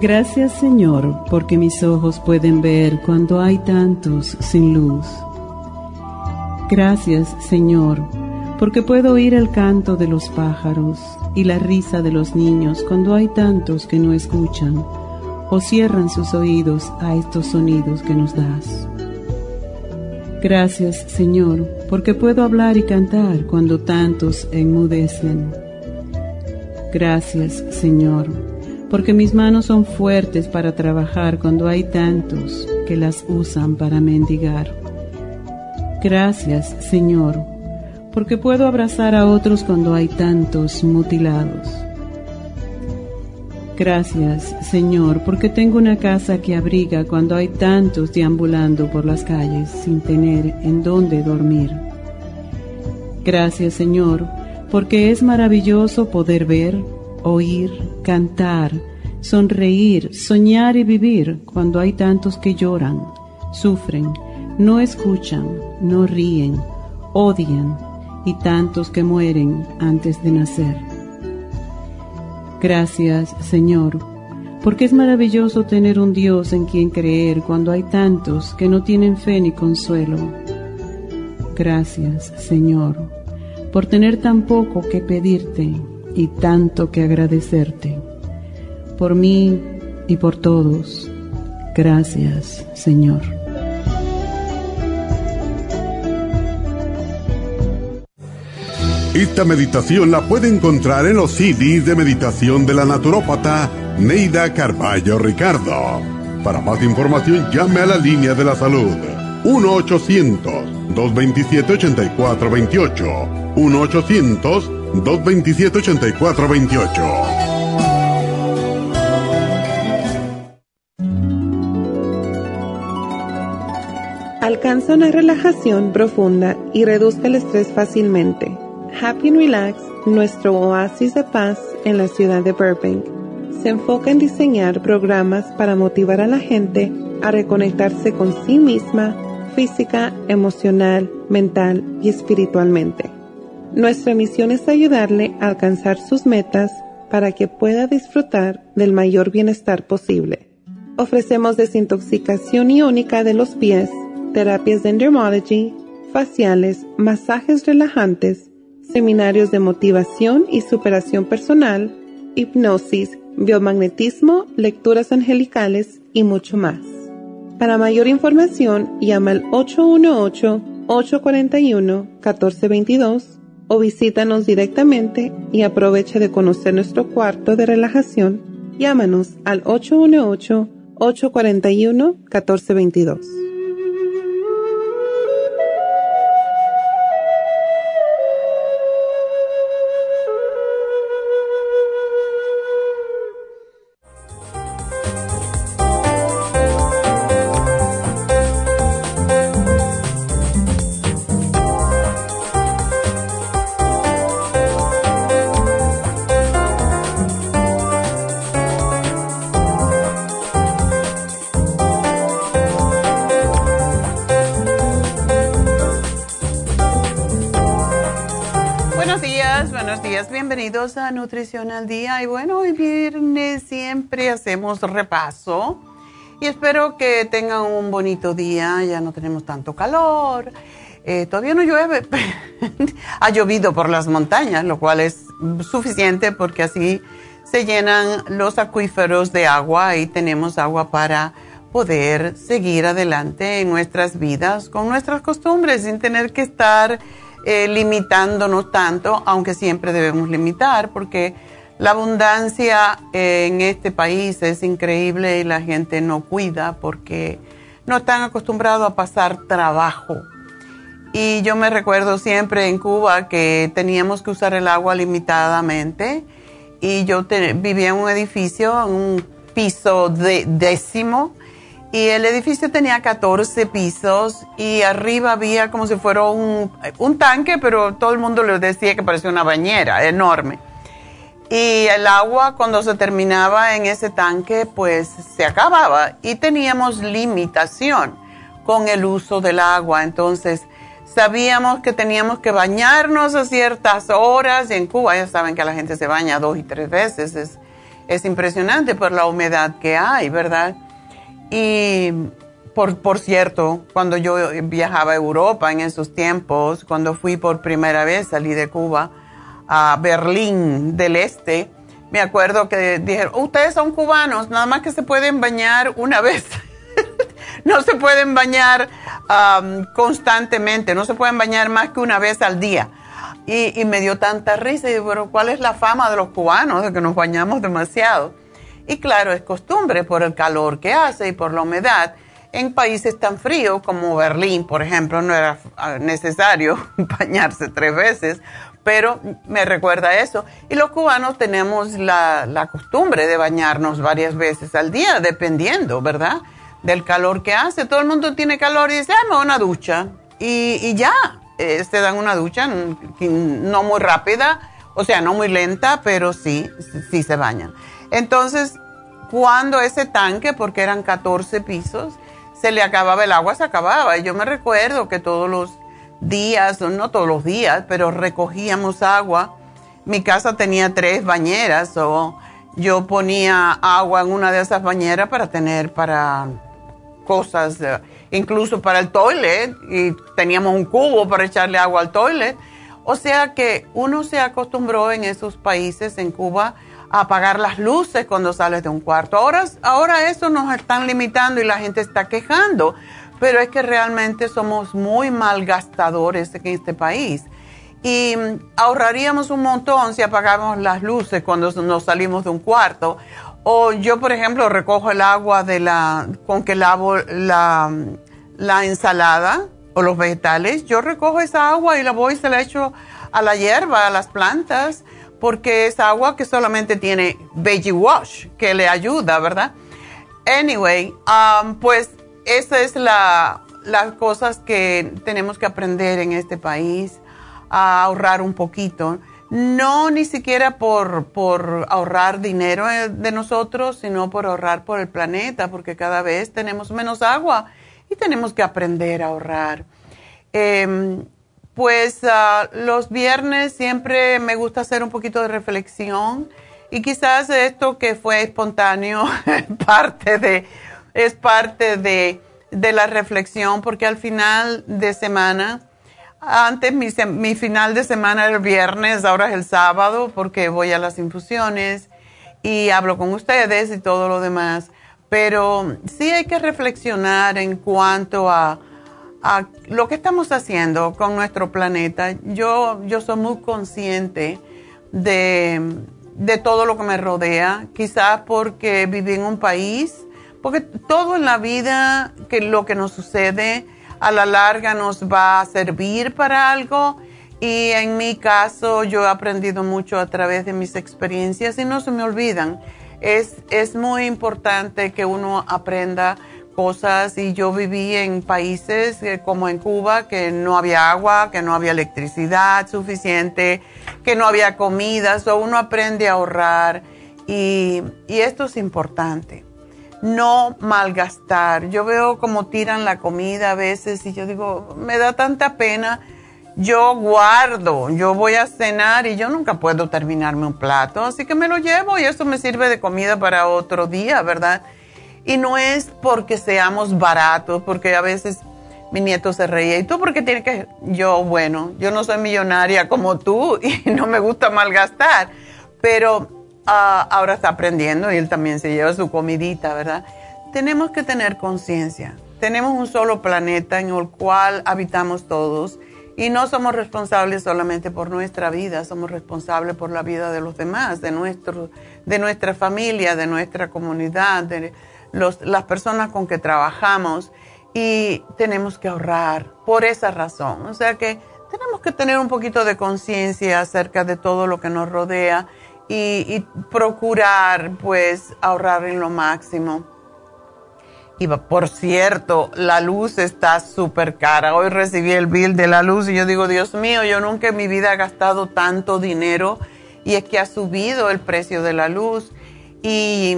Gracias Señor, porque mis ojos pueden ver cuando hay tantos sin luz. Gracias Señor, porque puedo oír el canto de los pájaros y la risa de los niños cuando hay tantos que no escuchan o cierran sus oídos a estos sonidos que nos das. Gracias, Señor, porque puedo hablar y cantar cuando tantos enmudecen. Gracias, Señor, porque mis manos son fuertes para trabajar cuando hay tantos que las usan para mendigar. Gracias, Señor, porque puedo abrazar a otros cuando hay tantos mutilados. Gracias, Señor, porque tengo una casa que abriga cuando hay tantos deambulando por las calles sin tener en dónde dormir. Gracias, Señor, porque es maravilloso poder ver, oír, cantar, sonreír, soñar y vivir cuando hay tantos que lloran, sufren, no escuchan, no ríen, odian y tantos que mueren antes de nacer. Gracias, Señor, porque es maravilloso tener un Dios en quien creer cuando hay tantos que no tienen fe ni consuelo. Gracias, Señor, por tener tan poco que pedirte y tanto que agradecerte. Por mí y por todos. Gracias, Señor. Esta meditación la puede encontrar en los CDs de meditación de la naturópata Neida Carballo Ricardo. Para más información llame a la línea de la salud 1-800-227-8428. 1-800-227-8428. Alcanza una relajación profunda y reduzca el estrés fácilmente. Happy and Relax, nuestro oasis de paz en la ciudad de Burbank, se enfoca en diseñar programas para motivar a la gente a reconectarse con sí misma, física, emocional, mental y espiritualmente. Nuestra misión es ayudarle a alcanzar sus metas para que pueda disfrutar del mayor bienestar posible. Ofrecemos desintoxicación iónica de los pies, terapias de endermology, faciales, masajes relajantes, seminarios de motivación y superación personal, hipnosis, biomagnetismo, lecturas angelicales y mucho más. Para mayor información, llama al 818-841-1422 o visítanos directamente y aprovecha de conocer nuestro cuarto de relajación. Llámanos al 818-841-1422. Nutrición al Día. Y bueno, hoy viernes siempre hacemos repaso. Y espero que tengan un bonito día. Ya no tenemos tanto calor. Eh, todavía no llueve. ha llovido por las montañas, lo cual es suficiente porque así se llenan los acuíferos de agua y tenemos agua para poder seguir adelante en nuestras vidas con nuestras costumbres sin tener que estar eh, limitándonos tanto, aunque siempre debemos limitar, porque la abundancia en este país es increíble y la gente no cuida porque no están acostumbrados a pasar trabajo. Y yo me recuerdo siempre en Cuba que teníamos que usar el agua limitadamente. Y yo vivía en un edificio, en un piso de, décimo. Y el edificio tenía 14 pisos y arriba había como si fuera un, tanque, pero todo el mundo le decía que parecía una bañera enorme. Y el agua cuando se terminaba en ese tanque, pues se acababa y teníamos limitación con el uso del agua. Entonces, sabíamos que teníamos que bañarnos a ciertas horas y en Cuba ya saben que la gente se baña dos y tres veces. Es, es impresionante por la humedad que hay, ¿verdad? Y por, por cierto, cuando yo viajaba a Europa en esos tiempos, cuando fui por primera vez, salí de Cuba, a Berlín del Este, me acuerdo que dijeron, ustedes son cubanos, nada más que se pueden bañar una vez. no se pueden bañar constantemente, no se pueden bañar más que una vez al día. Y, me dio tanta risa, y dije, pero ¿cuál es la fama de los cubanos de que nos bañamos demasiado? Y claro, es costumbre por el calor que hace y por la humedad. En países tan fríos como Berlín, por ejemplo, no era necesario bañarse tres veces, pero me recuerda eso. Y los cubanos tenemos la, costumbre de bañarnos varias veces al día, dependiendo, ¿verdad? Del calor que hace. Todo el mundo tiene calor y dice, ah, una ducha. Y, ya, eh, se dan una ducha no muy rápida, o sea, no muy lenta, pero sí, sí se bañan. Entonces, cuando ese tanque, porque eran 14 pisos, se le acababa el agua, se acababa. Yo me recuerdo que todos los días, no todos los días, pero recogíamos agua. Mi casa tenía tres bañeras o yo ponía agua en una de esas bañeras para tener para cosas, eh, incluso para el toilet, y teníamos un cubo para echarle agua al toilet. O sea que uno se acostumbró en esos países, en Cuba, apagar las luces cuando sales de un cuarto. Ahora, ahora eso nos están limitando y la gente está quejando pero es que realmente somos muy malgastadores en este país. Y ahorraríamos un montón si apagamos las luces cuando nos salimos de un cuarto. O yo, por ejemplo, recojo el agua de la, con que lavo la, la ensalada o los vegetales. Yo recojo esa agua y la voy y se la echo a la hierba, a las plantas, porque es agua que solamente tiene veggie wash, que le ayuda, ¿verdad? Anyway, um, pues esa es la, las cosas que tenemos que aprender en este país, a ahorrar un poquito. No ni siquiera por, por ahorrar dinero eh, de nosotros, sino por ahorrar por el planeta, porque cada vez tenemos menos agua y tenemos que aprender a ahorrar. Em, pues ah, los viernes siempre me gusta hacer un poquito de reflexión y quizás esto que fue espontáneo parte de es parte de, la reflexión porque al final de semana, antes mi, mi, final de semana era el viernes, ahora es el sábado porque voy a las infusiones y hablo con ustedes y todo lo demás. Pero sí hay que reflexionar en cuanto a, lo que estamos haciendo con nuestro planeta. Yo, yo soy muy consciente de, de todo lo que me rodea, quizás porque viví en un país porque todo en la vida, que lo que nos sucede a la larga nos va a servir para algo. Y en mi caso yo he aprendido mucho a través de mis experiencias y no se me olvidan. Es, es muy importante que uno aprenda cosas y yo viví en países eh, como en Cuba que no había agua, que no había electricidad suficiente, que no había comida, so uno aprende a ahorrar y, y esto es importante no malgastar. Yo veo cómo tiran la comida a veces y yo digo, me da tanta pena. Yo guardo, yo voy a cenar y yo nunca puedo terminarme un plato, así que me lo llevo y eso me sirve de comida para otro día, ¿verdad? Y no es porque seamos baratos, porque a veces mi nieto se reía, ¿y tú por qué tienes que...? Yo, bueno, yo no soy millonaria como tú y no me gusta malgastar, pero Ah, ahora está aprendiendo y él también se lleva su comidita, ¿verdad? Tenemos que tener conciencia. Tenemos un solo planeta en el cual habitamos todos y no somos responsables solamente por nuestra vida, somos responsables por la vida de los demás, de, nuestro, de nuestra familia, de nuestra comunidad, las personas con que trabajamos. y tenemos que ahorrar por esa razón. O sea que tenemos que tener un poquito de conciencia acerca de todo lo que nos rodea y, procurar pues ahorrar en lo máximo. Y por cierto, la luz está súper cara. Hoy recibí el bill de la luz y yo digo, Dios mío, yo nunca en mi vida he gastado tanto dinero y es que ha subido el precio de la luz. Y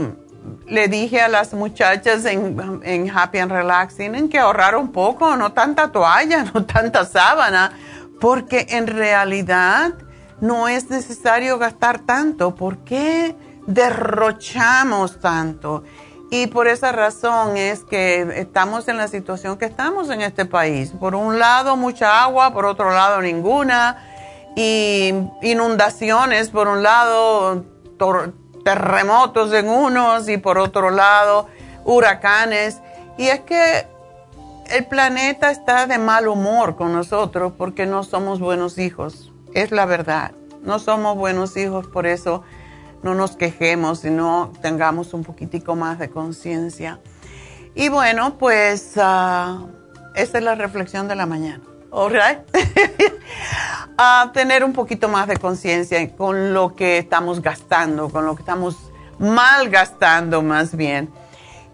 le dije a las muchachas en, Happy and Relaxing que ahorrar un poco, no tanta toalla, no tanta sábana, porque en realidad no es necesario gastar tanto. ¿Por qué derrochamos tanto? Y por esa razón es que estamos en la situación que estamos en este país. Por un lado mucha agua, por otro lado ninguna. Y inundaciones, por un lado terremotos en unos y por otro lado huracanes. Y es que el planeta está de mal humor con nosotros porque no somos buenos hijos. Es la verdad. No somos buenos hijos, por eso no nos quejemos, sino tengamos un poquitico más de conciencia. Y bueno, pues uh, esa es la reflexión de la mañana. All right? a tener un poquito más de conciencia con lo que estamos gastando, con lo que estamos mal gastando más bien.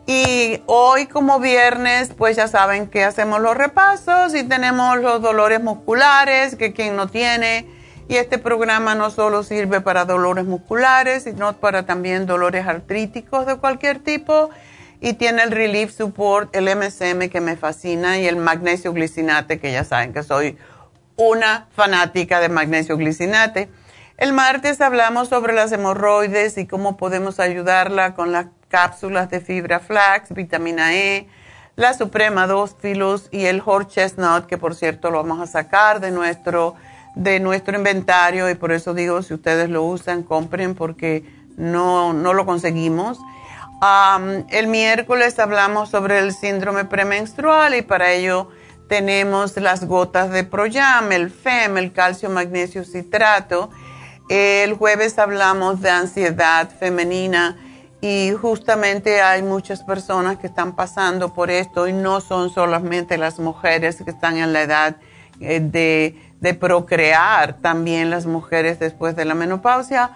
Y hoy como viernes, pues ya saben que hacemos los repasos y tenemos los dolores musculares, que quien no tiene y este programa no solo sirve para dolores musculares, sino para también dolores artríticos de cualquier tipo. Y tiene el Relief Support, el MSM que me fascina y el magnesio glicinate, que ya saben que soy una fanática de magnesio glicinate. El martes hablamos sobre las hemorroides y cómo podemos ayudarla con las cápsulas de fibra flax, vitamina E, la Suprema 2 filos y el Horse Chestnut, que por cierto lo vamos a sacar de nuestro de nuestro inventario y por eso digo, si ustedes lo usan, compren porque no, no lo conseguimos. El miércoles hablamos sobre el síndrome premenstrual y para ello tenemos las gotas de Proyam, el FEM, el calcio magnesio citrato. El jueves hablamos de ansiedad femenina y justamente hay muchas personas que están pasando por esto y no son solamente las mujeres que están en la edad eh, de de procrear. También las mujeres después de la menopausia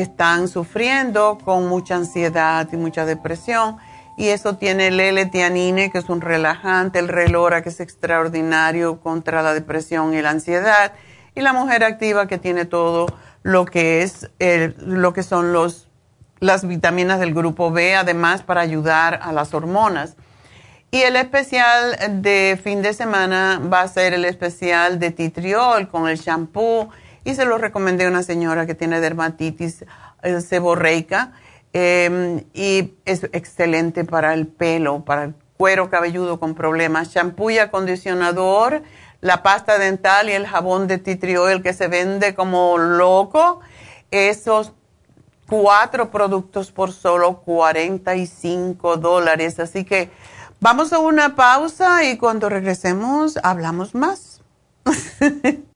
están sufriendo con mucha ansiedad y mucha depresión. Y eso tiene el L-tianine, que es un relajante, el Relora, que es extraordinario contra la depresión y la ansiedad, y la mujer activa, que tiene todo lo que es lo que son los, las vitaminas del grupo B, además para ayudar a las hormonas. Y el especial de fin de semana va a ser el especial de titriol con el shampoo. Y se lo recomendé a una señora que tiene dermatitis eh, seborreica. Em, y es excelente para el pelo, para el cuero cabelludo con problemas. Shampoo y acondicionador, la pasta dental y el jabón de titriol que se vende como loco. Esos cuatro productos por solo 45 dólares. Así que Vamos a una pausa y cuando regresemos hablamos más.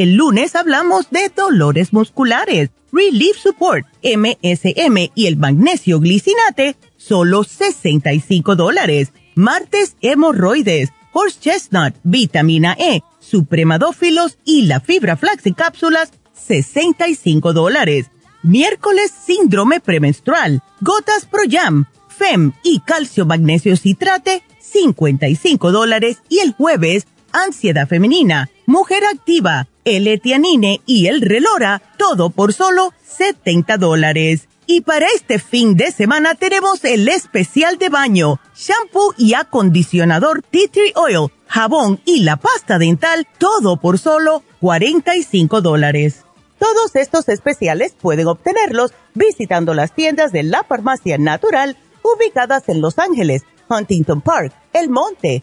El lunes hablamos de dolores musculares, Relief Support, MSM y el magnesio glicinate, solo 65 dólares. Martes, hemorroides, horse chestnut, vitamina E, supremadófilos y la fibra flax en cápsulas, 65 dólares. Miércoles, síndrome premenstrual, gotas Pro Jam, FEM y calcio magnesio citrate, 55 dólares. Y el jueves, ansiedad femenina, mujer activa, L-etianine y el relora, todo por solo 70 dólares. Y para este fin de semana tenemos el especial de baño, shampoo y acondicionador Tea Tree Oil, jabón y la pasta dental, todo por solo 45 dólares. Todos estos especiales pueden obtenerlos visitando las tiendas de la farmacia natural ubicadas en Los Ángeles, Huntington Park, El Monte,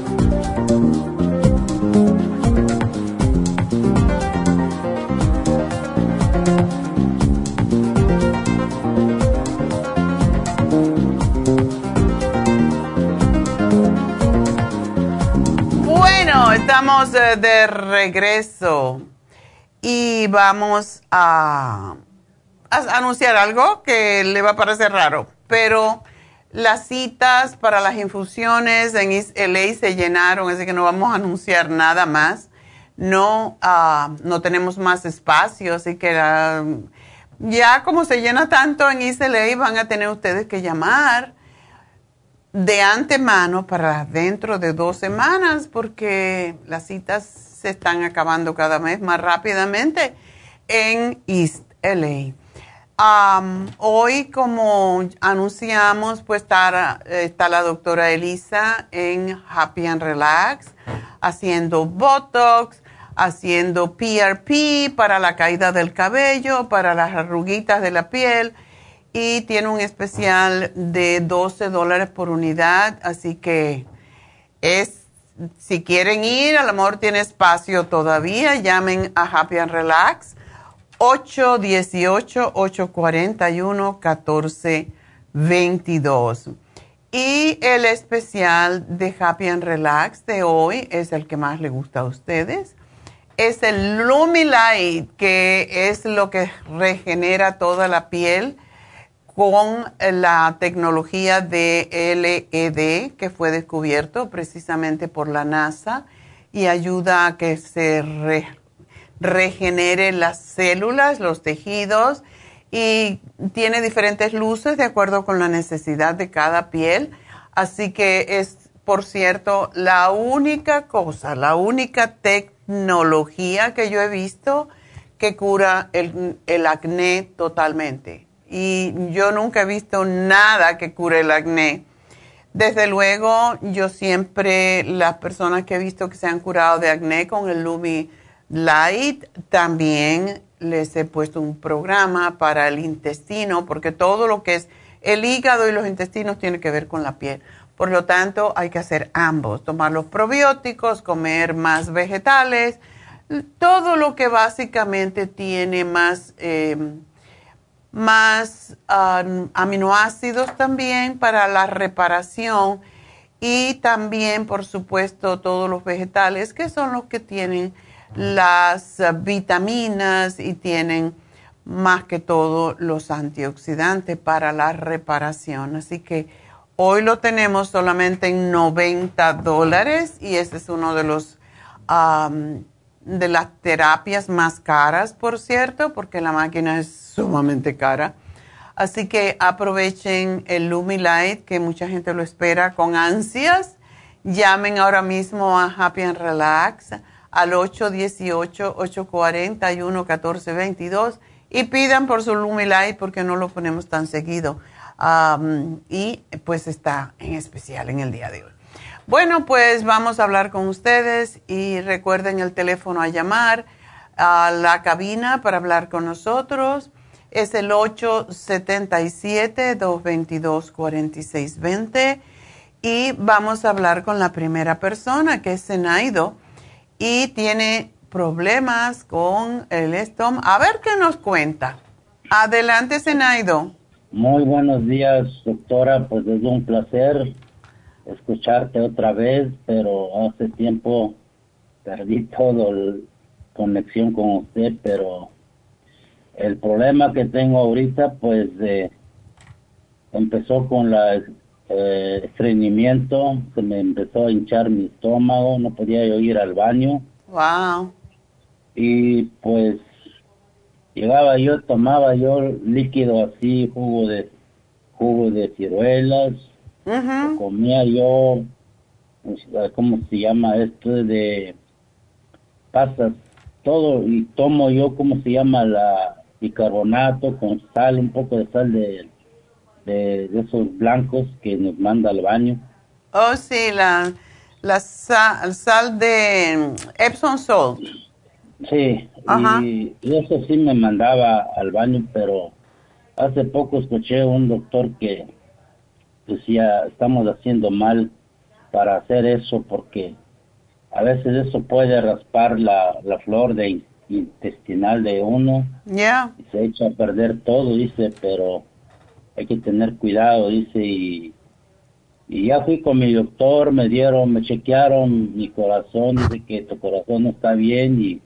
Estamos de regreso y vamos a, anunciar algo que le va a parecer raro, pero las citas para las infusiones en LA se llenaron, así que no vamos a anunciar nada más. No, ah, no tenemos más espacio, así que ah, ya como se llena tanto en LA van a tener ustedes que llamar de antemano para dentro de dos semanas porque las citas se están acabando cada vez más rápidamente en East LA. hoy, como anunciamos, pues está, está, la doctora Elisa en Happy and Relax haciendo Botox, haciendo PRP para la caída del cabello, para las arruguitas de la piel y tiene un especial de 12 dólares por unidad, así que es, si quieren ir, a lo mejor tiene espacio todavía, llamen a Happy and Relax 818-841-1422. Y el especial de Happy and Relax de hoy es el que más le gusta a ustedes. Es el Lumilight, que es lo que regenera toda la piel con la tecnología de LED que fue descubierto precisamente por la NASA y ayuda a que se regenere las células, los tejidos y tiene diferentes luces de acuerdo con la necesidad de cada piel. Así que es, por cierto, la única cosa, la única tecnología que yo he visto que cura el, el acné totalmente y yo nunca he visto nada que cure el acné. Desde luego, yo siempre, las personas que he visto que se han curado de acné con el Lumi Light, también les he puesto un programa para el intestino, porque todo lo que es el hígado y los intestinos tiene que ver con la piel. Por lo tanto, hay que hacer ambos, tomar los probióticos, comer más vegetales, todo lo que básicamente tiene más... Eh, más aminoácidos también para la reparación y también, por supuesto, todos los vegetales que son los que tienen las vitaminas y tienen más que todo los antioxidantes para la reparación. Así que hoy lo tenemos solamente en 90 dólares y ese es uno de los de las terapias más caras, por cierto, porque la máquina es sumamente cara. Así que aprovechen el Lumilight, que mucha gente lo espera con ansias. Llamen ahora mismo a Happy and Relax al 818-841-1422 y pidan por su Lumilight porque no lo ponemos tan seguido. y pues está en especial en el día de hoy. Bueno, pues vamos a hablar con ustedes y recuerden el teléfono a llamar a la cabina para hablar con nosotros. Es el 877-222-4620 y vamos a hablar con la primera persona que es Senaido y tiene problemas con el estómago. A ver qué nos cuenta. Adelante, Senaido. Muy buenos días, doctora. Pues es un placer escucharte otra vez, pero hace tiempo perdí todo la conexión con usted, pero el problema que tengo ahorita, pues, eh, empezó con la eh, estreñimiento, se me empezó a hinchar mi estómago, no podía yo ir al baño. Wow. Y pues llegaba yo, tomaba yo líquido así, jugo de jugo de ciruelas, comía yo, ¿cómo se llama esto? De pasas, todo, y tomo yo, ¿cómo se llama? La bicarbonato con sal, un poco de sal de, de, esos blancos que nos manda al baño. Oh, sí, la, la sal, sal de Epsom salt. Sí, y, eso sí me mandaba al baño, pero hace poco escuché un doctor que decía, estamos haciendo mal para hacer eso porque a veces eso puede raspar la, la flor de intestinal de uno y se echa a perder todo, dice, pero hay que tener cuidado, dice, y, y ya fui con mi doctor, me dieron, me chequearon mi corazón, dice que tu corazón no está bien y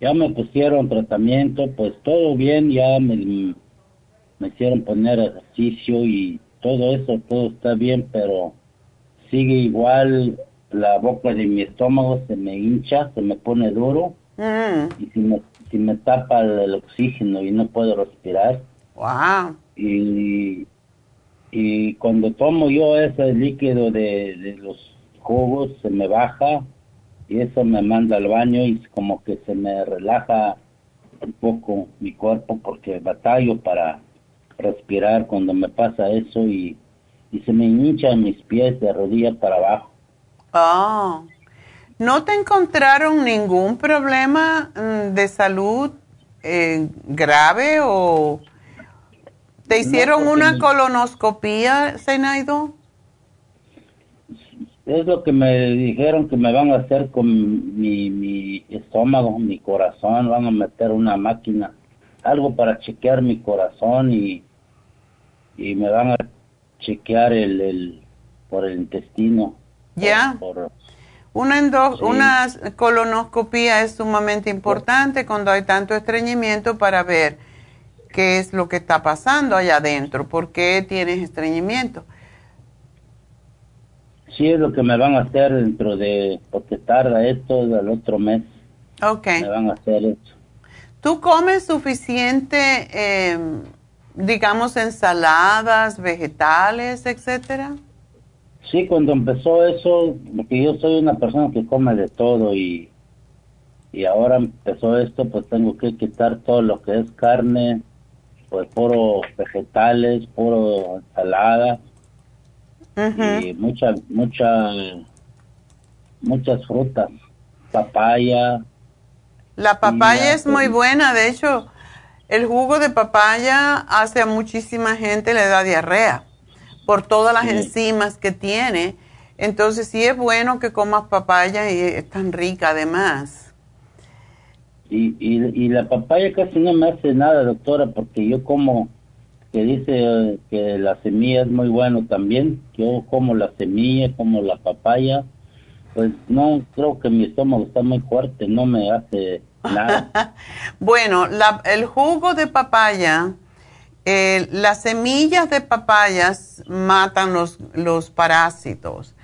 ya me pusieron tratamiento, pues todo bien, ya me, me hicieron poner ejercicio y todo eso, todo está bien, pero sigue igual, la boca de mi estómago se me hincha, se me pone duro mm. y si me, si me tapa el, oxígeno y no puedo respirar. Wow. Y, y cuando tomo yo ese líquido de, de los jugos se me baja y eso me manda al baño y como que se me relaja un poco mi cuerpo porque batallo para respirar cuando me pasa eso y, y se me hinchan mis pies de rodilla para abajo. Oh. ¿No te encontraron ningún problema mm, de salud eh, grave o te hicieron una colonoscopía, Senaido? es lo que me dijeron que me van a hacer con mi, mi estómago, mi corazón, van a meter una máquina, algo para chequear mi corazón y, y me van a chequear el, el por el intestino. Ya. Una, una colonoscopía es sumamente importante cuando hay tanto estreñimiento para ver qué es lo que está pasando allá adentro, por qué tienes estreñimiento. Sí, es lo que me van a hacer dentro de, porque tarda esto del otro mes. Ok. Me van a hacer eso. ¿Tú comes suficiente, eh, digamos, ensaladas, vegetales, etcétera? Sí, cuando empezó eso, porque yo soy una persona que come de todo y, y ahora empezó esto, pues tengo que quitar todo lo que es carne, pues puro vegetales, puro ensalada y muchas, muchas, muchas frutas, papaya. La papaya es muy buena, de hecho, el jugo de papaya hace a muchísima gente le da diarrea por todas las enzimas que tiene. Entonces sí es bueno que comas papaya y es tan rica además. Y, y, y la papaya casi no me hace nada, doctora, porque yo como que dice que la semilla es muy bueno también. Yo como la semilla, como la papaya, pues no creo que mi estómago está muy fuerte, no me hace nada. bueno, el jugo de papaya, eh, las semillas de papayas matan los, los parásitos.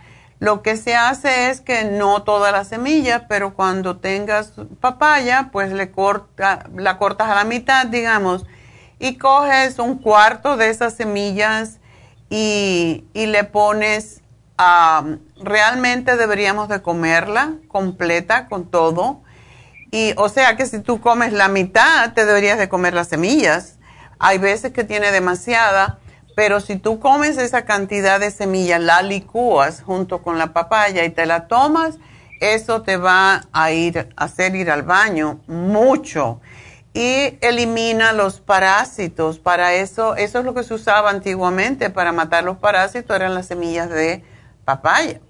Lo que se hace es que no todas las semillas, pero cuando tengas papaya, pues le corta, la cortas a la mitad, digamos, y coges un cuarto de esas semillas y, le pones, realmente deberíamos de comerla completa con todo. Y o sea que si tú comes la mitad, te deberías de comer las semillas. Hay veces que tiene demasiada, Pero si tú comes esa cantidad de semillas, la licúas junto con la papaya y te la tomas, eso te va a ir a hacer ir al baño mucho y elimina los parásitos. Para eso, eso es lo que se usaba antiguamente para matar los parásitos, eran las semillas de papaya.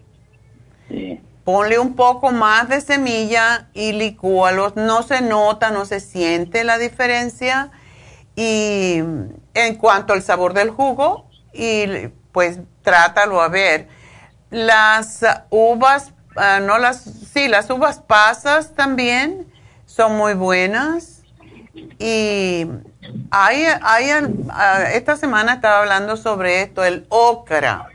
Ponle un poco más de semilla y licúalos. No se nota, no se siente la diferencia. Y en cuanto al sabor del jugo, y pues trátalo a ver. Las uvas, ah, no las, sí, las uvas pasas también son muy buenas y hay, hay, ah, esta semana estaba hablando sobre esto, el okra,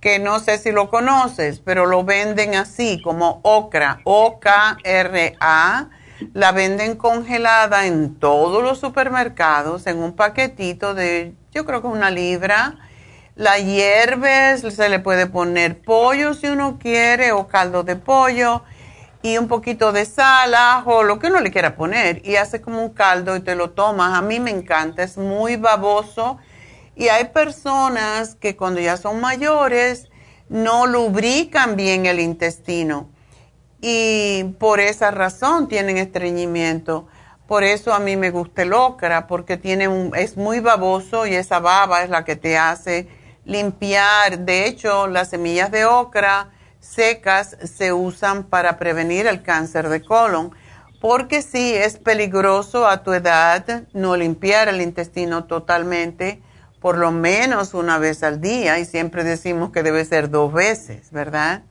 que no sé si lo conoces, pero lo venden así, como okra, O-K-R-A. La venden congelada en todos los supermercados, en un paquetito de, yo creo que una libra. La hierves, se le puede poner pollo si uno quiere, o caldo de pollo y un poquito de sal, ajo, lo que uno le quiera poner y hace como un caldo y te lo tomas. A mí me encanta, es muy baboso y hay personas que cuando ya son mayores no lubrican bien el intestino y por esa razón tienen estreñimiento. Por eso a mí me gusta el ocra porque tiene un, es muy baboso y esa baba es la que te hace limpiar. De hecho, las semillas de ocra secas se usan para prevenir el cáncer de colon, porque sí es peligroso a tu edad no limpiar el intestino totalmente, por lo menos una vez al día, y siempre decimos que debe ser dos veces, ¿verdad?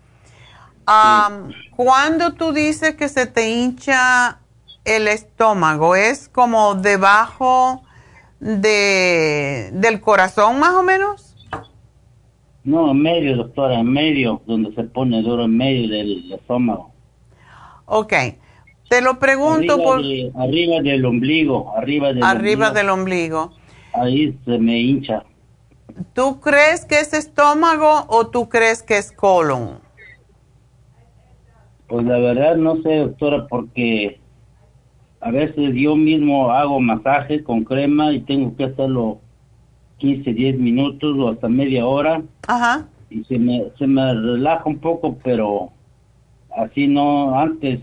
cuando tú dices que se te hincha el estómago, ¿es como debajo de, del corazón más o menos? No, en medio, doctora, en medio, donde se pone duro, en medio del estómago. Ok. Te lo pregunto arriba por... arriba del ombligo, arriba del Arriba del ombligo. Ahí se me hincha. ¿Tú crees que es estómago o tú crees que es colon? Pues la verdad no sé, doctora, porque a veces yo mismo hago masaje con crema y tengo que hacerlo 15, 10 minutos o hasta media hora. Ajá. Y se me, se me relaja un poco, pero así no, antes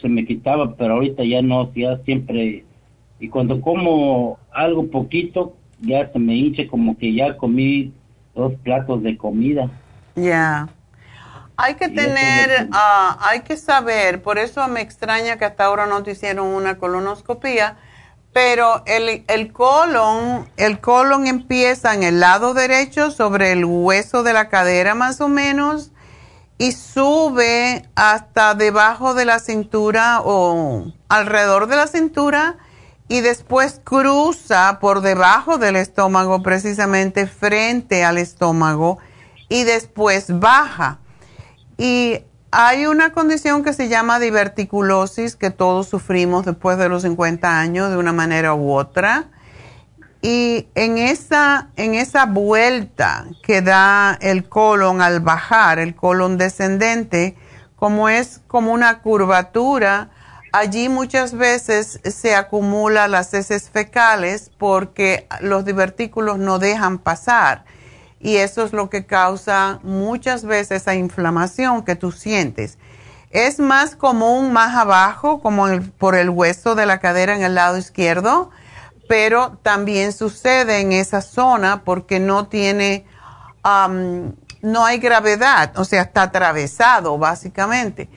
se me quitaba, pero ahorita ya no, ya siempre. Y cuando como algo poquito, ya se me hincha como que ya comí dos platos de comida. Ya. Hay que tener, ah, hay que saber, por eso me extraña que hasta ahora no te hicieron una colonoscopia pero el, el colon, el colon empieza en el lado derecho sobre el hueso de la cadera más o menos y sube hasta debajo de la cintura o alrededor de la cintura y después cruza por debajo del estómago precisamente frente al estómago y después baja. Y hay una condición que se llama diverticulosis que todos sufrimos después de los 50 años de una manera u otra. Y en esa, en esa vuelta que da el colon al bajar, el colon descendente, como es como una curvatura, allí muchas veces se acumulan las heces fecales porque los divertículos no dejan pasar y eso es lo que causa muchas veces esa inflamación que tú sientes. Es más común más abajo, como por el hueso de la cadera en el lado izquierdo, pero también sucede en esa zona porque no tiene, no hay gravedad, o sea, está atravesado básicamente.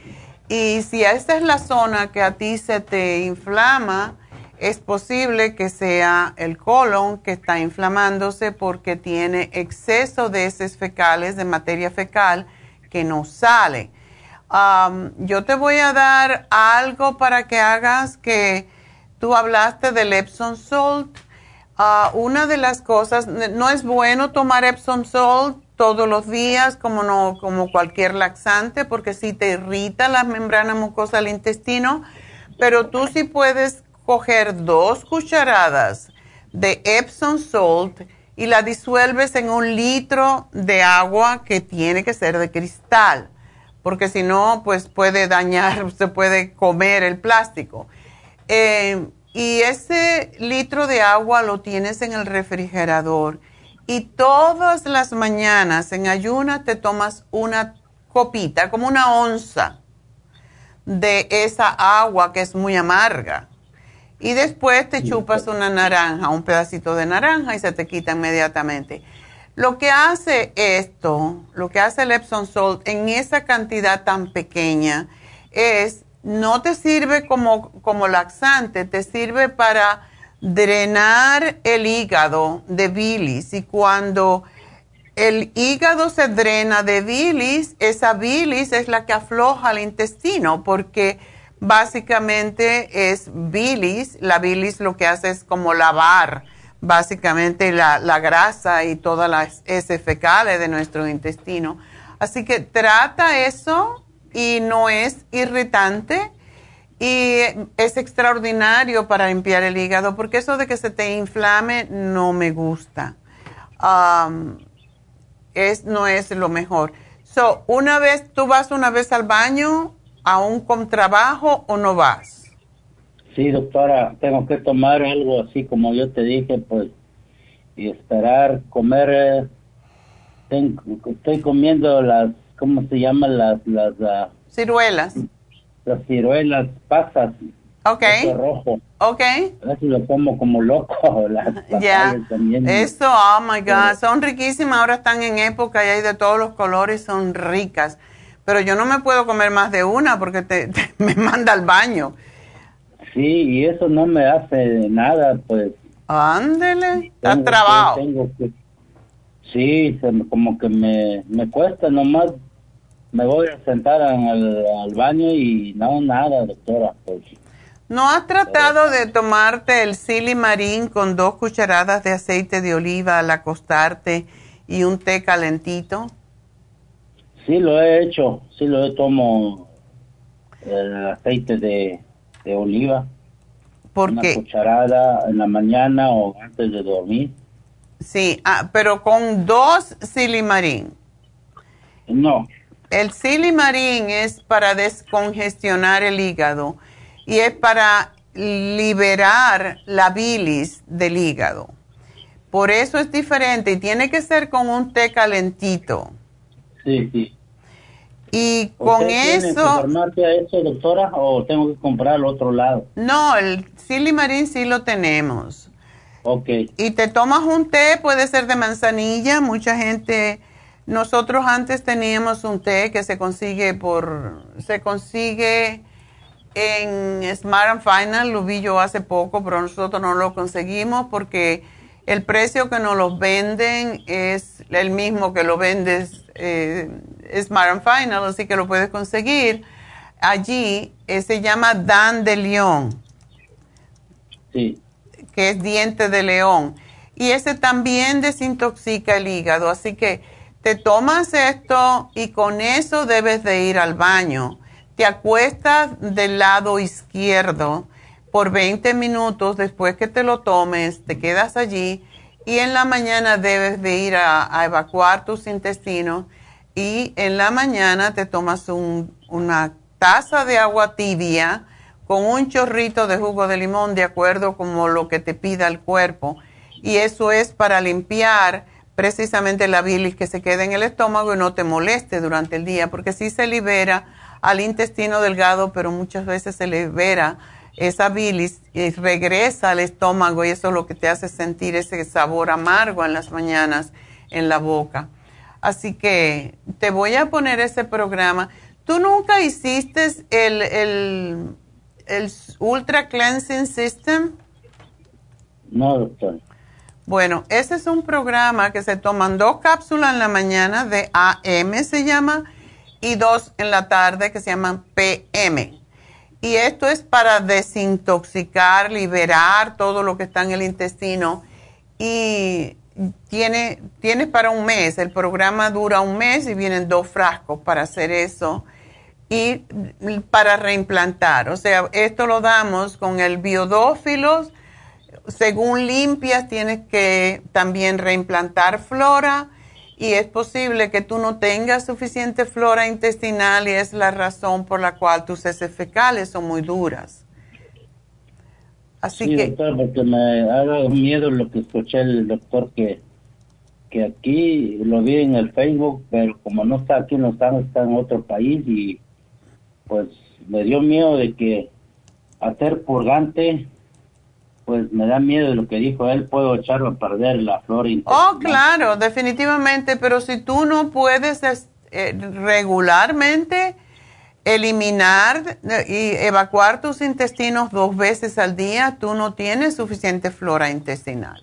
Y si esta es la zona que a ti se te inflama, es posible que sea el colon que está inflamándose porque tiene exceso de heces fecales, de materia fecal, que no sale. yo te voy a dar algo para que hagas que tú hablaste del Epsom Salt. Ah, una de las cosas, no es bueno tomar Epsom Salt todos los días como, no, como cualquier laxante porque si te irrita la membrana mucosa del intestino, pero tú sí puedes coger dos cucharadas de Epsom salt y la disuelves en un litro de agua que tiene que ser de cristal, porque si no, pues puede dañar, se puede comer el plástico. Eh, y ese litro de agua lo tienes en el refrigerador y todas las mañanas en ayunas te tomas una copita, como una onza de esa agua que es muy amarga. Y después te chupas una naranja, un pedacito de naranja y se te quita inmediatamente. Lo que hace esto, lo que hace el Epsom Salt en esa cantidad tan pequeña es, no te sirve como, como laxante, te sirve para drenar el hígado de bilis. Y cuando el hígado se drena de bilis, esa bilis es la que afloja el intestino porque básicamente es bilis, la bilis lo que hace es como lavar básicamente la, la grasa y todas las heces fecales de nuestro intestino. Así que trata eso y no es irritante y es extraordinario para limpiar el hígado, porque eso de que se te inflame no me gusta. es, no es lo mejor. So, una vez, ¿tú vas una vez al baño, aún con trabajo o no vas? Sí, doctora, tengo que tomar algo así como yo te dije, pues, y esperar, comer. Eh, estoy comiendo las, ¿cómo se llaman? Las, las. Uh, Ciruelas las ciruelas pasas. Ok. rojo. Ok. A veces lo como como loco. Ya. Eso, oh my God, son riquísimas. Ahora están en época y hay de todos los colores, son ricas. Pero yo no me puedo comer más de una porque te, me manda al baño. Sí, y eso no me hace nada, pues. Ándele, está trabajo. sí, como que me, me cuesta nomás me voy a sentar al, baño y no, nada, doctora. Pues. ¿No has tratado de tomarte el silimarín con dos cucharadas de aceite de oliva al acostarte y un té calentito? Sí, lo he hecho. Sí, lo he tomo el aceite de, oliva. ¿Por una qué? cucharada en la mañana o antes de dormir. Sí, ah, pero con dos silimarín. No, el silimarín es para descongestionar el hígado y es para liberar la bilis del hígado. Por eso es diferente y tiene que ser con un té calentito. Sí, sí. Y con eso... Tiene eso, doctora, o tengo que comprar al otro lado? No, el silimarín sí lo tenemos. Ok. Y te tomas un té, puede ser de manzanilla, mucha gente nosotros antes teníamos un té que se consigue por, se consigue en Smart and Final, lo vi yo hace poco, pero nosotros no lo conseguimos porque el precio que nos lo venden es el mismo que lo vendes eh, Smart and Final, así que lo puedes conseguir allí. Eh, se llama Dan de León. Sí. Que es diente de león. Y ese también desintoxica el hígado, así que te tomas esto y con eso debes de ir al baño. Te acuestas del lado izquierdo por 20 minutos después que te lo tomes, te quedas allí y en la mañana debes de ir a, evacuar tus intestinos y en la mañana te tomas una taza de agua tibia con un chorrito de jugo de limón de acuerdo como lo que te pida el cuerpo y eso es para limpiar precisamente la bilis que se queda en el estómago y no te moleste durante el día, porque sí se libera al intestino delgado, pero muchas veces se libera esa bilis y regresa al estómago y eso es lo que te hace sentir ese sabor amargo en las mañanas en la boca. Así que te voy a poner ese programa. ¿Tú nunca hiciste el, el, el Ultra Cleansing System? No, doctor. Bueno, ese es un programa que se toman dos cápsulas en la mañana de AM se llama y dos en la tarde que se llaman PM. Y esto es para desintoxicar, liberar todo lo que está en el intestino y tiene, tiene para un mes. El programa dura un mes y vienen dos frascos para hacer eso y para reimplantar. O sea, esto lo damos con el biodófilos según limpias, tienes que también reimplantar flora y es posible que tú no tengas suficiente flora intestinal y es la razón por la cual tus heces fecales son muy duras. Así sí, que... doctora, porque me ha dado miedo lo que escuché el doctor que, que aquí lo vi en el Facebook, pero como no está aquí en Los Ángeles, está en otro país y pues me dio miedo de que hacer purgante, pues me da miedo de lo que dijo él, puedo echarlo a perder la flora intestinal. Oh, claro, definitivamente, pero si tú no puedes es- eh, regularmente eliminar eh, y evacuar tus intestinos dos veces al día, tú no tienes suficiente flora intestinal.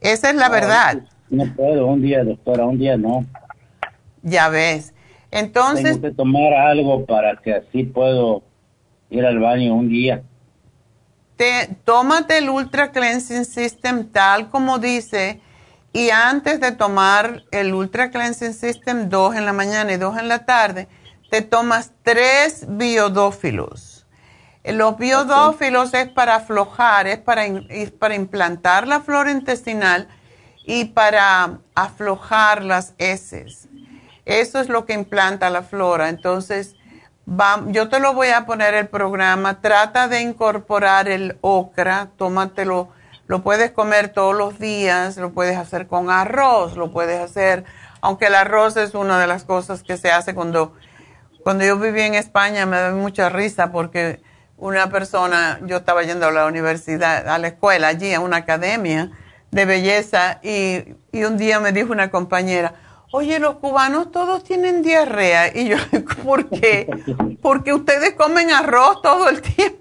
Esa es la verdad, No puedo, un día, doctora, un día no. ya ves. Entonces, Tengo que tomar algo para que así puedo ir al baño un día. Te, tómate el Ultra Cleansing System tal como dice y antes de tomar el Ultra Cleansing System dos en la mañana y dos en la tarde, te tomas tres biodófilos. Los biodófilos es para aflojar, es para, es para implantar la flora intestinal y para aflojar las heces. Eso es lo que implanta la flora. Entonces, yo te lo voy a poner el programa. Trata de incorporar el ocra, tómatelo. Lo puedes comer todos los días, lo puedes hacer con arroz, lo puedes hacer, aunque el arroz es una de las cosas que se hace cuando, cuando yo viví en España, me da mucha risa porque una persona, yo estaba yendo a la universidad, a la escuela, allí, a una academia de belleza, y, y un día me dijo una compañera, oye, los cubanos todos tienen diarrea. Y yo, ¿por qué? Porque ustedes comen arroz todo el tiempo.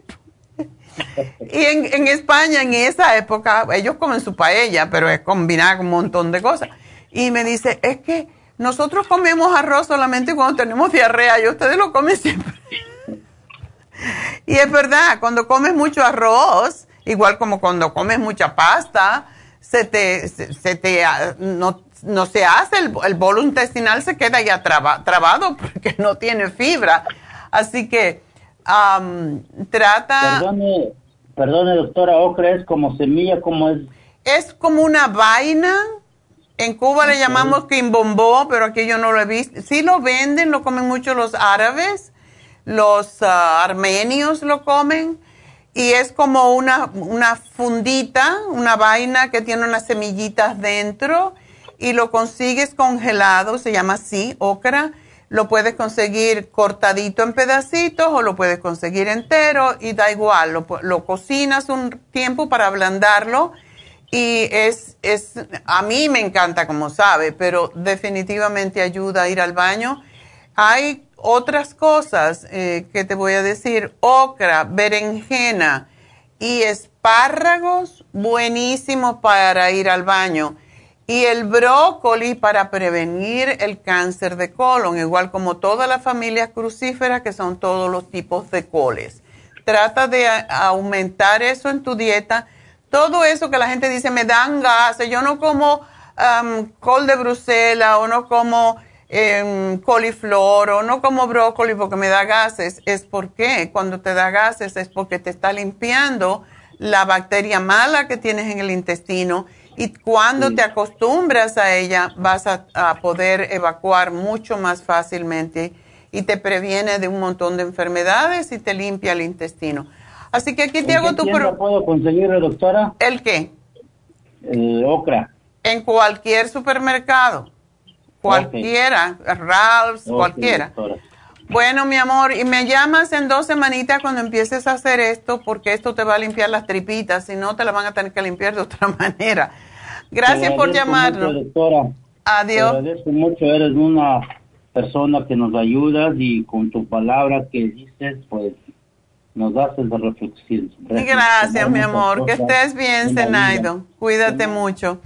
Y en, en España, en esa época, ellos comen su paella, pero es combinada con un montón de cosas. Y me dice, es que nosotros comemos arroz solamente cuando tenemos diarrea y ustedes lo comen siempre. y es verdad, cuando comes mucho arroz, igual como cuando comes mucha pasta, se te, se, te, ah, no, no se hace, el, el bolo intestinal se queda ya traba- trabado porque no tiene fibra. Así que trata... Perdone, perdone, doctora, ocra es como semilla, como es. Es como una vaina. En Cuba le llamamos quimbombó, pero aquí yo no lo he visto. Sí lo venden, lo comen mucho los árabes, los ah, armenios lo comen. Y es como una, una fundita, una vaina que tiene unas semillitas dentro y lo consigues congelado, se llama así, ocra. Lo puedes conseguir cortadito en pedacitos o lo puedes conseguir entero y da igual, lo, lo cocinas un tiempo para ablandarlo y es, es, a mí me encanta como sabe, pero definitivamente ayuda a ir al baño. Hay otras cosas eh, que te voy a decir, ocra, berenjena y espárragos, buenísimos para ir al baño. Y el brócoli para prevenir el cáncer de colon, igual como todas las familias crucíferas que son todos los tipos de coles. Trata de aumentar eso en tu dieta. Todo eso que la gente dice, me dan gases, yo no como am, col de Bruselas o no como em, coliflor o no como brócoli porque me da gases. Es porque cuando te da gases es porque te está limpiando la bacteria mala que tienes en el intestino y cuando te acostumbras a ella vas a, a poder evacuar mucho más fácilmente y te previene de un montón de enfermedades y te limpia el intestino. Así que aquí te ¿En hago tu... pro- puedo conseguirlo, doctora? ¿El qué? El ocra. En cualquier supermercado. Cualquiera, Ralph's, Ok, cualquiera. doctora. Bueno, mi amor, y me llamas en dos semanitas cuando empieces a hacer esto, porque esto te va a limpiar las tripitas, si no te las van a tener que limpiar de otra manera. Gracias por llamarnos. mucho, doctora. Adiós. Te agradezco mucho, eres una persona que nos ayudas y con tu palabra que dices, pues nos haces de reflexión. Gracias, mi amor. Que estés bien, Zenaido. Cuídate mucho.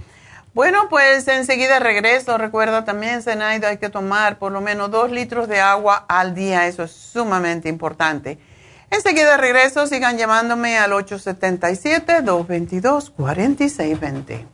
Bueno, pues enseguida regreso. Recuerda también, Zenaido, hay que tomar por lo menos dos litros de agua al día. Eso es sumamente importante. Enseguida regreso. Sigan llamándome al 877-222-4620.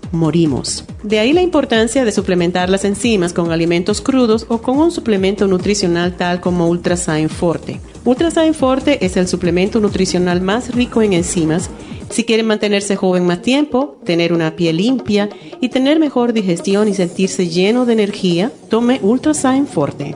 morimos. De ahí la importancia de suplementar las enzimas con alimentos crudos o con un suplemento nutricional tal como Ultrasign Forte. Ultrasign Forte es el suplemento nutricional más rico en enzimas si quieren mantenerse joven más tiempo, tener una piel limpia y tener mejor digestión y sentirse lleno de energía, tome Ultrasign Forte.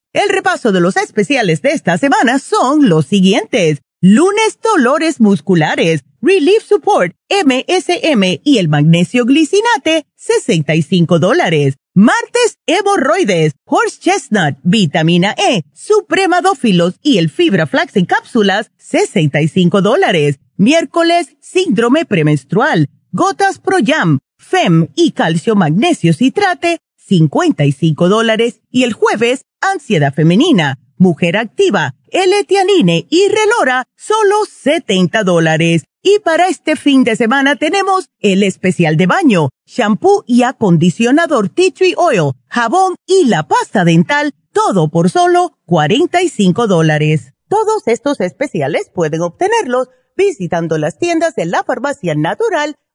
El repaso de los especiales de esta semana son los siguientes. Lunes, dolores musculares, Relief Support, MSM y el magnesio glicinate, 65 dólares. Martes, hemorroides, horse chestnut, vitamina E, supremadófilos y el fibra flax en cápsulas, 65 dólares. Miércoles, síndrome premenstrual, gotas Pro Jam, FEM y calcio magnesio citrate, 55 dólares. Y el jueves, ansiedad femenina, mujer activa, L-Tianine y relora, solo 70 dólares. Y para este fin de semana tenemos el especial de baño, shampoo y acondicionador Tea Tree Oil, jabón y la pasta dental, todo por solo 45 dólares. Todos estos especiales pueden obtenerlos visitando las tiendas de la farmacia natural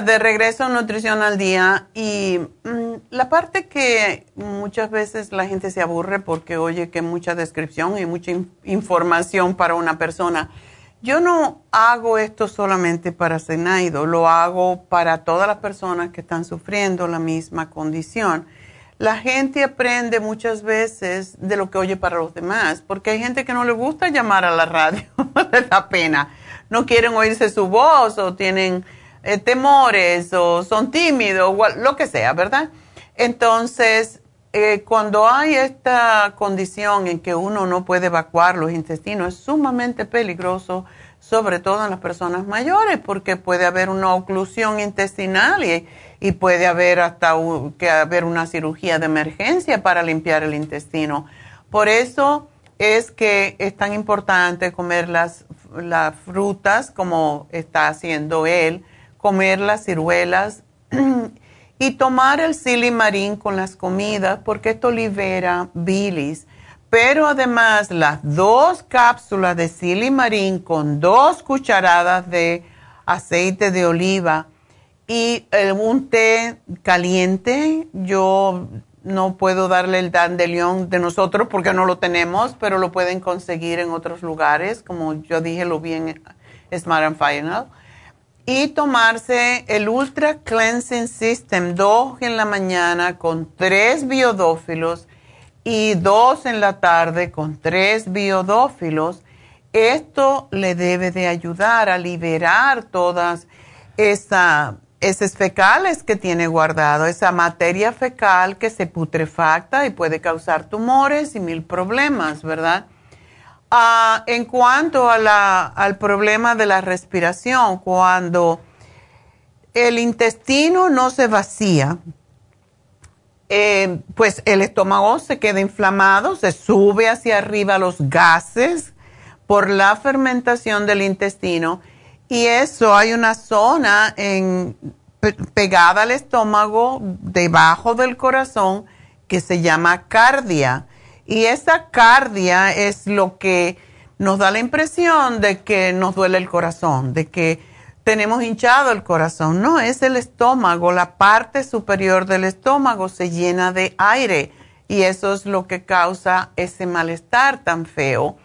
De regreso a Nutrición al Día y mm, la parte que muchas veces la gente se aburre porque oye que mucha descripción y mucha información para una persona. Yo no hago esto solamente para Senaido, lo hago para todas las personas que están sufriendo la misma condición. La gente aprende muchas veces de lo que oye para los demás, porque hay gente que no le gusta llamar a la radio, da pena. No quieren oírse su voz o tienen eh, temores o son tímidos, lo que sea, ¿verdad? Entonces, eh, cuando hay esta condición en que uno no puede evacuar los intestinos, es sumamente peligroso, sobre todo en las personas mayores, porque puede haber una oclusión intestinal y, y puede haber hasta que haber una cirugía de emergencia para limpiar el intestino. Por eso es que es tan importante comer las, las frutas como está haciendo él, comer las ciruelas y tomar el silimarín con las comidas porque esto libera bilis. Pero además las dos cápsulas de silimarín con dos cucharadas de aceite de oliva y un té caliente, yo no puedo darle el dandelion de nosotros porque no lo tenemos, pero lo pueden conseguir en otros lugares, como yo dije, lo vi en Smart and Final y tomarse el Ultra Cleansing System, dos en la mañana con tres biodófilos y dos en la tarde con tres biodófilos. Esto le debe de ayudar a liberar todas esas fecales que tiene guardado, esa materia fecal que se putrefacta y puede causar tumores y mil problemas, ¿verdad? Ah, en cuanto al problema de la respiración, cuando el intestino no se vacía, eh, pues el estómago se queda inflamado, se sube hacia arriba los gases por la fermentación del intestino y eso hay una zona pegada al estómago debajo del corazón que se llama cardia y esa cardia es lo que nos da la impresión de que nos duele el corazón, de que tenemos hinchado el corazón. No, es el estómago, la parte superior del estómago se llena de aire y eso es lo que causa ese malestar tan feo.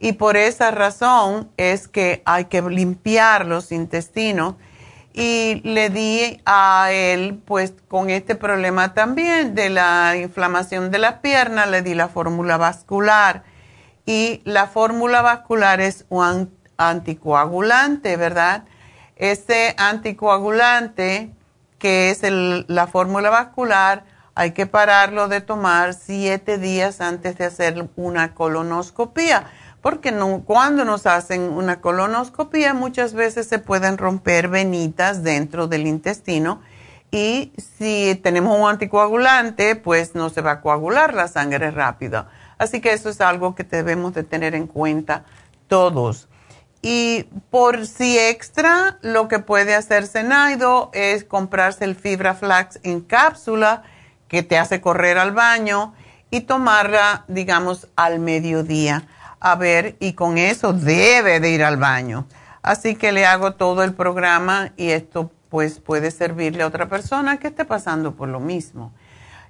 Y por esa razón es que hay que limpiar los intestinos. Y le di a él, pues con este problema también de la inflamación de las piernas, le di la fórmula vascular. Y la fórmula vascular es un anticoagulante, ¿verdad? Este anticoagulante, que es la fórmula vascular, hay que pararlo de tomar siete días antes de hacer una colonoscopia, porque cuando nos hacen una colonoscopia muchas veces se pueden romper venitas dentro del intestino y si tenemos un anticoagulante, pues no se va a coagular la sangre rápido. Así que eso es algo que debemos de tener en cuenta todos. Y por si extra, lo que puede hacer Senaido es comprarse el Fibra Flax en cápsula que te hace correr al baño y tomarla, digamos, al mediodía. A ver, y con eso debe de ir al baño. Así que le hago todo el programa y esto pues puede servirle a otra persona que esté pasando por lo mismo.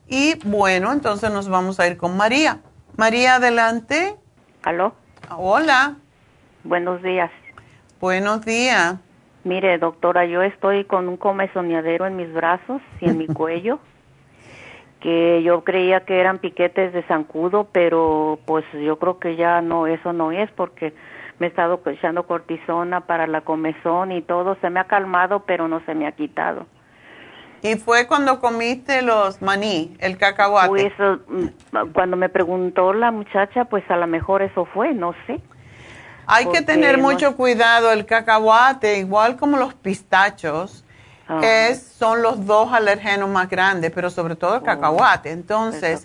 Y bueno, entonces nos vamos a ir con María. María, adelante. ¿Aló? Hola. Buenos días. Buenos días. Mire, doctora, yo estoy con un comezoneadero en mis brazos y en mi cuello, que yo creía que eran piquetes de zancudo, pero pues yo creo que ya no, eso no es, porque me he estado echando cortisona para la comezón y todo, se me ha calmado, pero no se me ha quitado. ¿Y fue cuando comiste los maní, el cacahuate? Pues mm, cuando me preguntó la muchacha, pues a lo mejor eso fue, no sé. Hay que tener mucho cuidado. El cacahuate, igual como los pistachos, es, son los dos alergenos más grandes, pero sobre todo el oh, cacahuate. Entonces,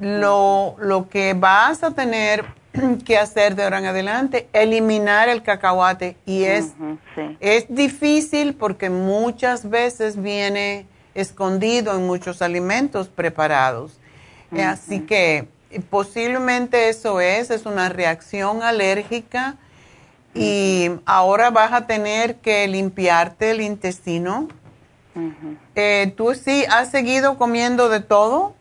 Lo, lo que vas a tener que hacer de ahora en adelante, eliminar el cacahuate. Y es, es difícil porque muchas veces viene escondido en muchos alimentos preparados. Así que posiblemente eso es, es una reacción alérgica y ahora vas a tener que limpiarte el intestino. Eh, ¿Tú sí has seguido comiendo de todo?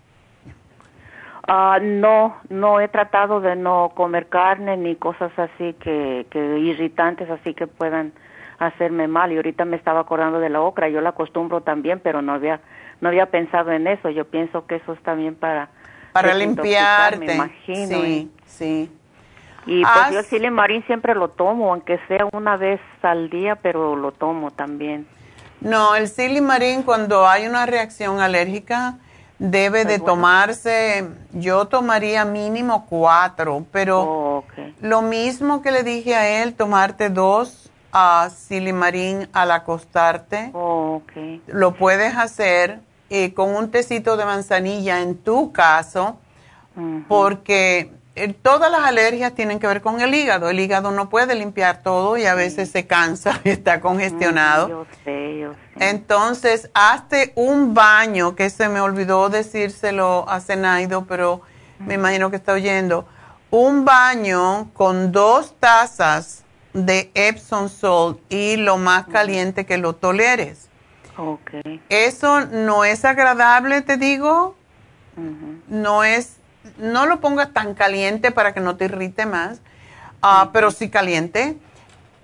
Ah, no, no he tratado de no comer carne ni cosas así que, que irritantes así que puedan hacerme mal. Y ahorita me estaba acordando de la ocra, yo la acostumbro también, pero no había no había pensado en eso. Yo pienso que eso está bien para para limpiarte. Me imagino. Sí, sí. Y pues yo el silimarín siempre lo tomo, aunque sea una vez al día, pero lo tomo también. No, el silimarín cuando hay una reacción alérgica debe de tomarse, yo tomaría mínimo cuatro, pero oh, lo mismo que le dije a él, tomarte dos a silimarín al acostarte, oh, lo puedes hacer eh, con un tecito de manzanilla en tu caso, porque todas las alergias tienen que ver con el hígado. El hígado no puede limpiar todo y a veces se cansa y está congestionado. yo sé, yo sé. Entonces, hazte un baño, que se me olvidó decírselo a Zenaido, pero me imagino que está oyendo. Un baño con dos tazas de Epsom salt y lo más caliente que lo toleres. Okay. Eso no es agradable, te digo. No es, no lo pongas tan caliente para que no te irrite más, ah, pero sí caliente.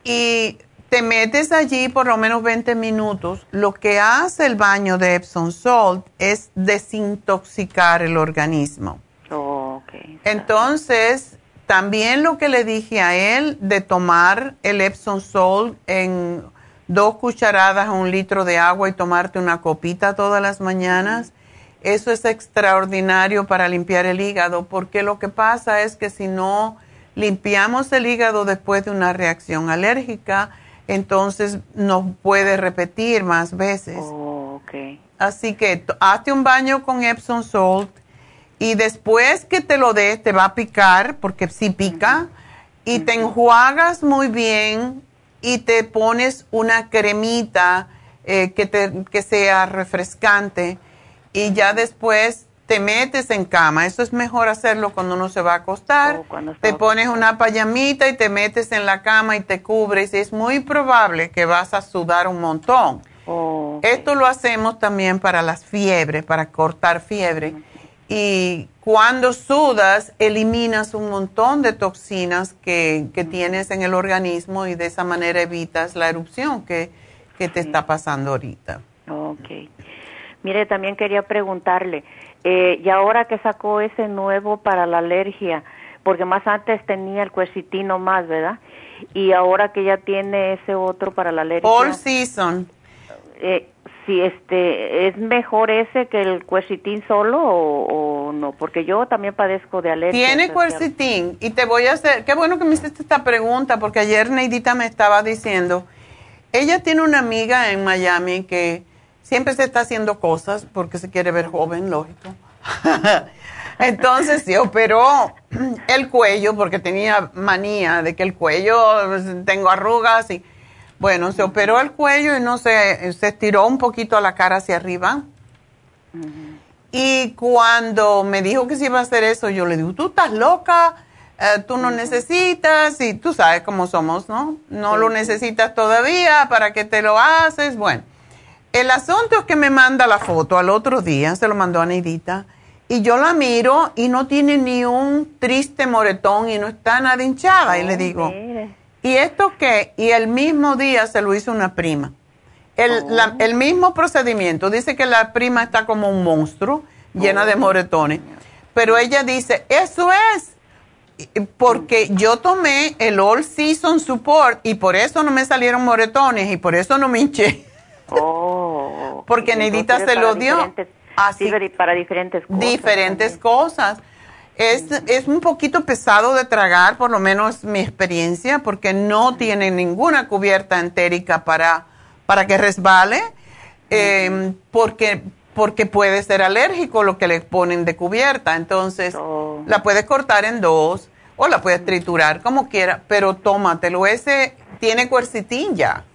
Y te metes allí por lo menos 20 minutos. Lo que hace el baño de Epsom Salt es desintoxicar el organismo. Entonces, también lo que le dije a él de tomar el Epsom Salt en dos cucharadas a un litro de agua y tomarte una copita todas las mañanas. Eso es extraordinario para limpiar el hígado, porque lo que pasa es que si no limpiamos el hígado después de una reacción alérgica, entonces nos puede repetir más veces. Oh, Así que hazte un baño con Epsom Salt y después que te lo dé, te va a picar, porque sí pica, y te enjuagas muy bien y te pones una cremita eh, que, te, que sea refrescante y ya después te metes en cama. Eso es mejor hacerlo cuando uno se va a acostar. te pones una payamita y te metes en la cama y te cubres. Es muy probable que vas a sudar un montón. Esto lo hacemos también para las fiebres, para cortar fiebre. Y cuando sudas, eliminas un montón de toxinas que, tienes en el organismo y de esa manera evitas la erupción que, que te está pasando ahorita. Ok. Mire, también quería preguntarle, eh, y ahora que sacó ese nuevo para la alergia, porque más antes tenía el cuercitino más, ¿verdad? Y ahora que ya tiene ese otro para la alergia. All season. Eh, si este es mejor ese que el cuercitín solo o, no, porque yo también padezco de alergia. Tiene cuercitín y te voy a hacer, qué bueno que me hiciste esta pregunta porque ayer Neidita me estaba diciendo, ella tiene una amiga en Miami que siempre se está haciendo cosas porque se quiere ver joven, lógico. Entonces se operó el cuello porque tenía manía de que el cuello, pues, tengo arrugas y bueno, se operó el cuello y no se, se estiró un poquito la cara hacia arriba. Y cuando me dijo que se iba a hacer eso, yo le digo, tú estás loca, eh, tú no necesitas, y tú sabes cómo somos, ¿no? No lo necesitas todavía, ¿para qué te lo haces? Bueno, el asunto es que me manda la foto al otro día, se lo mandó a Neidita, y yo la miro y no tiene ni un triste moretón y no está nada hinchada. y le digo, ¿y esto qué? Y el mismo día se lo hizo una prima. El, oh. el mismo procedimiento. Dice que la prima está como un monstruo, llena de oh. moretones. Pero ella dice, eso es porque yo tomé el All Season Support y por eso no me salieron moretones y por eso no me hinché. Oh. Porque Neidita se lo dio. Así, para diferentes cosas. Diferentes cosas. Es, es un poquito pesado de tragar, por lo menos mi experiencia, porque no tiene ninguna cubierta entérica para, para que resbale, em, porque, porque puede ser alérgico lo que le ponen de cubierta. Entonces, oh. la puedes cortar en dos o la puedes triturar como quiera, pero tómatelo. Ese tiene cuercitín ya.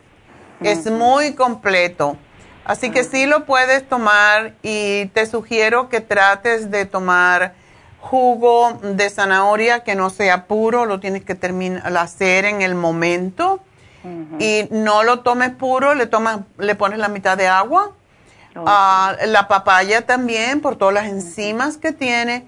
Es muy completo. Así que sí lo puedes tomar y te sugiero que trates de tomar jugo de zanahoria que no sea puro, lo tienes que terminar hacer en el momento. Y no lo tomes puro, le tomas, le pones la mitad de agua. Ah, la papaya también por todas las enzimas que tiene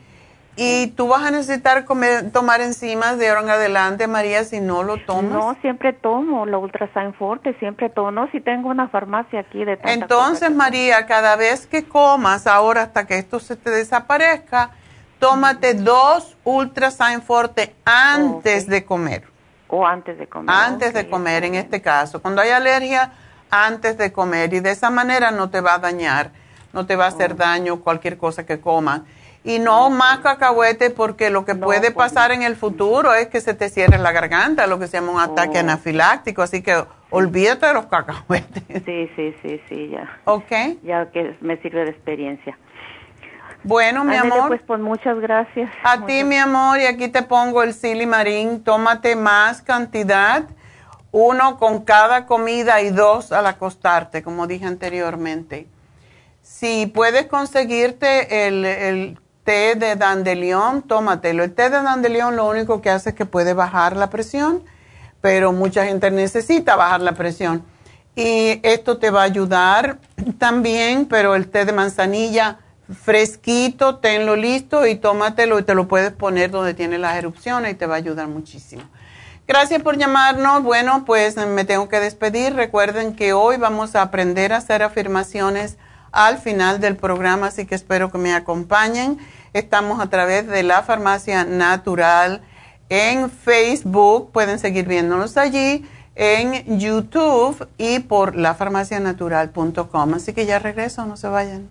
y tú vas a necesitar comer, tomar enzimas de ahora en adelante, María, si no lo tomas. No, siempre tomo la Ultrasign Forte, siempre tomo. No, si tengo una farmacia aquí de Entonces, María, cada vez que comas, ahora hasta que esto se te desaparezca, tómate dos Ultrasign Forte antes de comer. O antes de comer. Antes de comer, en este caso. Cuando hay alergia, antes de comer. Y de esa manera no te va a dañar, no te va a hacer daño cualquier cosa que comas y no más cacahuete porque lo que puede pues pasar en el futuro es que se te cierre la garganta, lo que se llama un ataque oh. anafiláctico, así que olvídate de los cacahuetes. Sí, sí, sí, sí, ya. Ok. Ya que me sirve de experiencia. Bueno, mi amor. Pues, pues muchas gracias. A ti, mi amor, y aquí te pongo el silimarín. Tómate más cantidad, uno con cada comida y dos al acostarte, como dije anteriormente. Si puedes conseguirte el, el té de dandelión, tómatelo. El té de dandelión lo único que hace es que puede bajar la presión, pero mucha gente necesita bajar la presión. Y esto te va a ayudar también, pero el té de manzanilla fresquito, tenlo listo y tómatelo y te lo puedes poner donde tiene las erupciones y te va a ayudar muchísimo. Gracias por llamarnos. Bueno, pues me tengo que despedir. Recuerden que hoy vamos a aprender a hacer afirmaciones al final del programa, así que espero que me acompañen. Estamos a través de la Farmacia Natural en Facebook, pueden seguir viéndonos allí, en YouTube y por lafarmacianatural.com. Así que ya regreso, no se vayan.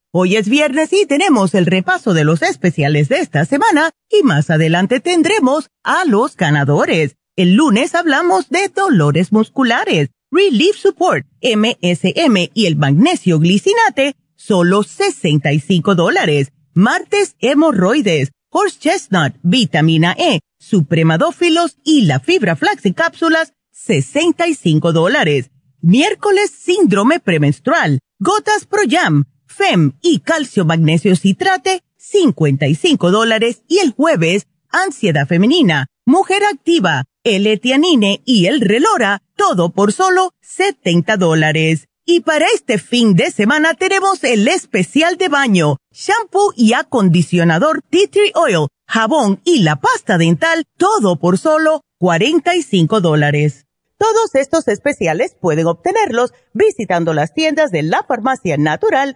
Hoy es viernes y tenemos el repaso de los especiales de esta semana y más adelante tendremos a los ganadores. El lunes hablamos de dolores musculares Relief Support, MSM y el magnesio glicinate, solo 65 dólares. Martes, hemorroides, horse chestnut, vitamina E, supremadófilos y la fibra flax en cápsulas, 65 dólares. Miércoles, síndrome premenstrual, gotas Pro Jam, FEM y calcio magnesio citrate, 55 dólares. Y el jueves, ansiedad femenina, mujer activa, L-Tianine y el Relora, todo por solo 70 dólares. Y para este fin de semana tenemos el especial de baño, shampoo y acondicionador Tea Tree Oil, jabón y la pasta dental, todo por solo 45 dólares. Todos estos especiales pueden obtenerlos visitando las tiendas de la farmacia natural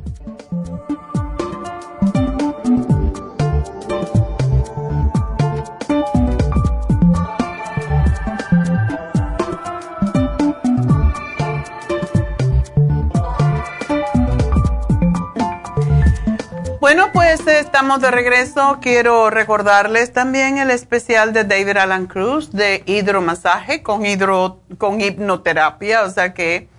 Bueno, pues estamos de regreso. Quiero recordarles también el especial de David Alan Cruz de hidromasaje con, hidro, con hipnoterapia. O sea que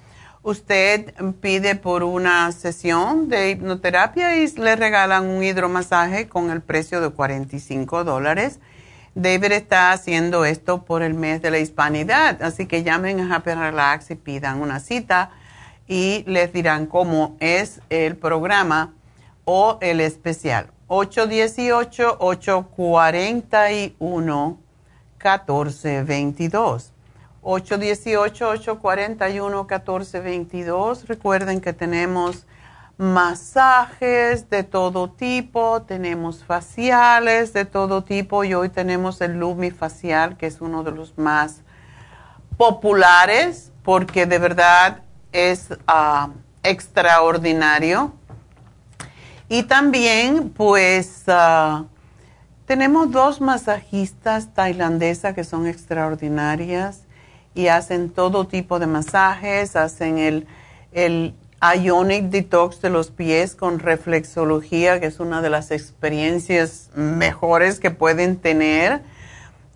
usted pide por una sesión de hipnoterapia y le regalan un hidromasaje con el precio de 45 dólares. David está haciendo esto por el mes de la hispanidad, así que llamen a Happy Relax y pidan una cita y les dirán cómo es el programa o el especial 818-841-1422. 818-841-1422. Recuerden que tenemos masajes de todo tipo, tenemos faciales de todo tipo y hoy tenemos el Lumi facial que es uno de los más populares porque de verdad es ah, extraordinario y también, pues, ah, tenemos dos masajistas tailandesas que son extraordinarias y hacen todo tipo de masajes, hacen el, el Ionic Detox de los pies con reflexología, que es una de las experiencias mejores que pueden tener,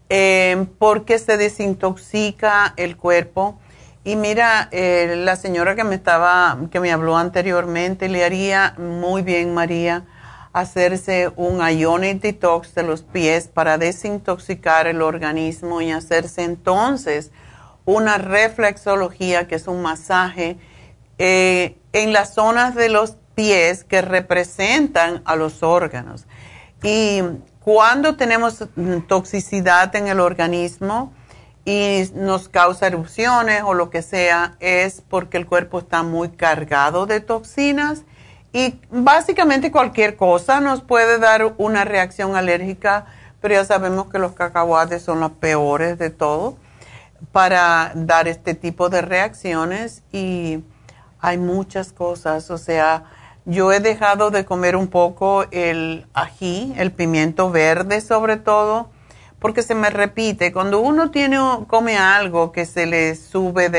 eh, porque se desintoxica el cuerpo y mira, eh, la señora que me estaba, que me habló anteriormente, le haría muy bien, María, hacerse un ionic detox de los pies para desintoxicar el organismo y hacerse entonces una reflexología, que es un masaje eh, en las zonas de los pies que representan a los órganos. Y cuando tenemos toxicidad en el organismo y nos causa erupciones o lo que sea, es porque el cuerpo está muy cargado de toxinas y básicamente cualquier cosa nos puede dar una reacción alérgica, pero ya sabemos que los cacahuates son los peores de todo para dar este tipo de reacciones y hay muchas cosas, o sea, yo he dejado de comer un poco el ají, el pimiento verde sobre todo, porque se me repite. Cuando uno tiene, come algo que se le sube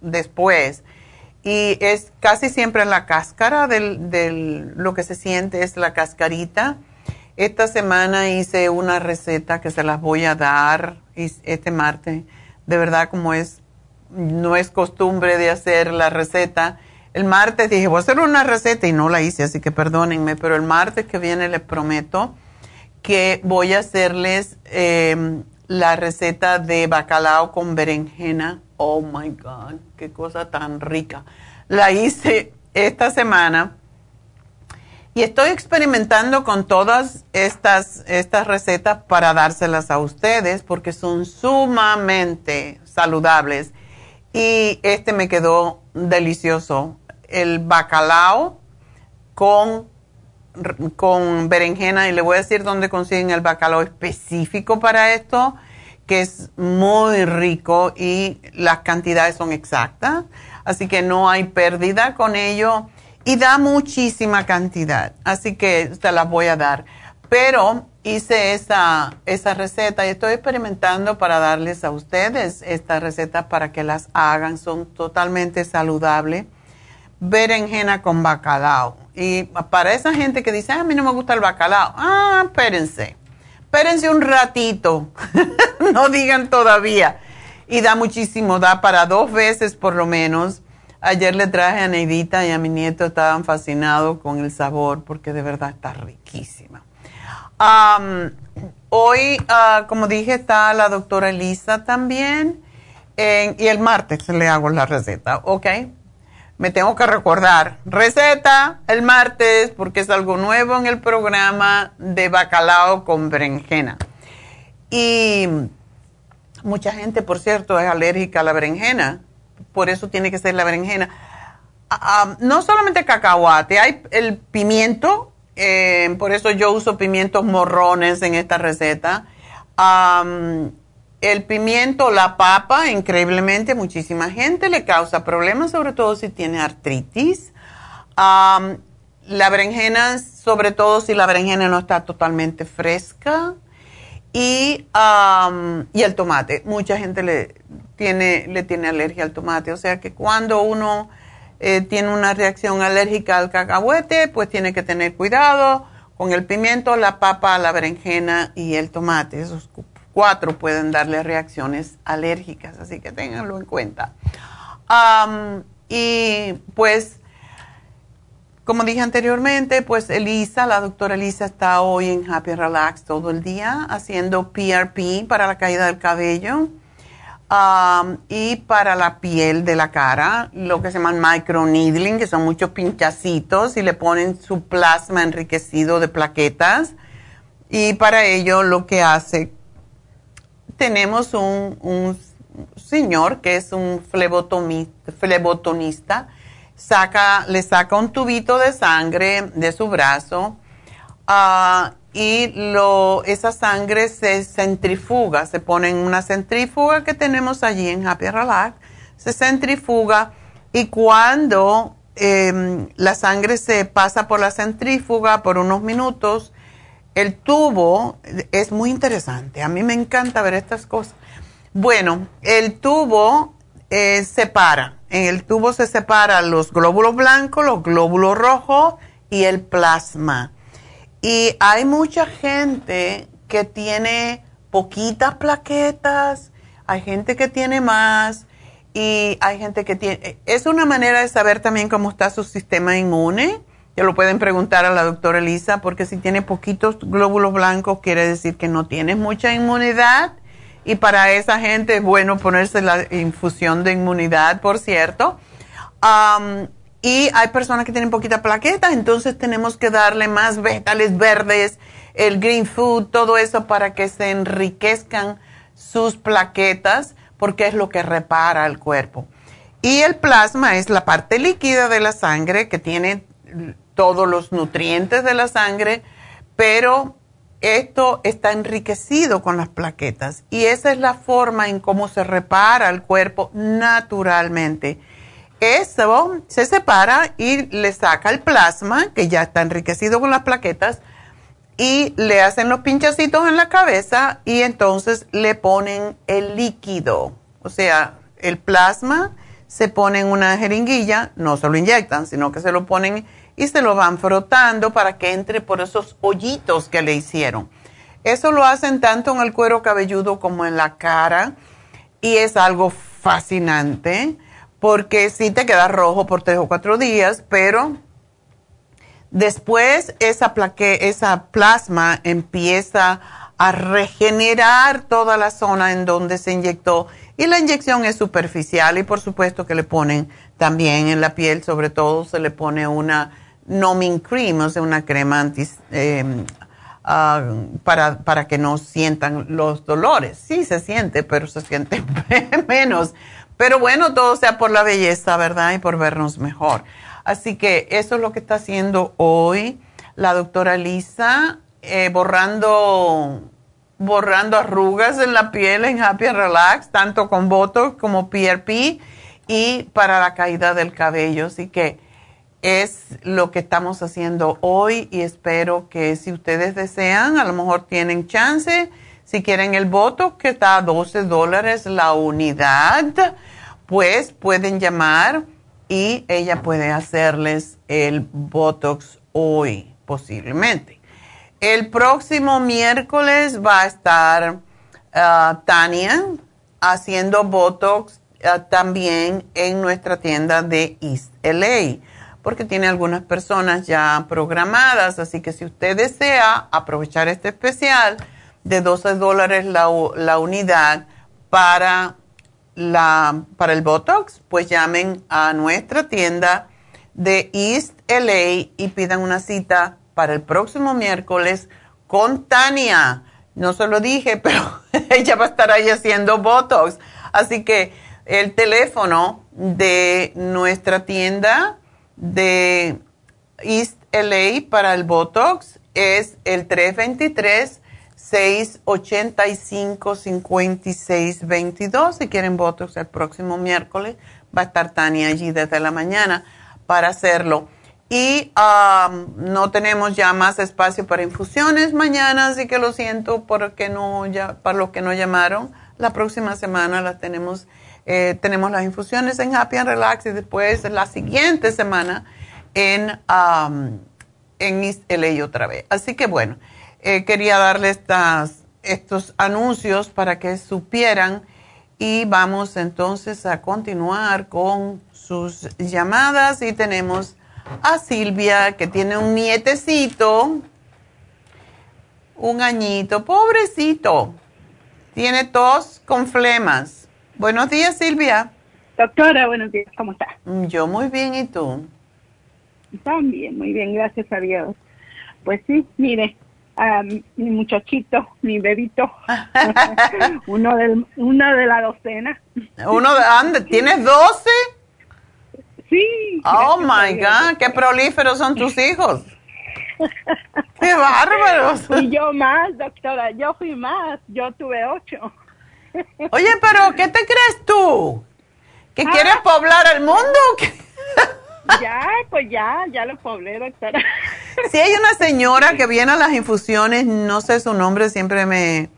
después y es casi siempre la cáscara del, lo que se siente es la cascarita. Esta semana hice una receta que se las voy a dar este martes. De verdad, como es, no es costumbre de hacer la receta el martes dije, voy a hacer una receta y no la hice, así que perdónenme, pero el martes que viene les prometo que voy a hacerles em, la receta de bacalao con berenjena. Oh my God, qué cosa tan rica. La hice esta semana y estoy experimentando con todas estas, estas recetas para dárselas a ustedes porque son sumamente saludables. Y este me quedó delicioso el bacalao con, con berenjena y le voy a decir dónde consiguen el bacalao específico para esto, que es muy rico y las cantidades son exactas, así que no hay pérdida con ello y da muchísima cantidad, así que te las voy a dar. Pero hice esa, esa receta y estoy experimentando para darles a ustedes esta receta para que las hagan, son totalmente saludables berenjena con bacalao. Y para esa gente que dice, a mí no me gusta el bacalao, ah, espérense, espérense un ratito, no digan todavía. Y da muchísimo, da para dos veces por lo menos. Ayer le traje a Neidita y a mi nieto, estaban fascinados con el sabor porque de verdad está riquísima. hoy, ah, como dije, está la doctora Elisa también. y el martes le hago la receta, ¿ok? Me tengo que recordar. Receta el martes porque es algo nuevo en el programa de bacalao con berenjena. Y mucha gente, por cierto, es alérgica a la berenjena. Por eso tiene que ser la berenjena. Ah, ah, no solamente cacahuate, hay el pimiento. Eh, por eso yo uso pimientos morrones en esta receta el pimiento, la papa, increíblemente, muchísima gente le causa problemas, sobre todo si tiene artritis. la berenjena, sobre todo si la berenjena no está totalmente fresca. Y, el tomate. Mucha gente le tiene, le tiene alergia al tomate. O sea que cuando uno eh, tiene una reacción alérgica al cacahuete, pues tiene que tener cuidado con el pimiento, la papa, la berenjena y el tomate. Esos cuatro pueden darle reacciones alérgicas, así que ténganlo en cuenta. y pues, como dije anteriormente, pues Elisa, la doctora Elisa está hoy en Happy Relax todo el día haciendo PRP para la caída del cabello y para la piel de la cara, lo que se llama microneedling, que son muchos pinchacitos y le ponen su plasma enriquecido de plaquetas. Y para ello lo que hace tenemos un, señor que es un flebotonista, saca, le saca un tubito de sangre de su brazo ah, y lo, esa sangre se centrifuga, se pone en una centrífuga que tenemos allí en Happy Relax, se centrifuga y cuando em, la sangre se pasa por la centrífuga por unos minutos, el tubo es muy interesante. A mí me encanta ver estas cosas. Bueno, el tubo eh, separa. En el tubo se separan los glóbulos blancos, los glóbulos rojos y el plasma. Y hay mucha gente que tiene poquitas plaquetas, hay gente que tiene más y hay gente que tiene... Es una manera de saber también cómo está su sistema inmune ya lo pueden preguntar a la doctora Elisa, porque si tiene poquitos glóbulos blancos, quiere decir que no tiene mucha inmunidad. Y para esa gente es bueno ponerse la infusión de inmunidad, por cierto. y hay personas que tienen poquita plaqueta, entonces tenemos que darle más vegetales verdes, el green food, todo eso para que se enriquezcan sus plaquetas, porque es lo que repara el cuerpo. Y el plasma es la parte líquida de la sangre que tiene todos los nutrientes de la sangre, pero esto está enriquecido con las plaquetas y esa es la forma en cómo se repara el cuerpo naturalmente. Eso se separa y le saca el plasma, que ya está enriquecido con las plaquetas, y le hacen los pinchacitos en la cabeza y entonces le ponen el líquido. O sea, el plasma se pone en una jeringuilla, no se lo inyectan, sino que se lo ponen y se lo van frotando para que entre por esos hoyitos que le hicieron. Eso lo hacen tanto en el cuero cabelludo como en la cara y es algo fascinante porque sí te queda rojo por tres o cuatro días, pero después esa, esa plasma empieza a regenerar toda la zona en donde se inyectó y la inyección es superficial y por supuesto que le ponen también en la piel, sobre todo se le pone una numbing cream, o sea, una crema anti, em, ah, para, para que no sientan los dolores. Sí se siente, pero se siente menos. Pero bueno, todo sea por la belleza, ¿verdad? Y por vernos mejor. Así que eso es lo que está haciendo hoy la doctora Lisa, eh, borrando, borrando arrugas en la piel en Happy and Relax, tanto con Botox como PRP y para la caída del cabello. Así que es lo que estamos haciendo hoy y espero que si ustedes desean, a lo mejor tienen chance si quieren el Botox, que está a 12 dólares la unidad, pues pueden llamar y ella puede hacerles el Botox hoy, posiblemente. El próximo miércoles va a estar ah, Tania haciendo Botox ah, también en nuestra tienda de East LA, porque tiene algunas personas ya programadas, así que si usted desea aprovechar este especial, de 12 dólares la, unidad para, la, para el Botox, pues llamen a nuestra tienda de East LA y pidan una cita para el próximo miércoles con Tania. No se lo dije, pero ella va a estar ahí haciendo Botox. Así que el teléfono de nuestra tienda de East LA para el Botox es el 323 685-5622. Si quieren Botox el próximo miércoles, va a estar Tania allí desde la mañana para hacerlo. Y um, no tenemos ya más espacio para infusiones mañana, así que lo siento porque no, ya, para los que no llamaron. La próxima semana las tenemos, eh, tenemos las infusiones en Happy and Relax y después la siguiente semana en, um, en LA otra vez. Así que bueno. Eh, quería darle estas, estos anuncios para que supieran y vamos entonces a continuar con sus llamadas y tenemos a Silvia que tiene un nietecito, un añito, pobrecito, tiene tos con flemas. Buenos días Silvia. Doctora, buenos días, ¿cómo está? Yo muy bien, ¿y tú? También, muy bien, gracias a Dios. Pues sí, mire, mi muchachito, mi bebito, uno, del, uno de la docena. ¿Uno de? ¿Tienes 12? Sí. Oh my God, qué prolíferos son tus hijos. ¡Qué bárbaros! Y yo más, doctora, yo fui más, yo tuve ocho. Oye, pero ¿qué te crees tú? ¿Que quieres ah. poblar el mundo? Ya, pues ya, ya lo poblé, doctora. Si hay una señora que viene a las infusiones, no sé su nombre, siempre me...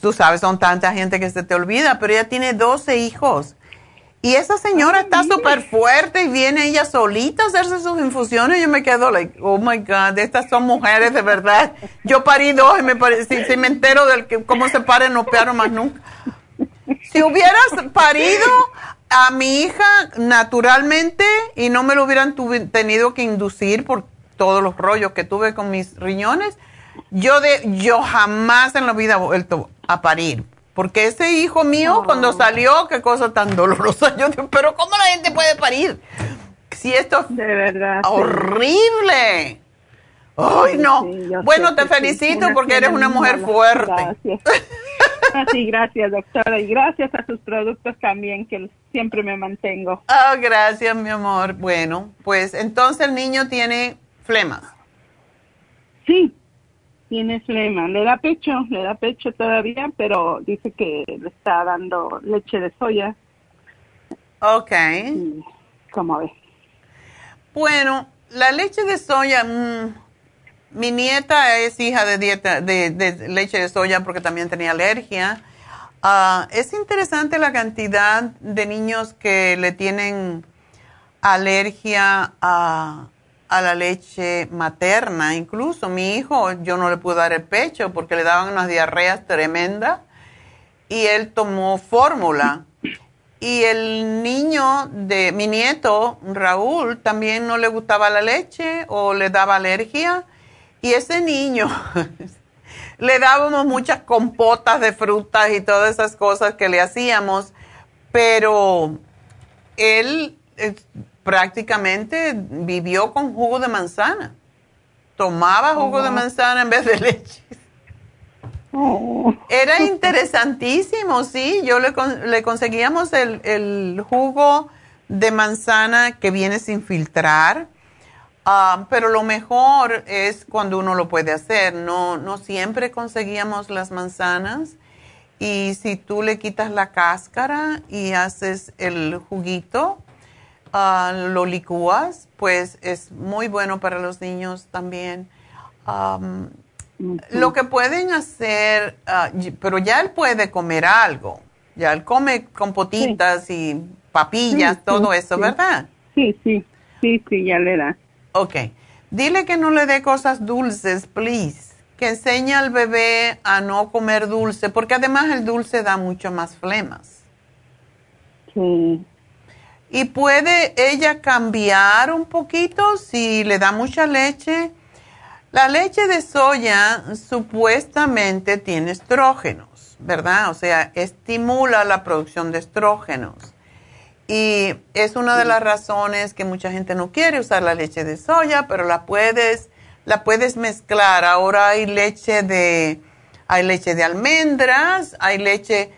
Tú sabes, son tanta gente que se te olvida, pero ella tiene 12 hijos. Y esa señora está súper fuerte y viene ella solita a hacerse sus infusiones. Yo me quedo like, oh my God, estas son mujeres de verdad. Yo parí dos y me si, si, me entero de cómo se paren, no paro más nunca. Si hubieras parido a mi hija naturalmente y no me lo hubieran tenido que inducir por todos los rollos que tuve con mis riñones, yo, de, yo jamás en la vida he vuelto a parir. Porque ese hijo mío, cuando salió, qué cosa tan dolorosa. Yo digo, pero ¿cómo la gente puede parir? Si esto es de verdad, horrible. ¡Ay, no! bueno, te felicito porque eres una mujer fuerte. Gracias. Sí, gracias, doctora. Y gracias a sus productos también, que siempre me mantengo. Oh, gracias, mi amor. Bueno, pues entonces el niño tiene flemas. Sí, tiene flema. Le da pecho, le da pecho todavía, pero dice que le está dando leche de soya. Ok. ¿Cómo ves? Bueno, la leche de soya, mm, mi nieta es hija de dieta de, leche de soya porque también tenía alergia. Ah, es interesante la cantidad de niños que le tienen alergia a, a, la leche materna. Incluso mi hijo, yo no le pude dar el pecho porque le daban unas diarreas tremendas y él tomó fórmula. Y el niño de mi nieto, Raúl, también no le gustaba la leche o le daba alergia. Y ese niño, le dábamos muchas compotas de frutas y todas esas cosas que le hacíamos, pero él eh, prácticamente vivió con jugo de manzana. Tomaba jugo de manzana en vez de leche. Era interesantísimo, sí. Yo le, le conseguíamos el, el, jugo de manzana que viene sin filtrar, ah, pero lo mejor es cuando uno lo puede hacer. No, no siempre conseguíamos las manzanas. Y si tú le quitas la cáscara y haces el juguito, ah, lo licúas, pues es muy bueno para los niños también. Lo que pueden hacer, ah, pero ya él puede comer algo. Ya él come compotitas y papillas, todo eso, ¿verdad? Sí, sí, sí, sí, ya le da. Ok. Dile que no le dé cosas dulces, please. Que enseñe al bebé a no comer dulce, porque además el dulce da mucho más flemas. Sí. Y puede ella cambiar un poquito si le da mucha leche la leche de soya supuestamente tiene estrógenos, ¿verdad? O sea, estimula la producción de estrógenos. Y es una de las razones que mucha gente no quiere usar la leche de soya, pero la puedes, la puedes mezclar. Ahora hay leche de, hay leche de almendras, hay leche,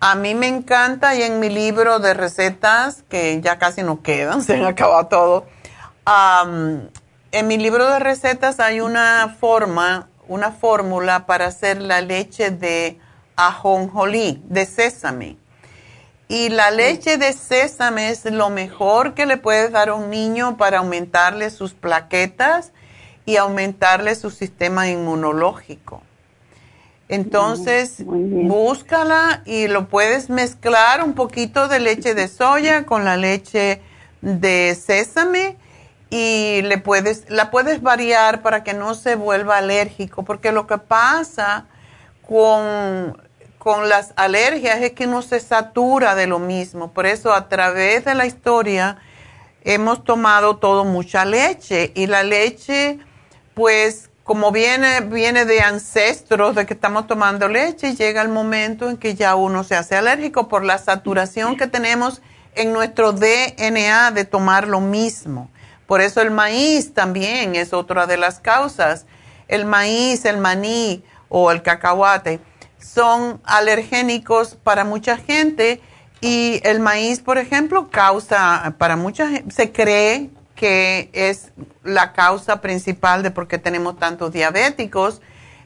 a mí me encanta y en mi libro de recetas, que ya casi no quedan, se han acabado todo, en mi libro de recetas hay una forma, una fórmula para hacer la leche de ajonjolí, de sésame. Y la leche de sésame es lo mejor que le puedes dar a un niño para aumentarle sus plaquetas y aumentarle su sistema inmunológico. Entonces, búscala y lo puedes mezclar un poquito de leche de soya con la leche de sésame y le puedes, la puedes variar para que no se vuelva alérgico, porque lo que pasa con, con las alergias es que no se satura de lo mismo. Por eso a través de la historia hemos tomado todo mucha leche y la leche, pues como viene, viene de ancestros de que estamos tomando leche, llega el momento en que ya uno se hace alérgico por la saturación que tenemos en nuestro DNA de tomar lo mismo. Por eso el maíz también es otra de las causas. El maíz, el maní o el cacahuate son alergénicos para mucha gente y el maíz, por ejemplo, causa para mucha gente, se cree que es la causa principal de por qué tenemos tantos diabéticos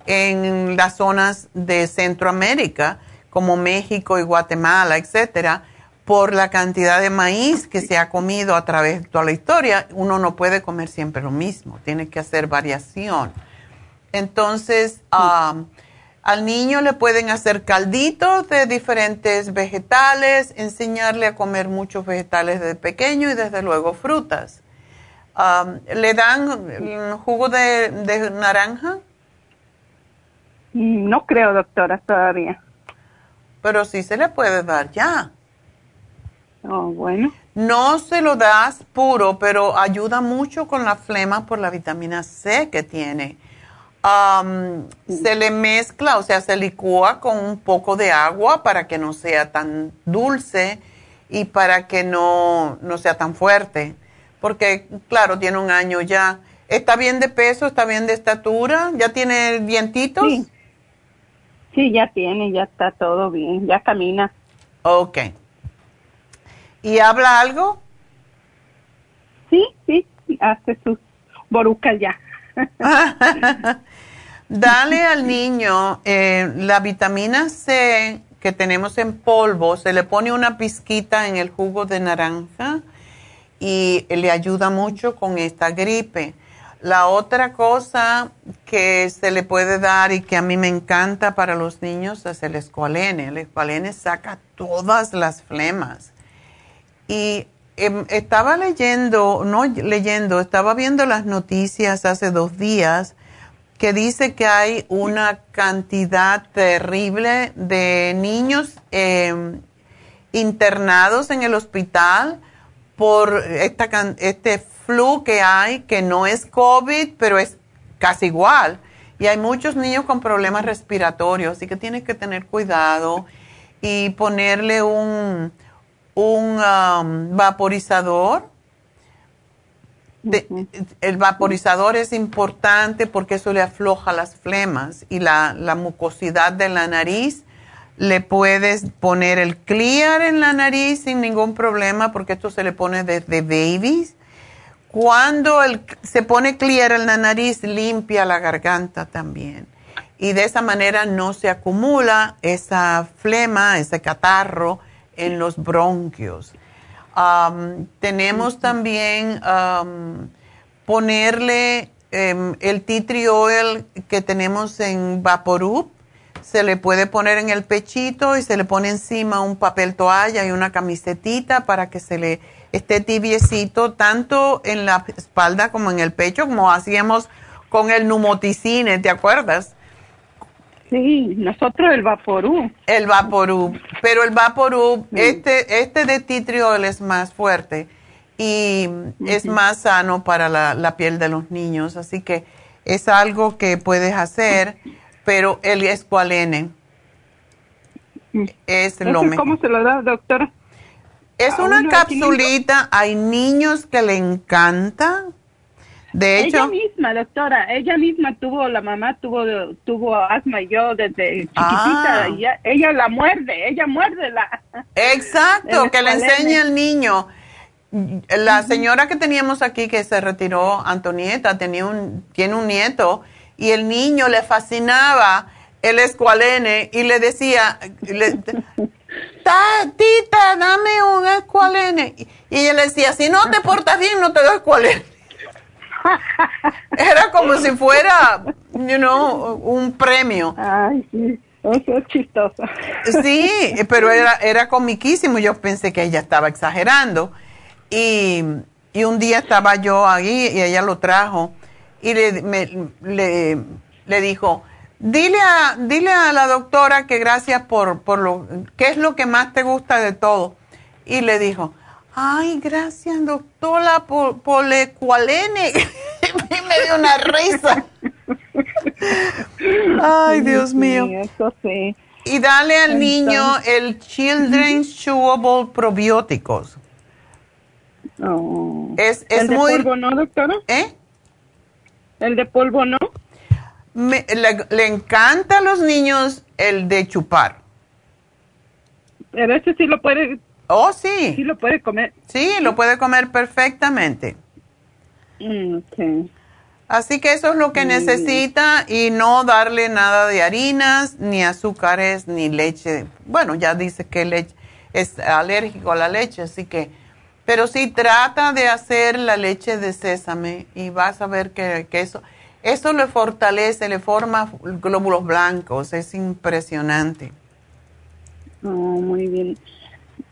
en las zonas de Centroamérica, como México y Guatemala, etcétera por la cantidad de maíz que se ha comido a través de toda la historia, uno no puede comer siempre lo mismo, tiene que hacer variación. Entonces, al niño le pueden hacer calditos de diferentes vegetales, enseñarle a comer muchos vegetales desde pequeño y desde luego frutas. ¿Le dan jugo de, de naranja? No creo, doctora, todavía. Pero sí se le puede dar ya. Oh, bueno. No se lo das puro, pero ayuda mucho con la flema por la vitamina C que tiene. Se le mezcla, o sea, se licúa con un poco de agua para que no sea tan dulce y para que no, no sea tan fuerte. Porque, claro, tiene un año ya. ¿Está bien de peso? ¿Está bien de estatura? ¿Ya tiene dientitos? Sí. Sí, ya tiene, ya está todo bien, ya camina. Ok. ¿Y habla algo? Sí, sí, hace sus borucas ya. Dale al niño eh, la vitamina C que tenemos en polvo, se le pone una pizquita en el jugo de naranja y le ayuda mucho con esta gripe. La otra cosa que se le puede dar y que a mí me encanta para los niños es el escualene. El escualene saca todas las flemas. Y em, estaba leyendo, no leyendo, estaba viendo las noticias hace dos días que dice que hay una cantidad terrible de niños em, internados en el hospital por esta, este flu que hay, que no es COVID, pero es casi igual. Y hay muchos niños con problemas respiratorios, así que tienes que tener cuidado y ponerle un, un um, vaporizador. el vaporizador es importante porque eso le afloja las flemas y la, la mucosidad de la nariz le puedes poner el clear en la nariz sin ningún problema porque esto se le pone desde babies. Cuando el, se pone clear en la nariz, limpia la garganta también. Y de esa manera no se acumula esa flema, ese catarro en los bronquios. tenemos también ponerle em, el tea que tenemos en Vaporub se le puede poner en el pechito y se le pone encima un papel toalla y una camisetita para que se le esté tibiecito tanto en la espalda como en el pecho, como hacíamos con el numoticine, ¿te acuerdas? Sí, nosotros el Vaporú. El Vaporú, pero el Vaporú, este, este de titriol es más fuerte y es más sano para la, la piel de los niños, así que es algo que puedes hacer pero el escualene es lo mejor. ¿Cómo se lo da, doctora? Es una capsulita, hay niños que le encanta. De hecho, ella misma, doctora, ella misma tuvo, la mamá tuvo, tuvo asma y yo desde chiquitita, Ah. ella, ella la muerde, ella muerde la. exacto, que le enseñe al niño. La señora que teníamos aquí que se retiró, Antonieta, tenía un, tiene un nieto y el niño le fascinaba el escualene y le decía, le, "Ta- tita, dame un escualene. Y y ella le decía, si no te portas bien, no te doy escualene. Era como si fuera, you know, un premio. Ay, sí, eso es chistoso. Sí, pero era, era comiquísimo. Yo pensé que ella estaba exagerando. Y, y un día estaba yo ahí y ella lo trajo y le, me- le, le dijo, dile a, dile a la doctora que gracias por, por lo, ¿qué es lo que más te gusta de todo? Y le dijo, ay, gracias doctora por, por el escualene. y me dio una risa. Ay, Dios mío. Sí, eso sí. Y dale al Entonces- niño el Children's Chewable Probióticos. Oh. Es, es ¿El de muy... polvo no, doctora? ¿Eh? ¿El de polvo no? Me- le, le encanta a los niños el de chupar. Pero ese sí lo puede, Oh, sí. sí lo puede comer. Sí, lo puede comer perfectamente. Mm, ok. Así que eso es lo que necesita y no darle nada de harinas, ni azúcares, ni leche. Bueno, ya dice que leche es alérgico a la leche, así que... Pero sí trata de hacer la leche de sésame y vas a ver que, que eso, eso le fortalece, le forma glóbulos blancos, es impresionante. Oh, muy bien.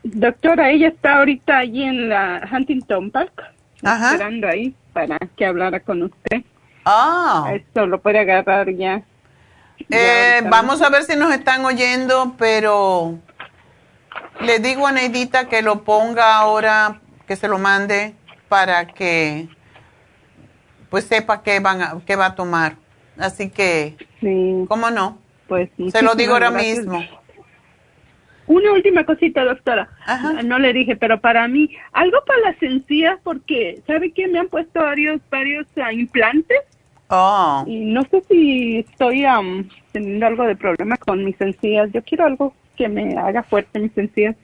Doctora, ella está ahorita allí en la Huntington Park, Ajá. esperando ahí para que hablara con usted. Ah, Esto lo puede agarrar ya. eh, vamos a ver si nos están oyendo, pero le digo a Neidita que lo ponga ahora, que se lo mande para que pues sepa qué, van a, qué va a tomar. Así que, Sí, ¿cómo no? pues Se lo digo ahora gracias. mismo. una última cosita, doctora. No le dije, pero para mí, algo para las encías, porque, ¿sabe qué? Me han puesto varios, varios ah, implantes. Oh. Y no sé si estoy teniendo algo de problema con mis encías. Yo quiero algo que me haga fuerte mis encías.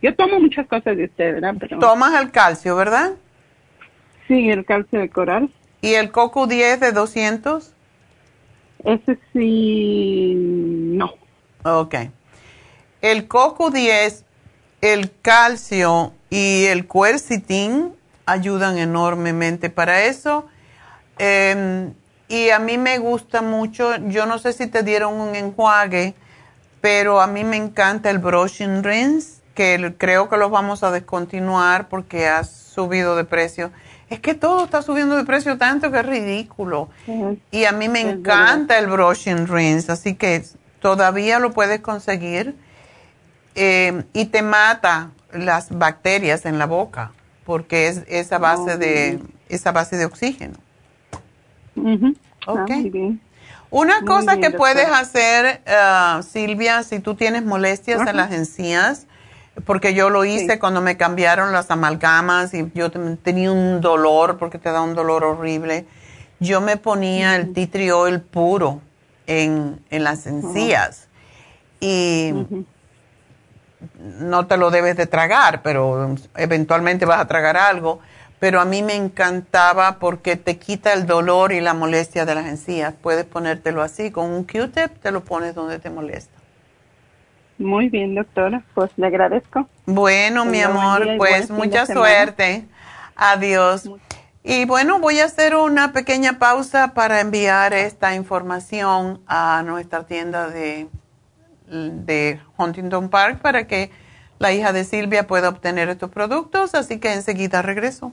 Yo tomo muchas cosas de usted, ¿verdad? Pero... Tomas el calcio, ¿verdad? Sí, el calcio de coral. ¿Y el coco 10 de 200? Ese sí, no. Ok. El coco 10, el calcio y el quercitín ayudan enormemente para eso. Em, y a mí me gusta mucho, yo no sé si te dieron un enjuague, pero a mí me encanta el brushing rinse, que creo que los vamos a descontinuar porque ha subido de precio. Es que todo está subiendo de precio tanto que es ridículo. Y a mí me encanta el brushing rinse, así que todavía lo puedes conseguir. Eh, y te mata las bacterias en la boca porque es esa base de esa base de oxígeno. Ah, Una cosa que puedes hacer, uh, Silvia, si tú tienes molestias en las encías, porque yo lo hice cuando me cambiaron las amalgamas y yo tenía un dolor, porque te da un dolor horrible, yo me ponía el tea tree oil puro en, en las encías. Y no te lo debes de tragar, pero eventualmente vas a tragar algo pero a mí me encantaba porque te quita el dolor y la molestia de las encías. Puedes ponértelo así, con un Q-tip te lo pones donde te molesta. Muy bien, doctora, pues le agradezco. Bueno, mi amor, pues mucha suerte. Adiós. Y bueno, voy a hacer una pequeña pausa para enviar esta información a nuestra tienda de, de Huntington Park para que la hija de Silvia pueda obtener estos productos, así que enseguida regreso.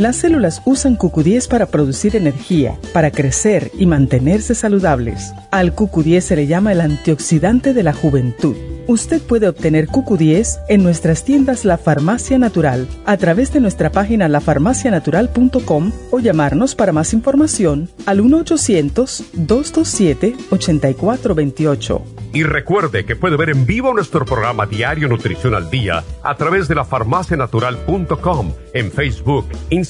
Las células usan QQ10 para producir energía, para crecer y mantenerse saludables. Al QQ10 se le llama el antioxidante de la juventud. Usted puede obtener QQ10 en nuestras tiendas La Farmacia Natural a través de nuestra página lafarmacianatural.com o llamarnos para más información al 1-800-227-8428. Y recuerde que puede ver en vivo nuestro programa Diario Nutrición al Día a través de lafarmacianatural.com en Facebook, Instagram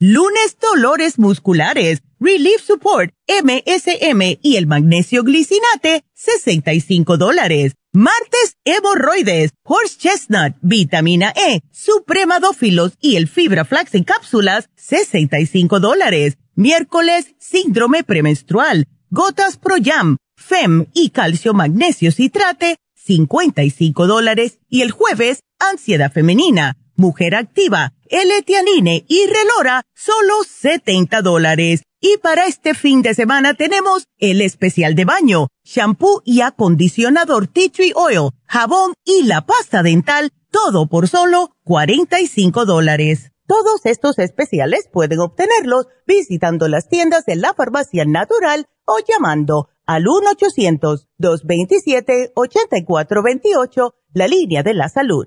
Lunes, dolores musculares, Relief Support, MSM y el magnesio glicinate, 65 dólares. Martes, hemorroides, horse chestnut, vitamina E, supremadófilos y el fibra flax en cápsulas, 65 dólares. Miércoles, síndrome premenstrual, gotas Pro Jam, FEM y calcio magnesio citrate, 55 dólares. Y el jueves, ansiedad femenina, mujer activa, L-etianine y relora, solo 70 dólares. Y para este fin de semana tenemos el especial de baño, shampoo y acondicionador Tea Tree Oil, jabón y la pasta dental, todo por solo 45 dólares. Todos estos especiales pueden obtenerlos visitando las tiendas de la farmacia natural o llamando al 1-800-227-8428, la línea de la salud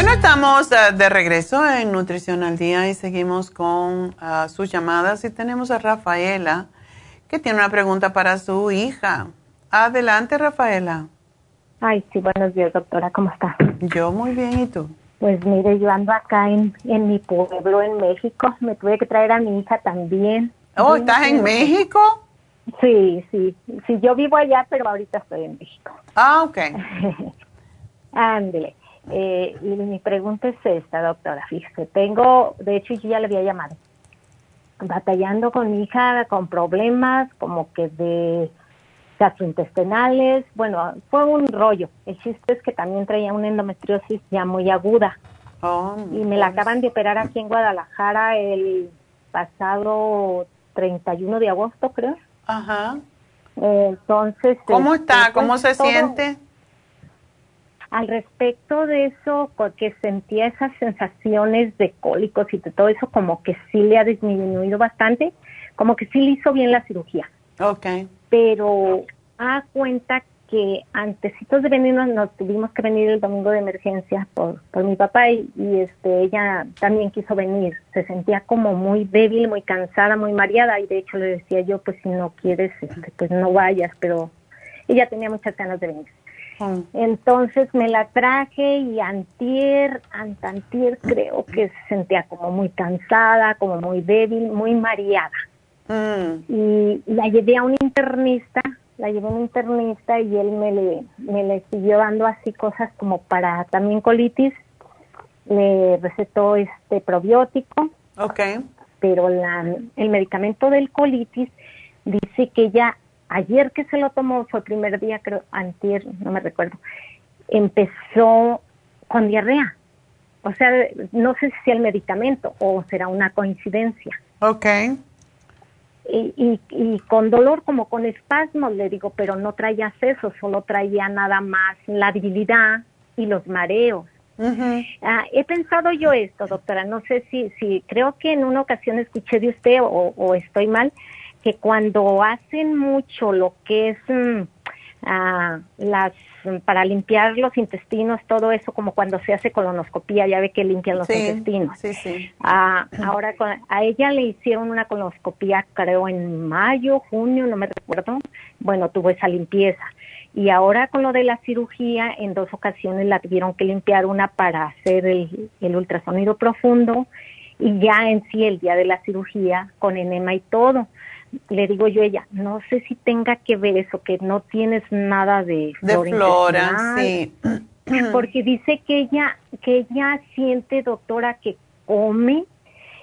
Bueno, estamos uh, de regreso en Nutrición al Día y seguimos con uh, sus llamadas y tenemos a Rafaela que tiene una pregunta para su hija. Adelante, Rafaela. Ay, sí, buenos días, doctora. ¿Cómo está? Yo muy bien, ¿y tú? Pues mire, yo ando acá en, en mi pueblo, en México. Me tuve que traer a mi hija también. Oh, ¿estás en México? Sí, sí. Sí, yo vivo allá, pero ahorita estoy en México. Ah, ok. Ándele. Eh, y mi pregunta es esta, doctora. Fíjese, tengo, de hecho, yo ya le había llamado. Batallando con mi hija, con problemas como que de gastrointestinales. Bueno, fue un rollo. El chiste es que también traía una endometriosis ya muy aguda. Oh, y me la acaban de operar aquí en Guadalajara el pasado 31 de agosto, creo. Ajá. entonces. ¿Cómo está? este, ¿Cómo pues, se todo- siente? Al respecto de eso, porque sentía esas sensaciones de cólicos y de todo eso, como que sí le ha disminuido bastante, como que sí le hizo bien la cirugía. Ok. Pero a cuenta que antecitos de venirnos nos tuvimos que venir el domingo de emergencia por, por mi papá y, y, este ella también quiso venir. Se sentía como muy débil, muy cansada, muy mareada y de hecho le decía yo, pues si no quieres, este, pues no vayas, pero ella tenía muchas ganas de venir. Mm. Entonces me la traje y antier, antantier creo que se sentía como muy cansada, como muy débil, muy mareada. Mm. Y la llevé a un internista, la llevé a un internista y él me le, me le siguió dando así cosas como para también colitis. Le recetó este probiótico, Ok. pero la, el medicamento del colitis dice que ya ayer que se lo tomó, fue el primer día, creo, antier, no me recuerdo, empezó con diarrea. O sea, no sé si el medicamento o será una coincidencia. Ok. Y, y, y con dolor como con espasmos, le digo, pero no traía eso, solo traía nada más la debilidad y los mareos. Ah, he pensado yo esto, doctora, no sé si, si creo que en una ocasión escuché de usted o, o estoy mal, que cuando hacen mucho lo que es mm, ah, las para limpiar los intestinos, todo eso como cuando se hace colonoscopía, ya ve que limpian los Sí, intestinos. sí, sí. Ah, ahora a ella le hicieron una colonoscopía, creo en mayo, junio, no me recuerdo. Bueno, tuvo esa limpieza. Y ahora con lo de la cirugía, en dos ocasiones la tuvieron que limpiar, una para hacer el, el ultrasonido profundo y ya en sí el día de la cirugía con enema y todo. Le digo yo a ella, no sé si tenga que ver eso, que no tienes nada de De flora sí. porque dice que ella que ella siente doctora que come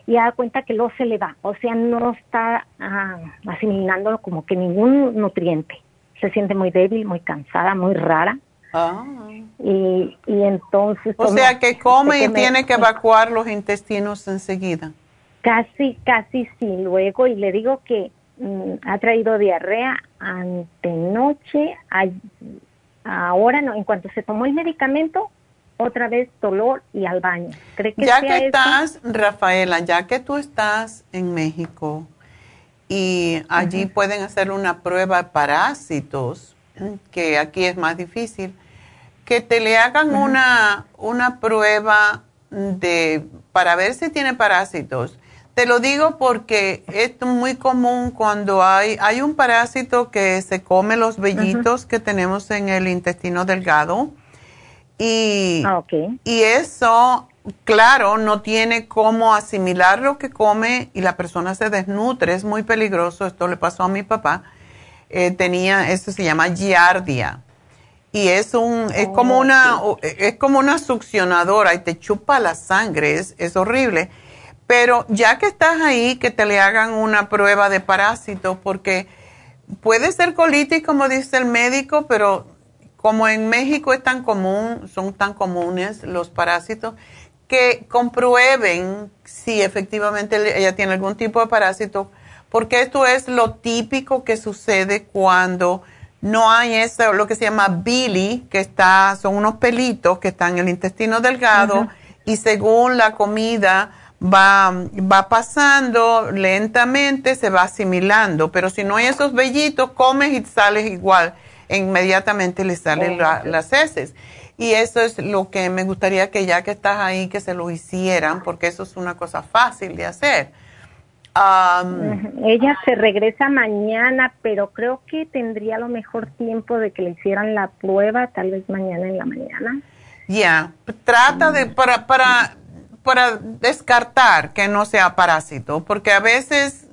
y da cuenta que luego se le va o sea no está ah, asimilando como que ningún nutriente se siente muy débil muy cansada muy rara Ah. y, y entonces O como- sea que come y me- tiene que evacuar los intestinos enseguida. Casi, casi sí. Luego, y le digo que ha traído diarrea antenoche, ahora no, en cuanto se tomó el medicamento, otra vez dolor y al baño. ¿Cree que Ya que eso? estás, Rafaela, ya que tú estás en México y allí pueden hacer una prueba de parásitos, que aquí es más difícil, que te le hagan una, una prueba de para ver si tiene parásitos. Te lo digo porque es muy común cuando hay, hay un parásito que se come los vellitos que tenemos en el intestino delgado. Y, Ah, y eso, claro, no tiene cómo asimilar lo que come y la persona se desnutre. Es muy peligroso. Esto le pasó a mi papá. Eh, tenía, eso se llama giardia. Y es un, es como una, es como una succionadora y te chupa la sangre. Es, es horrible. Pero ya que estás ahí, que te le hagan una prueba de parásitos, porque puede ser colitis, como dice el médico, pero como en México es tan común, son tan comunes los parásitos, que comprueben si efectivamente ella tiene algún tipo de parásito, porque esto es lo típico que sucede cuando no hay eso, lo que se llama bili, que está, son unos pelitos que están en el intestino delgado y según la comida va, va pasando lentamente, se va asimilando, pero si no hay esos vellitos, comes y sales igual, e inmediatamente le salen la- las heces. Y eso es lo que me gustaría que ya que estás ahí, que se lo hicieran, porque eso es una cosa fácil de hacer. Ella se regresa mañana, pero creo que tendría lo mejor tiempo de que le hicieran la prueba, tal vez mañana en la mañana. Ya, trata de, para, para, para descartar que no sea parásito, porque a veces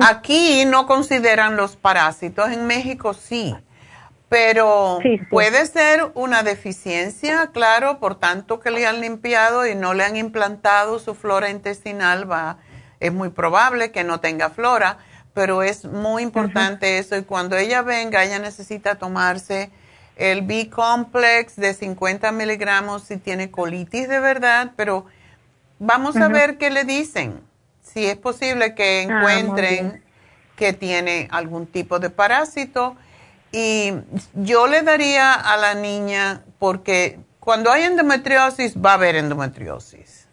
aquí no consideran los parásitos, en México sí. Pero puede ser una deficiencia, claro, por tanto que le han limpiado y no le han implantado su flora intestinal, va, es muy probable que no tenga flora, pero es muy importante eso y cuando ella venga, ella necesita tomarse el B-complex de 50 miligramos si tiene colitis de verdad, pero vamos a ver qué le dicen, si es posible que ah, encuentren que tiene algún tipo de parásito y yo le daría a la niña, porque cuando hay endometriosis, va a haber endometriosis.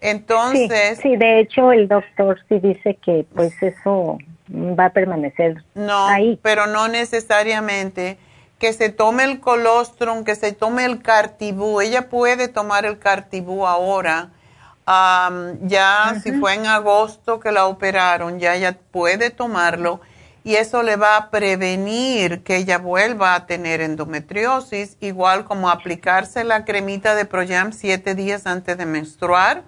Entonces. Sí, de hecho, el doctor sí dice que, pues, eso va a permanecer no, pero no necesariamente. Que se tome el colostrum, que se tome el cartibú. Ella puede tomar el cartibú ahora. Ya, si fue en agosto que la operaron, ya ella puede tomarlo y eso le va a prevenir que ella vuelva a tener endometriosis, igual como aplicarse la cremita de Proyam siete días antes de menstruar.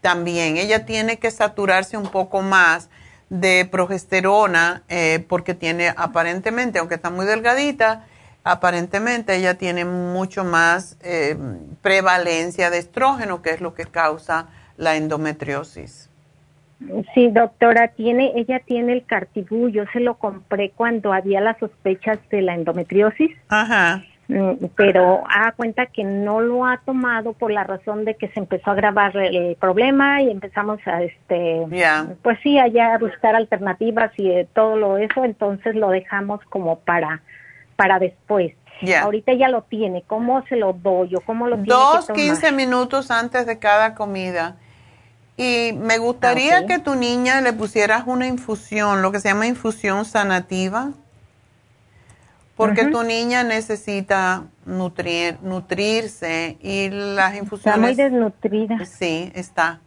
También ella tiene que saturarse un poco más de progesterona eh, porque tiene aparentemente, aunque está muy delgadita, aparentemente ella tiene mucho más eh, prevalencia de estrógeno, que es lo que causa la endometriosis. Sí, doctora, tiene, ella tiene el cartibú, yo se lo compré cuando había las sospechas de la endometriosis. Ajá. Mm, pero haga cuenta que no lo ha tomado por la razón de que se empezó a agravar el problema y empezamos a este pues sí allá a buscar alternativas y todo lo eso entonces lo dejamos como para para después. Ahorita ya lo tiene cómo se lo doy o cómo lo tiene dos quince minutos antes de cada comida. Y me gustaría ah, que tu niña le pusieras una infusión, lo que se llama infusión sanativa, porque tu niña necesita nutrir, nutrirse y las infusiones... Está muy desnutrida. Sí, está.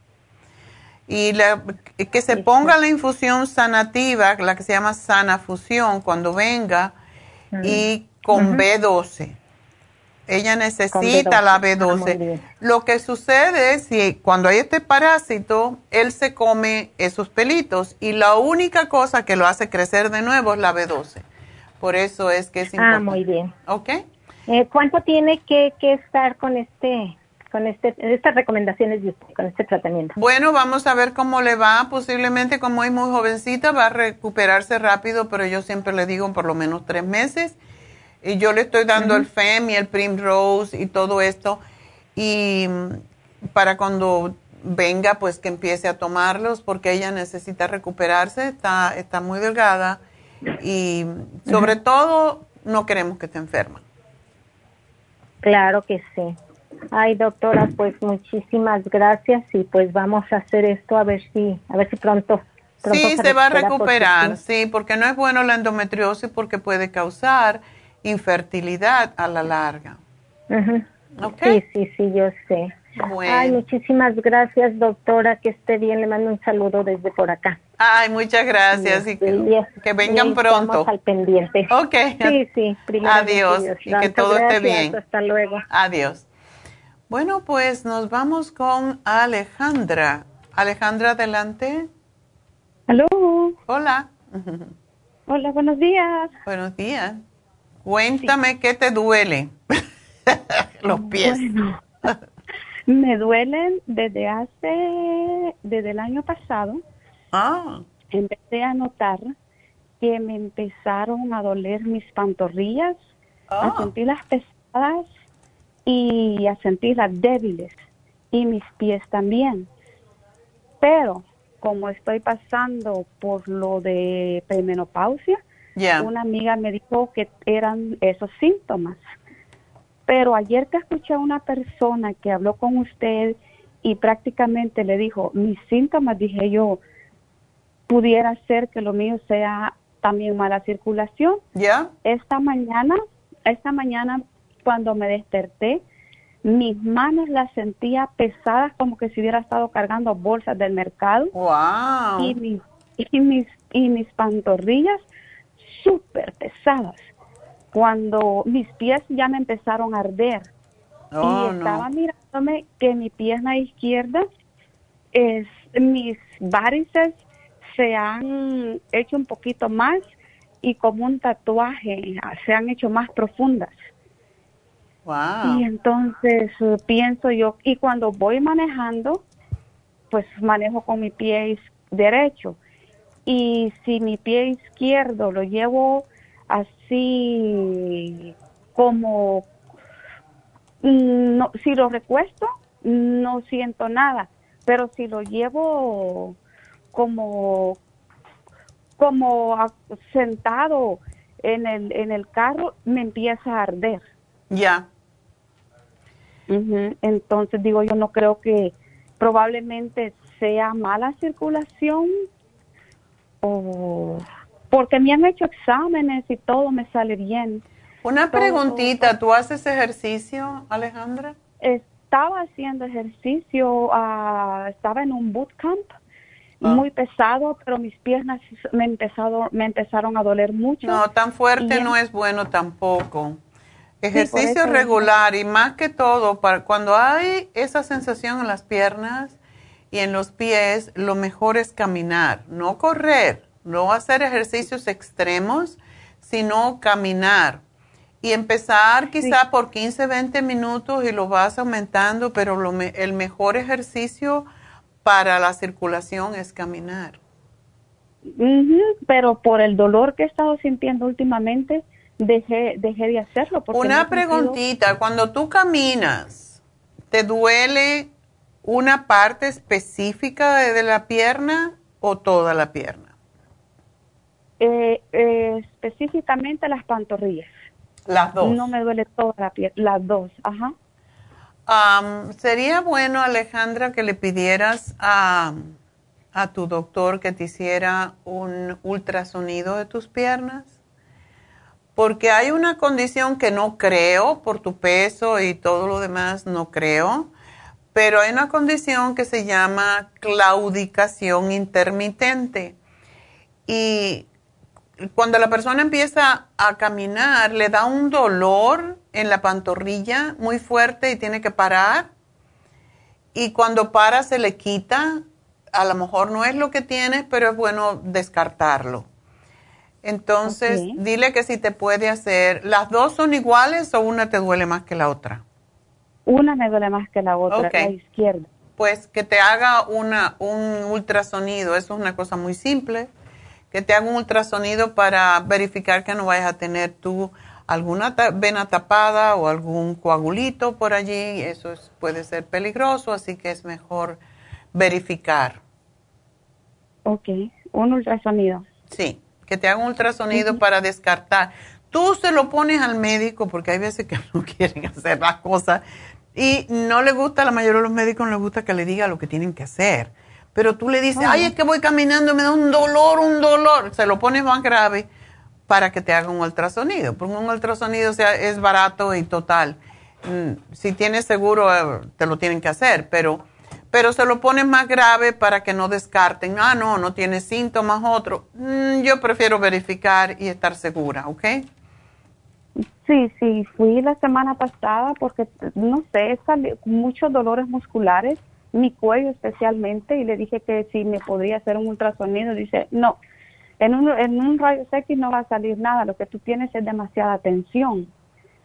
Y que se ponga la infusión sanativa, la que se llama sana fusión, cuando venga, y con B12 ella necesita la B12. Ah, Lo que sucede es que cuando hay este parásito, él se come esos pelitos y la única cosa que lo hace crecer de nuevo es la B12. Por eso es que es importante. Ah, muy bien. ¿Ok? Eh, ¿Cuánto tiene que, que estar con este con este, estas recomendaciones de usted, con este tratamiento? Bueno, vamos a ver cómo le va. Posiblemente como es muy jovencita va a recuperarse rápido, pero yo siempre le digo por lo menos tres meses y yo le estoy dando el FEM y el Primrose y todo esto. Y para cuando venga, pues que empiece a tomarlos porque ella necesita recuperarse, está, está muy delgada y sobre todo no queremos que esté enferma. Claro que sí. Ay, doctora, pues muchísimas gracias y pues vamos a hacer esto a ver si, a ver si pronto. sí, se, va a recuperar, sí, porque no es bueno la endometriosis porque puede causar infertilidad a la larga. Sí, sí, sí, yo sé. Ay, muchísimas gracias, doctora. Que esté bien. Le mando un saludo desde por acá. Ay, muchas gracias. y que, vengan pronto. al pendiente. Ok. Sí, sí. Adiós. Y que todo esté bien. Hasta luego. Adiós. Bueno, pues nos vamos con Alejandra. Alejandra, adelante. Aló. Hola. Hola, buenos días. Buenos días. Cuéntame qué te duele. Los pies. me duelen desde hace, desde el año pasado. Ah. Empecé a notar que me empezaron a doler mis pantorrillas, a ah. sentirlas pesadas y a sentirlas débiles y mis pies también. Pero como estoy pasando por lo de premenopausia, una amiga me dijo que eran esos síntomas. Pero ayer que escuché a una persona que habló con usted y prácticamente le dijo, mis síntomas, dije yo, pudiera ser que lo mío sea también mala circulación. Ya. Esta mañana, esta mañana cuando me desperté, mis manos las sentía pesadas como que si hubiera estado cargando bolsas del mercado. Wow. Y mis, y mis, y mis pantorrillas súper pesadas. Cuando mis pies ya me empezaron a arder. Oh, y estaba mirándome que mi pierna izquierda es mis varices se han hecho un poquito más y como un tatuaje se han hecho más profundas. Wow. Y entonces eh, pienso yo, y cuando voy manejando, pues manejo con mi pie derecho. Y si mi pie izquierdo lo llevo así como, mm, no, si lo recuesto, no siento nada. Pero si lo llevo como, como sentado en el, en el carro, me empieza a arder. Ya. Ujú, Entonces digo, yo no creo que probablemente sea mala circulación o porque me han hecho exámenes y todo me sale bien. Una Todo- preguntita, ¿tú haces ejercicio, Alejandra? Estaba haciendo ejercicio, ah, estaba en un bootcamp Ah. muy pesado, pero mis piernas me empezado, me empezaron a doler mucho. No, tan fuerte Y no es bueno tampoco. Ejercicio regular y más que todo, para, cuando hay esa sensación en las piernas y en los pies, lo mejor es caminar, no correr, no hacer ejercicios extremos, sino caminar. Y empezar quizá por 15, 20 minutos y lo vas aumentando, pero lo me- el mejor ejercicio para la circulación es caminar. Pero por el dolor que he estado sintiendo últimamente, dejé, dejé de hacerlo. Porque Una sentido- preguntita, cuando tú caminas, ¿te duele una parte específica de, de la pierna o toda la pierna? Eh, eh, específicamente las pantorrillas. Las dos. No me duele toda la piel, las dos, ajá. Am, Sería bueno, Alejandra, que le pidieras a, a tu doctor que te hiciera un ultrasonido de tus piernas, porque hay una condición que no creo por tu peso y todo lo demás, no creo, pero hay una condición que se llama claudicación intermitente. Y cuando la persona empieza a caminar, le da un dolor en la pantorrilla muy fuerte y tiene que parar. Y cuando para se le quita, a lo mejor no es lo que tienes, pero es bueno descartarlo. Entonces, dile que si te puede hacer, ¿las dos son iguales o una te duele más que la otra? Una me duele más que la otra, la izquierda. Pues que te haga una, un ultrasonido, eso es una cosa muy simple, que te haga un ultrasonido para verificar que no vayas a tener tú alguna ta- vena tapada o algún coagulito por allí, eso es- puede ser peligroso, así que es mejor verificar. Ok, un ultrasonido. Sí, que te haga un ultrasonido para descartar. Tú se lo pones al médico porque hay veces que no quieren hacer las cosas y no le gusta, a la mayoría de los médicos no les gusta que le diga lo que tienen que hacer. Pero tú le dices, ay, es que voy caminando, me da un dolor, un dolor. Se lo pones más grave para que te haga un ultrasonido. Porque un ultrasonido o sea, es barato y total. Mm, Si tienes seguro, eh, te lo tienen que hacer, pero, pero se lo pones más grave para que no descarten. Ah, no, no tiene síntomas, otro. Mm, yo prefiero verificar y estar segura, ¿ok? Sí, sí, fui la semana pasada porque, no sé, con muchos dolores musculares, mi cuello especialmente, y le dije que si me podría hacer un ultrasonido. Dice, no, en un, en un rayo X no va a salir nada, lo que tú tienes es demasiada tensión.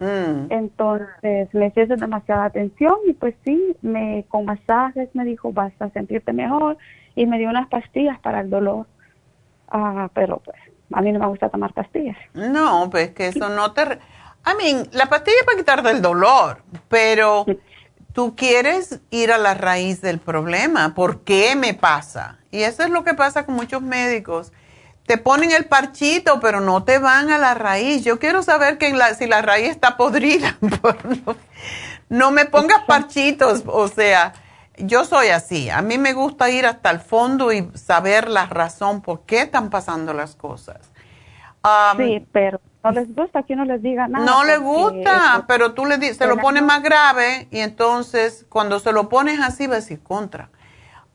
Mm. Entonces me hizo demasiada atención y pues sí, me con masajes me dijo vas a sentirte mejor y me dio unas pastillas para el dolor. Ah, pero pues a mí no me gusta tomar pastillas. No, pues que eso no te... I mean, la pastilla es para quitar del dolor, pero tú quieres ir a la raíz del problema. ¿Por qué me pasa? Y eso es lo que pasa con muchos médicos. Te ponen el parchito, pero no te van a la raíz. Yo quiero saber que la- si la raíz está podrida. no, no me pongas parchitos, o sea, yo soy así. A mí me gusta ir hasta el fondo y saber la razón por qué están pasando las cosas. Um, sí, pero no les gusta que uno les diga nada. No le porque gusta, pero tú le se lo pones más grave y entonces cuando se lo pones así va a decir contra.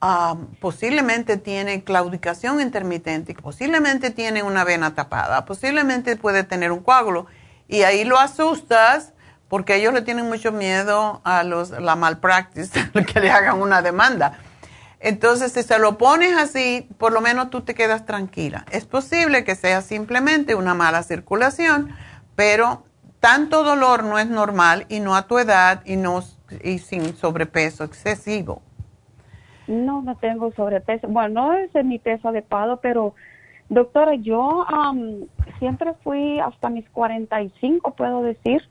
Ah, posiblemente tiene claudicación intermitente, posiblemente tiene una vena tapada, posiblemente puede tener un coágulo y ahí lo asustas porque ellos le tienen mucho miedo a los la malpractice, que le hagan una demanda. Entonces, si se lo pones así, por lo menos tú te quedas tranquila. Es posible que sea simplemente una mala circulación, pero tanto dolor no es normal y no a tu edad y no y sin sobrepeso excesivo. No, no tengo sobrepeso. Bueno, no es mi peso adecuado, pero doctora, yo am, siempre fui hasta mis 45, puedo decir,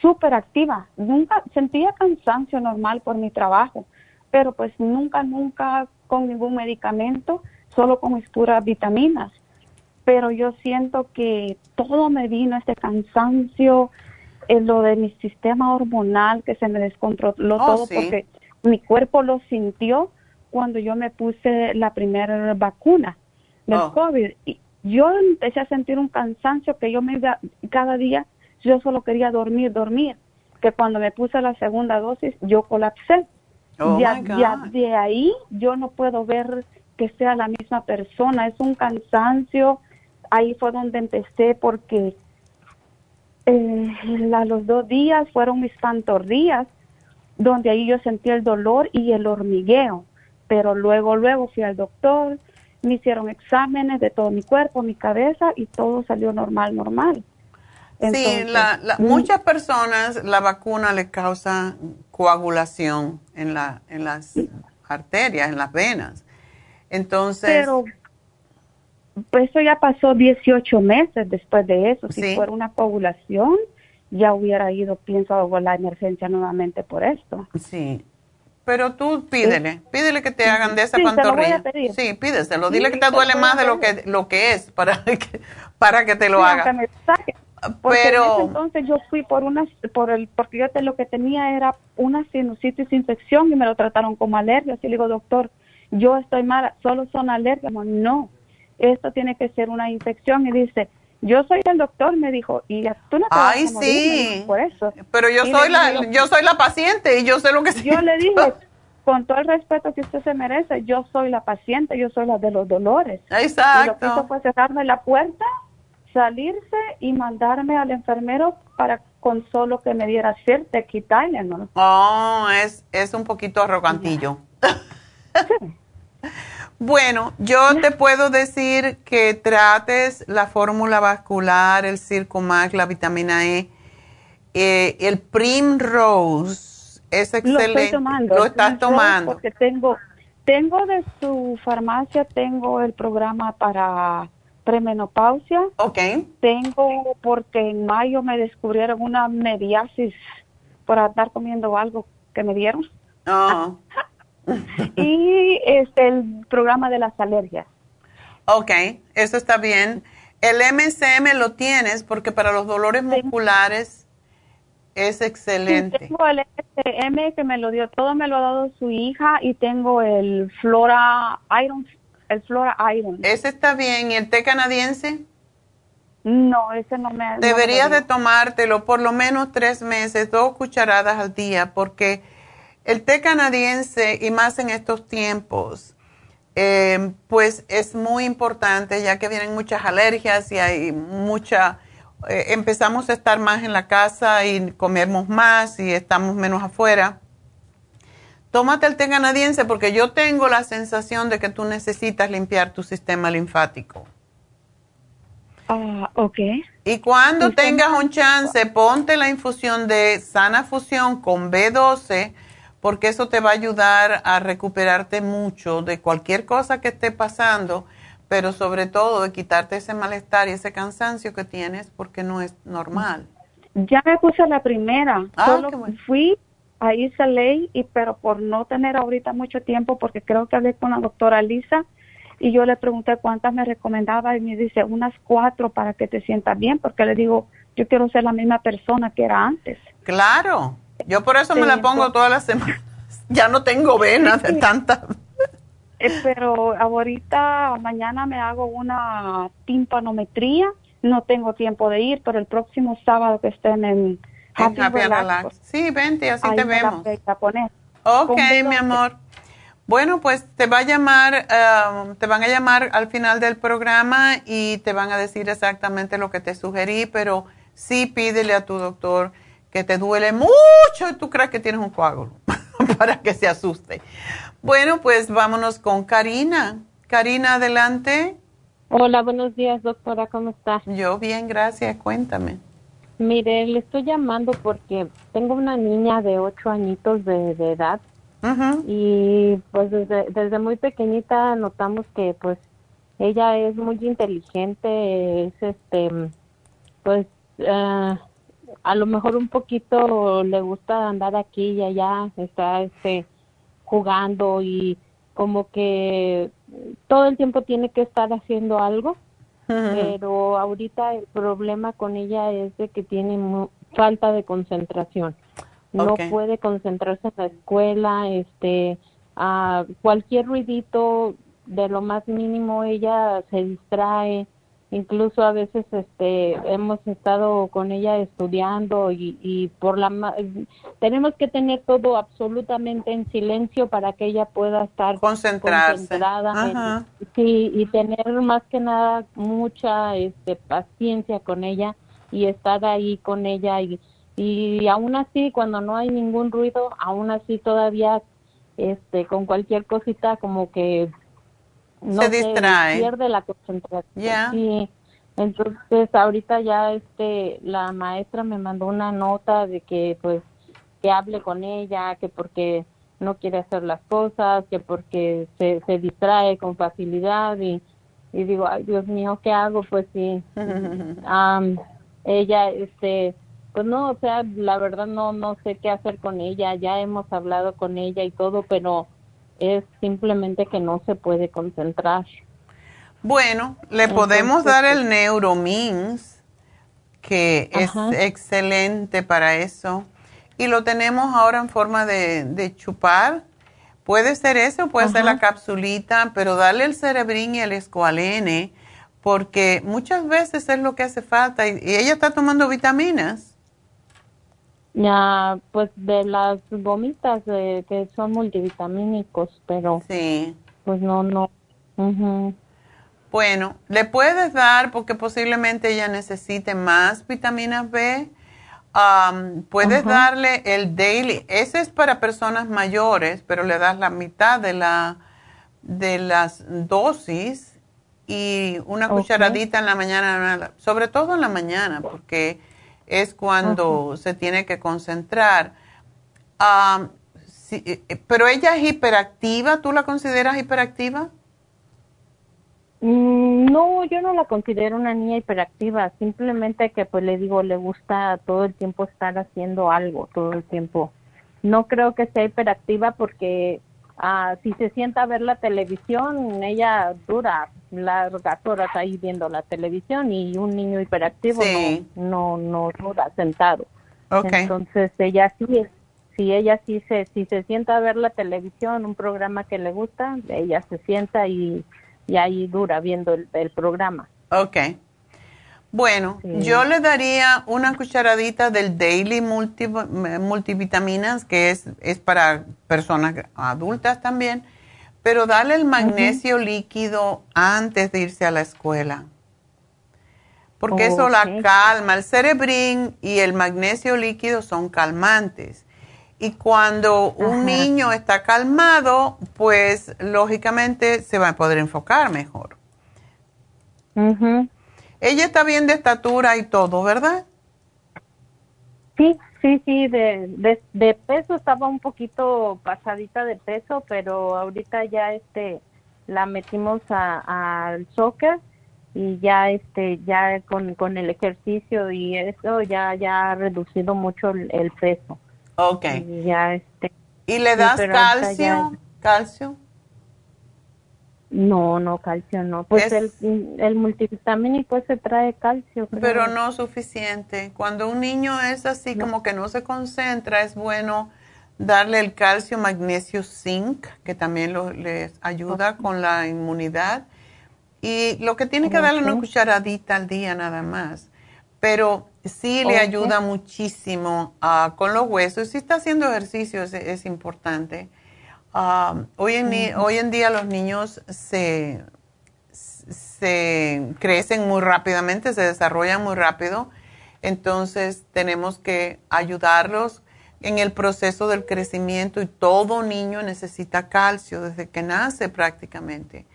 súper activa. Nunca sentía cansancio normal por mi trabajo, pero pues nunca, nunca con ningún medicamento, solo con mis puras vitaminas. Pero yo siento que todo me vino, este cansancio, eh, lo de mi sistema hormonal que se me descontroló Oh, todo sí. porque mi cuerpo lo sintió cuando yo me puse la primera vacuna del Oh. COVID. Y yo empecé a sentir un cansancio que yo me iba cada día, yo solo quería dormir, dormir. Que cuando me puse la segunda dosis, yo colapsé. Oh, ya, ya de ahí yo no puedo ver que sea la misma persona. Es un cansancio. Ahí fue donde empecé porque eh, a los dos días fueron mis pantorrillas, donde ahí yo sentí el dolor y el hormigueo. Pero luego, luego fui al doctor, me hicieron exámenes de todo mi cuerpo, mi cabeza y todo salió normal, normal. sí, la, la- mm, muchas personas la vacuna le causa coagulación en, la, en las arterias, en las venas. Entonces, Pero pues eso ya pasó 18 meses después de eso. Si Sí. fuera una coagulación, ya hubiera ido, pienso, a la emergencia nuevamente por esto. Sí. Pero tú pídele, pídele que te hagan de esa Sí, se lo voy a pantorrilla. pedir. Sí, pídeselo. Sí, Dile que te duele más de lo que, lo que es para que, para que te lo Sí, haga. aunque me saque. Porque en Pero- ese entonces yo fui por una, por el, porque yo te, lo que tenía era una sinusitis infección y me lo trataron como alergia. Así le digo, doctor, yo estoy mala, solo son alergias. No, esto tiene que ser una infección. Y dice, yo soy el doctor, me dijo, y tú no te vas Ay, a morir, sí. dijo, por eso. Pero yo Y soy la, yo soy la paciente y yo sé lo que Yo le dije, con todo el respeto que usted se merece, yo soy la paciente, yo soy la de los dolores. Y lo que Exacto. hizo fue cerrarme la puerta, salirse y mandarme al enfermero para con solo que me diera cierta Tylenol. Oh, es, es un poquito arrogantillo. bueno, yo te puedo decir que trates la fórmula vascular, el Circumax, la vitamina E, eh, el Primrose. Es Lo excelente. estoy tomando. Lo es estás tomando. Porque tengo, tengo de su farmacia, tengo el programa para premenopausia. Ok. Tengo porque en mayo me descubrieron una mediasis por estar comiendo algo que me dieron. Oh, y este el programa de las alergias. ok, eso está bien. El MSM lo tienes porque para los dolores musculares es Sí, excelente. tengo el SM que me lo dio, todo me lo ha dado su hija y tengo el Flora Iron, el Flora Iron. Ese está bien. ¿Y el té canadiense? No, ese no me. no me Deberías de tomártelo por lo menos tres meses, dos cucharadas al día, porque el té canadiense, y más en estos tiempos, eh, pues es muy importante, ya que vienen muchas alergias y hay mucha, eh, empezamos a estar más en la casa y comemos más y estamos menos afuera. Tómate el té canadiense porque yo tengo la sensación de que tú necesitas limpiar tu sistema linfático. Ah, ok. Y cuando tengas un chance, ponte la infusión de sana fusión con B12, porque eso te va a ayudar a recuperarte mucho de cualquier cosa que esté pasando, pero sobre todo de quitarte ese malestar y ese cansancio que tienes, porque no es normal. Ya me puse la primera. Ah, Solo qué bueno. fui a Isa Ley, y pero por no tener ahorita mucho tiempo, porque creo que hablé con la doctora Lisa y yo le pregunté cuántas me recomendaba y me dice unas cuatro para que te sientas bien, porque le digo, yo quiero ser la misma persona que era antes. Claro, yo por eso me la pongo todas las semanas. Ya no tengo venas de tanta. Eh, pero ahorita mañana me hago una timpanometría no tengo tiempo de ir, pero el próximo sábado que estén en Happy, Happy Relax, Relax. pues, Sí, vente, así ahí te la vemos. poner. Ok, mi amor. Bueno, pues te va a llamar, um, te van a llamar al final del programa y te van a decir exactamente lo que te sugerí, pero sí pídele a tu doctor que te duele mucho y tú crees que tienes un coágulo para que se asuste. Bueno, pues vámonos con Karina. Karina, adelante. Hola, buenos días, doctora, ¿cómo está? Yo bien, gracias, cuéntame. Mire, le estoy llamando porque tengo una niña de ocho añitos de, de edad y pues desde, desde muy pequeñita notamos que pues ella es muy inteligente, es este, pues ah, a lo mejor un poquito le gusta andar aquí y allá, está este jugando y como que todo el tiempo tiene que estar haciendo algo pero ahorita el problema con ella es de que tiene falta de concentración. No puede concentrarse en la escuela, este, a cualquier ruidito de lo más mínimo ella se distrae. Incluso a veces, este, hemos estado con ella estudiando y, y por la tenemos que tener todo absolutamente en silencio para que ella pueda estar Concentrarse. concentrada en-. Sí, y tener más que nada mucha este, paciencia con ella y estar ahí con ella y, y aún así cuando no hay ningún ruido, aún así todavía este con cualquier cosita como que no Se distrae. pierde la concentración. Ya. Sí. Entonces ahorita ya este la maestra me mandó una nota de que pues que hable con ella, que porque no quiere hacer las cosas, que porque se, se distrae con facilidad y, y digo, ay Dios mío, ¿qué hago? Pues sí, am, ella, este, pues no, o sea, la verdad no, no sé qué hacer con ella, ya hemos hablado con ella y todo, pero es simplemente que no se puede concentrar. Bueno, le podemos dar el Neuromins, que Ajá. es excelente para eso. Y lo tenemos ahora en forma de, de chupar. Puede ser eso, puede ser la capsulita, pero darle el cerebrín y el escualene, porque muchas veces es lo que hace falta. Y, y ella está tomando vitaminas. Ya, pues de las gomitas de, que son multivitamínicos, pero sí. pues no, no. ujú. Bueno, le puedes dar porque posiblemente ella necesite más vitaminas B. Am, puedes darle el daily. Ese es para personas mayores, pero le das la mitad de la de las dosis y una cucharadita en la mañana, sobre todo en la mañana, porque es cuando se tiene que concentrar. Eh, eh, pero ella es hiperactiva. ¿Tú la consideras hiperactiva? Mm, No, yo no la considero una niña hiperactiva, simplemente que pues le digo, le gusta todo el tiempo estar haciendo algo, todo el tiempo. No creo que sea hiperactiva porque ah, si se sienta a ver la televisión, ella dura largas horas ahí viendo la televisión y un niño hiperactivo Sí. no, no, no dura sentado. Ok. Entonces ella sí es, si ella sí se, si se sienta a ver la televisión, un programa que le gusta, ella se sienta y, y ahí dura viendo el, el programa. Ok. Bueno, yo le daría una cucharadita del Daily multi- Multivitaminas, que es, es para personas adultas también, pero dale el magnesio líquido antes de irse a la escuela. Porque eso la calma. El cerebrín y el magnesio líquido son calmantes. Y cuando un niño está calmado, pues lógicamente se va a poder enfocar mejor. Ella está bien de estatura y todo, ¿verdad? Sí, sí, sí, de, de, de peso estaba un poquito pasadita de peso, pero ahorita ya este la metimos a- al soccer y ya este ya con, con el ejercicio y eso ya ya ha reducido mucho el, el peso. Ok. Y ya este ¿Y le das calcio? ya- ¿Calcio? No, no, calcio no. Pues Es- el, el multivitamínico ese trae calcio. creo. Pero no suficiente. Cuando un niño es así como que no se concentra, es bueno darle el calcio, magnesio, zinc, que también lo- les ayuda con la inmunidad. Y lo que tiene que darle una cucharadita al día nada más. Pero sí le ayuda muchísimo ah, con los huesos. Si está haciendo ejercicio es, importante. Ah, hoy, en, hoy en día los niños se, se crecen muy rápidamente, se desarrollan muy rápido. Entonces tenemos que ayudarlos en el proceso del crecimiento y todo niño necesita calcio desde que nace prácticamente.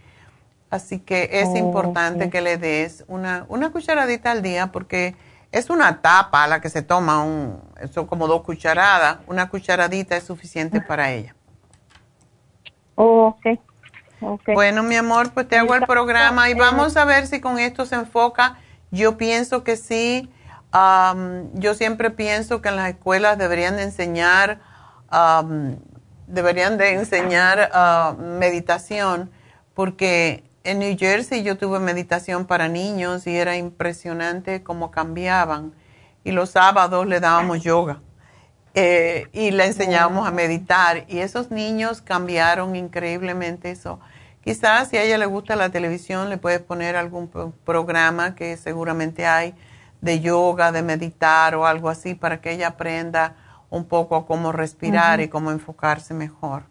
Así que es importante que le des una, una cucharadita al día porque es una tapa a la que se toma, un, son como dos cucharadas, una cucharadita es suficiente para ella. Ok. Bueno, mi amor, pues te hago el programa y vamos a ver si con esto se enfoca. Yo pienso que sí. yo siempre pienso que en las escuelas deberían de enseñar, deberían de enseñar ah, meditación, porque en New Jersey yo tuve meditación para niños y era impresionante cómo cambiaban. Y los sábados le dábamos yoga eh, y le enseñábamos a meditar. Y esos niños cambiaron increíblemente eso. Quizás si a ella le gusta la televisión, le puedes poner algún programa que seguramente hay de yoga, de meditar o algo así para que ella aprenda un poco cómo respirar y cómo enfocarse mejor.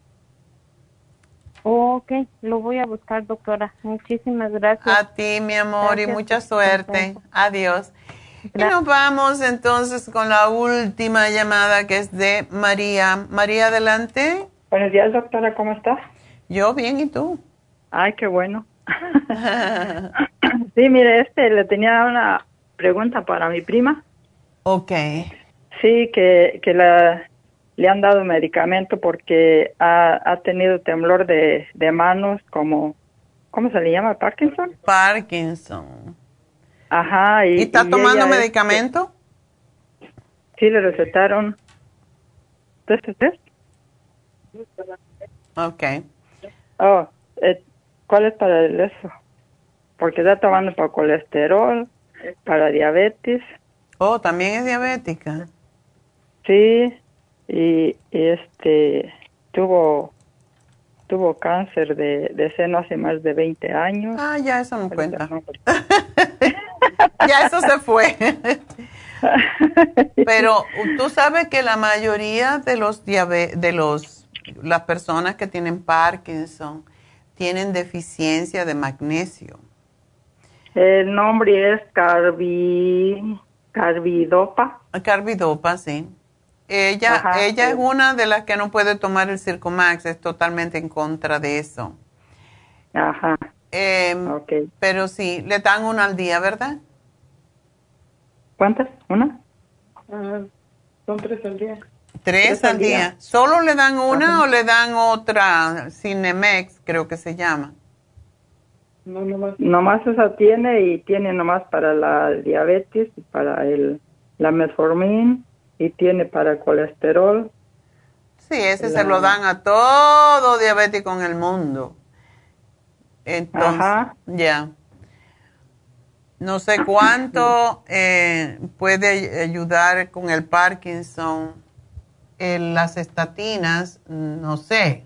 Ok, lo voy a buscar, doctora. Muchísimas gracias. A ti, mi amor, y mucha suerte. Adiós. Y nos vamos entonces con la última llamada que es de María. María, adelante. Buenos días, doctora, ¿cómo estás? Yo bien, ¿y tú? Ay, qué bueno. sí, mire, este, le tenía una pregunta para mi prima. Ok. Sí, que, que la, le han dado medicamento porque ha, tenido temblor de, manos como, ¿cómo se le llama? ¿Parkinson? Parkinson. Ajá. ¿Y, está tomando este, medicamento? sí, le recetaron. Ok. Oh, eh, ¿cuál es para el eso? Porque está tomando para colesterol, para diabetes. Oh, también es diabética. Sí, y, este tuvo tuvo cáncer de, de, seno hace más de 20 años. Ah, ya eso no cuenta. ya eso se fue. Pero tú sabes que la mayoría de los de los las personas que tienen Parkinson tienen deficiencia de magnesio. El nombre es carbi, carbidopa. Carbidopa, sí. Ella, ella es una de las que no puede tomar el Circumax, es totalmente en contra de eso. Ajá. Em, pero sí, le dan una al día, ¿verdad? ¿Cuántas? ¿Una? Ah, son tres al día. Tres, al día. ¿Solo le dan una o le dan otra, Cinemex, creo que se llama? No, nomás. Nomás esa tiene y tiene nomás para la diabetes y para el, la metformin y tiene para colesterol. Sí, ese se lo dan a todo diabético en el mundo. Entonces, ya. No sé cuánto eh, puede ayudar con el Parkinson. En las estatinas, no sé.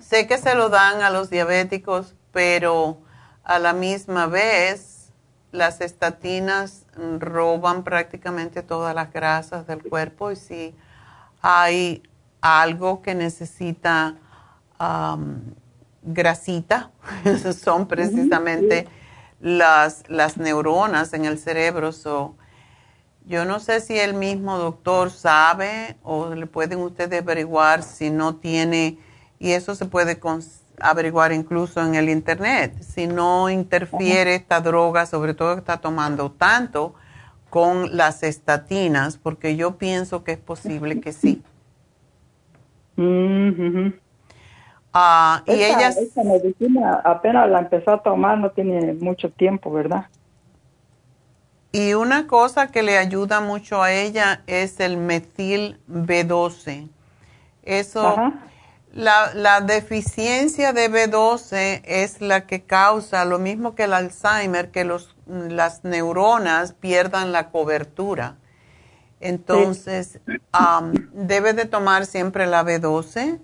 Sé que se lo dan a los diabéticos, pero a la misma vez las estatinas roban prácticamente todas las grasas del cuerpo y si hay algo que necesita grasita, son precisamente las, las neuronas en el cerebro. yo no sé si el mismo doctor sabe o le pueden ustedes averiguar si no tiene, y eso se puede averiguar incluso en el internet, si no interfiere esta droga, sobre todo que está tomando tanto con las estatinas, porque yo pienso que es posible que sí. Ah, y ella... Esta medicina apenas la empezó a tomar, no tiene mucho tiempo, ¿verdad? Y una cosa que le ayuda mucho a ella es el metil B12. Eso la, la, deficiencia de B12 es la que causa lo mismo que el Alzheimer, que los, las neuronas pierdan la cobertura. Entonces, debe de tomar siempre la B12.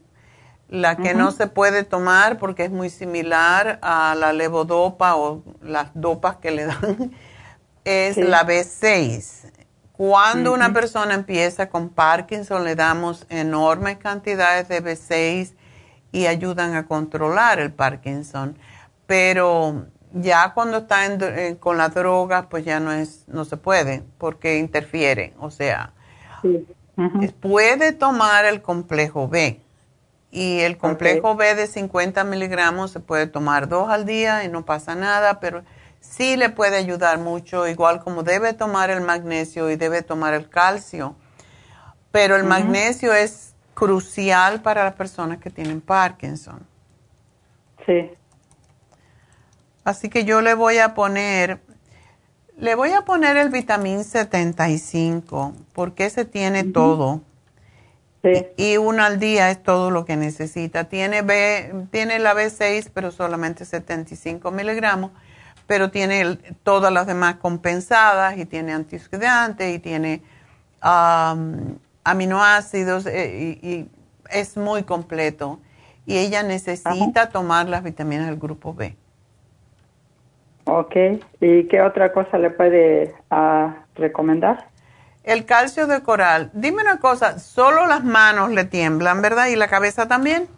La que no se puede tomar porque es muy similar a la levodopa o las dopas que le dan es la B6. Cuando una persona empieza con Parkinson le damos enormes cantidades de B6 y ayudan a controlar el Parkinson. Pero ya cuando está eh, con la droga, pues ya no es, no se puede porque interfiere. O sea, puede tomar el complejo B. Y el complejo B de 50 miligramos se puede tomar dos al día y no pasa nada, pero sí le puede ayudar mucho, igual como debe tomar el magnesio y debe tomar el calcio. Pero el magnesio es crucial para las personas que tienen Parkinson. Sí. Así que yo le voy a poner, le voy a poner el vitamín 75, porque ese tiene todo. Y, uno al día es todo lo que necesita. Tiene, B, tiene la B6, pero solamente 75 miligramos, pero tiene todas las demás compensadas y tiene antioxidantes y tiene aminoácidos eh, y, es muy completo. Y ella necesita tomar las vitaminas del grupo B. Ok, ¿y qué otra cosa le puede ah, recomendar? El calcio de coral. Dime una cosa, solo las manos le tiemblan, ¿verdad? ¿Y la cabeza también?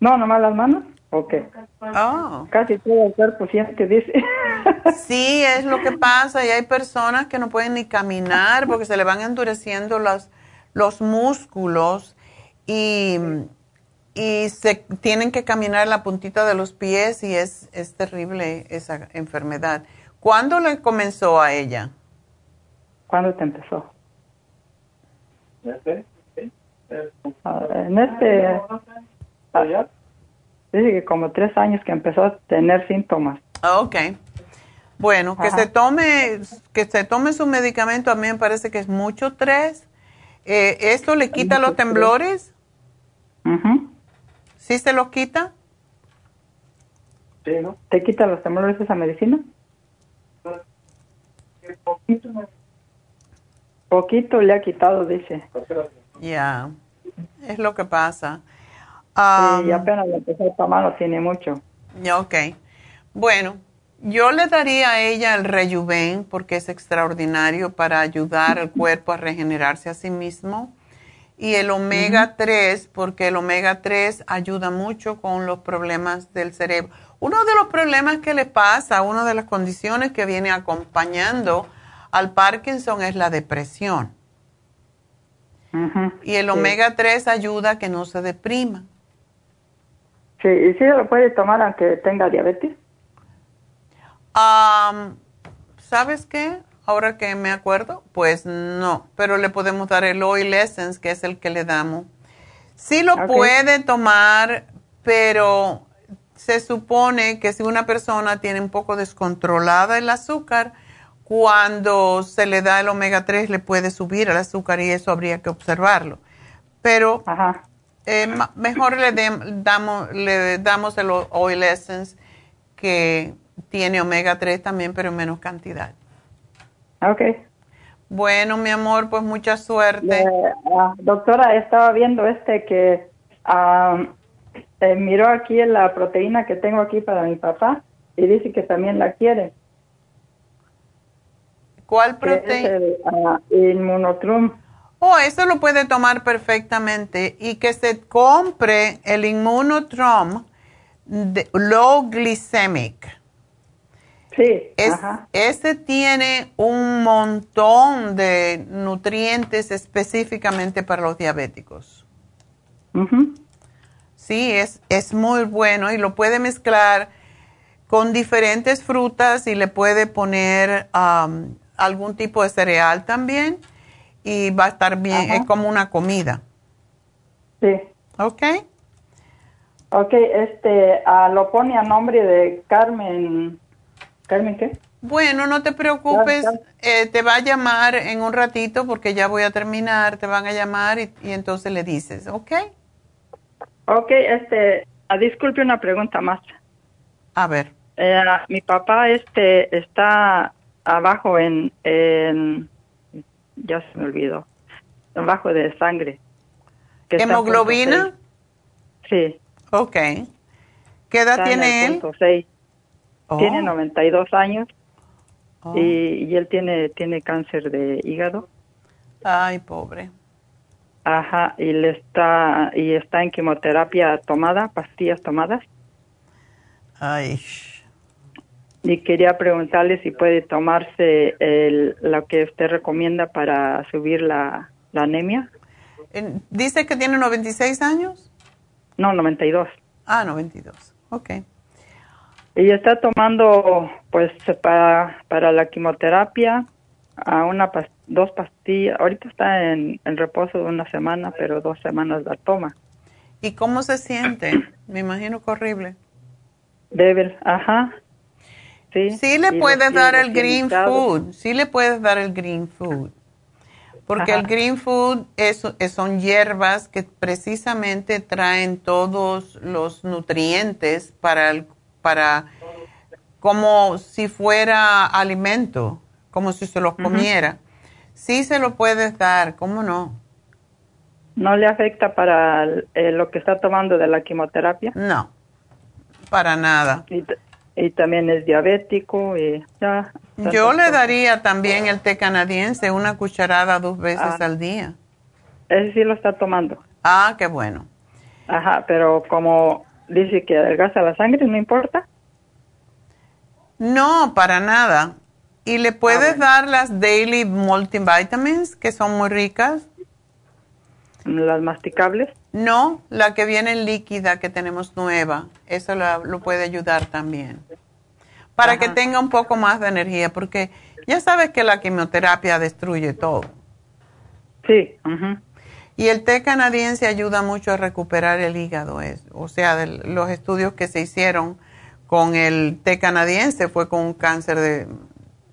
No, nomás las manos. Ok. Oh. Casi todo el cuerpo siente, dice. sí, es lo que pasa. Y hay personas que no pueden ni caminar porque se le van endureciendo los, los músculos y y se tienen que caminar la puntita de los pies y es, es terrible esa enfermedad. ¿Cuándo le comenzó a ella? ¿Cuándo te empezó? Ah, en este... dice que como tres años que empezó a tener síntomas. Ok. Bueno, que se tome que se tome su medicamento a mí me parece que es mucho tres. Eh, ¿Esto le quita los temblores? ¿Sí se los quita? Sí, ¿no? ¿Te quita los temblores esa medicina? Poquito, Poquito le ha quitado, dice. Ya, es lo que pasa. Um, sí, apenas le empezó a tomar, no tiene mucho. Ok. Bueno, yo le daría a ella el rejuven porque es extraordinario para ayudar al cuerpo a regenerarse a sí mismo y el omega 3, porque el omega 3 ayuda mucho con los problemas del cerebro. Uno de los problemas que le pasa, una de las condiciones que viene acompañando al Parkinson es la depresión. y el omega 3 ayuda a que no se deprima. Sí, ¿y si lo puede tomar aunque tenga diabetes? ¿Sabes qué? Ahora que me acuerdo, pues no, pero le podemos dar el oil essence, que es el que le damos. Sí lo puede tomar, pero se supone que si una persona tiene un poco descontrolada el azúcar, cuando se le da el omega 3 le puede subir el azúcar y eso habría que observarlo. Pero eh, mejor le, damos, le damos el oil essence que tiene omega 3 también, pero en menos cantidad. Ok. Bueno, mi amor, pues mucha suerte. Ah, doctora, estaba viendo este que uh, miró aquí la proteína que tengo aquí para mi papá y dice que también la quiere. ¿Cuál proteína? El Inmunotrum. Oh, eso lo puede tomar perfectamente y que se compre el Inmunotrum low glycemic. Sí. Este tiene un montón de nutrientes específicamente para los diabéticos. Sí, es, es muy bueno y lo puede mezclar con diferentes frutas y le puede poner algún tipo de cereal también y va a estar bien, es como una comida. Sí. ¿Ok? Ok, este, ah, lo pone a nombre de Carmen Carmen, ¿qué? Bueno, no te preocupes, eh, te va a llamar en un ratito porque ya voy a terminar, te van a llamar y, entonces le dices, ¿ok? Ok, este, ah, disculpe una pregunta más. A ver. Eh, mi papá este está abajo en, en, ya se me olvidó, abajo de sangre. ¿Hemoglobina? Sí. Ok. ¿Qué edad Está tiene él? Oh. Tiene 92 años Oh. y, y él tiene tiene cáncer de hígado. Ay, pobre. Ajá, y le está y está en quimioterapia tomada, pastillas tomadas. Ay. Y quería preguntarle si puede tomarse el, lo que usted recomienda para subir la, la anemia. ¿Dice que tiene 96 años? No, 92. Ah, 92. Ok. Y está tomando, pues, para, para la quimioterapia, a una dos pastillas. Ahorita está en, en reposo de una semana, pero dos semanas la toma. ¿Y cómo se siente? Me imagino que horrible. Débil, ajá. Sí, Sí le puedes dar el green food, sí le puedes dar el green food. Porque Ajá. el green food es, es- son hierbas que precisamente traen todos los nutrientes para, el, para como si fuera alimento, como si se los comiera. Sí se lo puedes dar, ¿cómo no? ¿No le afecta para eh, lo que está tomando de la quimioterapia? No, para nada. Y, y también es diabético y ya. Yo le daría también el té canadiense, una cucharada dos veces Ah. al día. Ese sí lo está tomando. Ah, qué bueno. Ajá, pero como dice que adelgaza la sangre, ¿no importa? No, para nada. Y le puedes dar las Daily Multivitamins, que son muy ricas. ¿Las masticables? No, la que viene líquida, que tenemos nueva. Eso la- lo puede ayudar también. Para que tenga un poco más de energía, porque ya sabes que la quimioterapia destruye todo. Sí. Y el té canadiense ayuda mucho a recuperar el hígado. Es, o sea, de los estudios que se hicieron con el té canadiense fue con un cáncer de,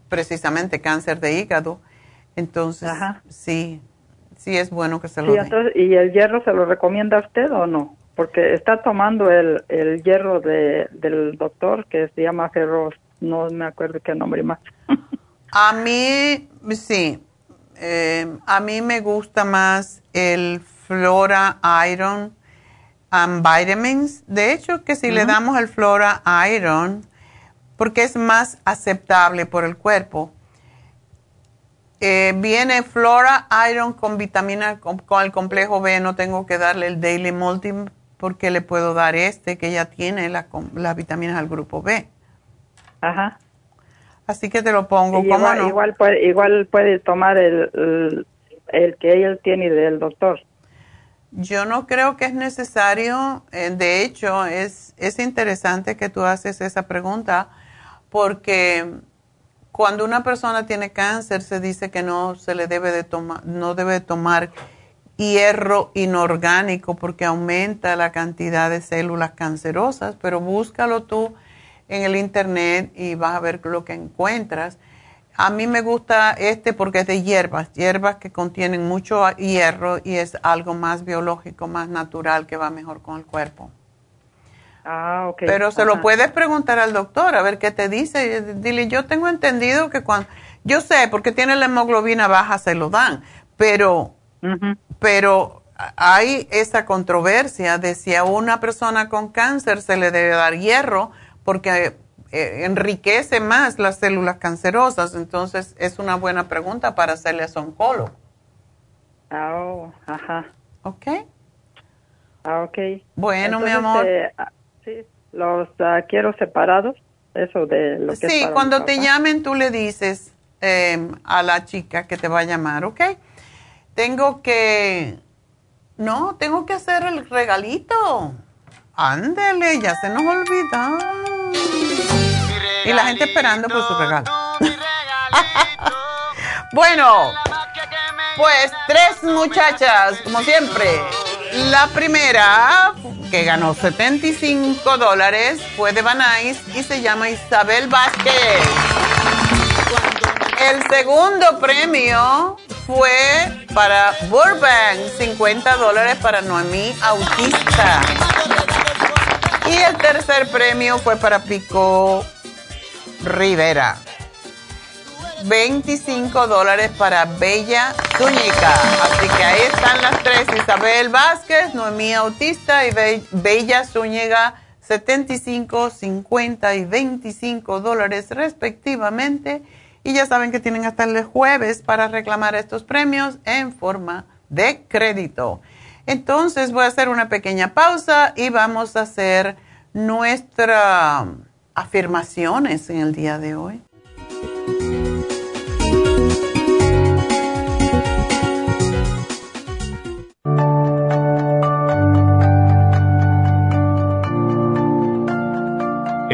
precisamente cáncer de hígado. Entonces, sí, sí es bueno que se lo Sí, den. entonces, ¿Y el hierro se lo recomienda a usted o no? Porque está tomando el, el hierro de, del doctor que se llama ferros, no me acuerdo qué nombre más. A mí, sí, eh, a mí me gusta más el Flora Iron and Vitamins. De hecho, que si le damos el Flora Iron, porque es más aceptable por el cuerpo, eh, viene Flora Iron con vitamina, con, con el complejo B, no tengo que darle el Daily Multi porque le puedo dar este que ya tiene la las vitaminas al grupo B. Ajá. Así que te lo pongo. ¿Cómo igual, no? igual, puede, igual puede tomar el, el, el que él tiene del doctor. Yo no creo que es necesario, eh, de hecho es, es interesante que tú haces esa pregunta porque cuando una persona tiene cáncer se dice que no se le debe de tomar, no debe de tomar hierro inorgánico porque aumenta la cantidad de células cancerosas, pero búscalo tú en el internet y vas a ver lo que encuentras. A mí me gusta este porque es de hierbas, hierbas que contienen mucho hierro y es algo más biológico, más natural que va mejor con el cuerpo. Ah, ok. Pero se lo puedes preguntar al doctor a ver qué te dice. Dile, yo tengo entendido que cuando, yo sé, porque tiene la hemoglobina baja se lo dan, pero, pero hay esa controversia de si a una persona con cáncer se le debe dar hierro porque eh, enriquece más las células cancerosas. Entonces es una buena pregunta para hacerle a su oncólogo. Ah, oh, ajá. ¿Ok? Ah, ok. Bueno, mi amor. eh, sí, los ah, quiero separados, eso de lo que es Sí, cuando te llamen tú le dices eh, a la chica que te va a llamar, ¿ok? Tengo que... No, tengo que hacer el regalito. Ándele, ya se nos olvidó. Y la gente esperando por su regalo. bueno, pues tres muchachas, como siempre. La primera, que ganó 75 dólares, fue de Banais y se llama Isabel Vázquez. El segundo premio fue para Burbank, 50 dólares para Noemí Autista. Y el tercer premio fue para Pico Rivera. 25 dólares para Bella Zúñiga. Así que ahí están las tres, Isabel Vázquez, Noemí Autista y Bella Zúñiga, 75, 50 y 25 dólares respectivamente. Y ya saben que tienen hasta el jueves para reclamar estos premios en forma de crédito. Entonces voy a hacer una pequeña pausa y vamos a hacer nuestras afirmaciones en el día de hoy.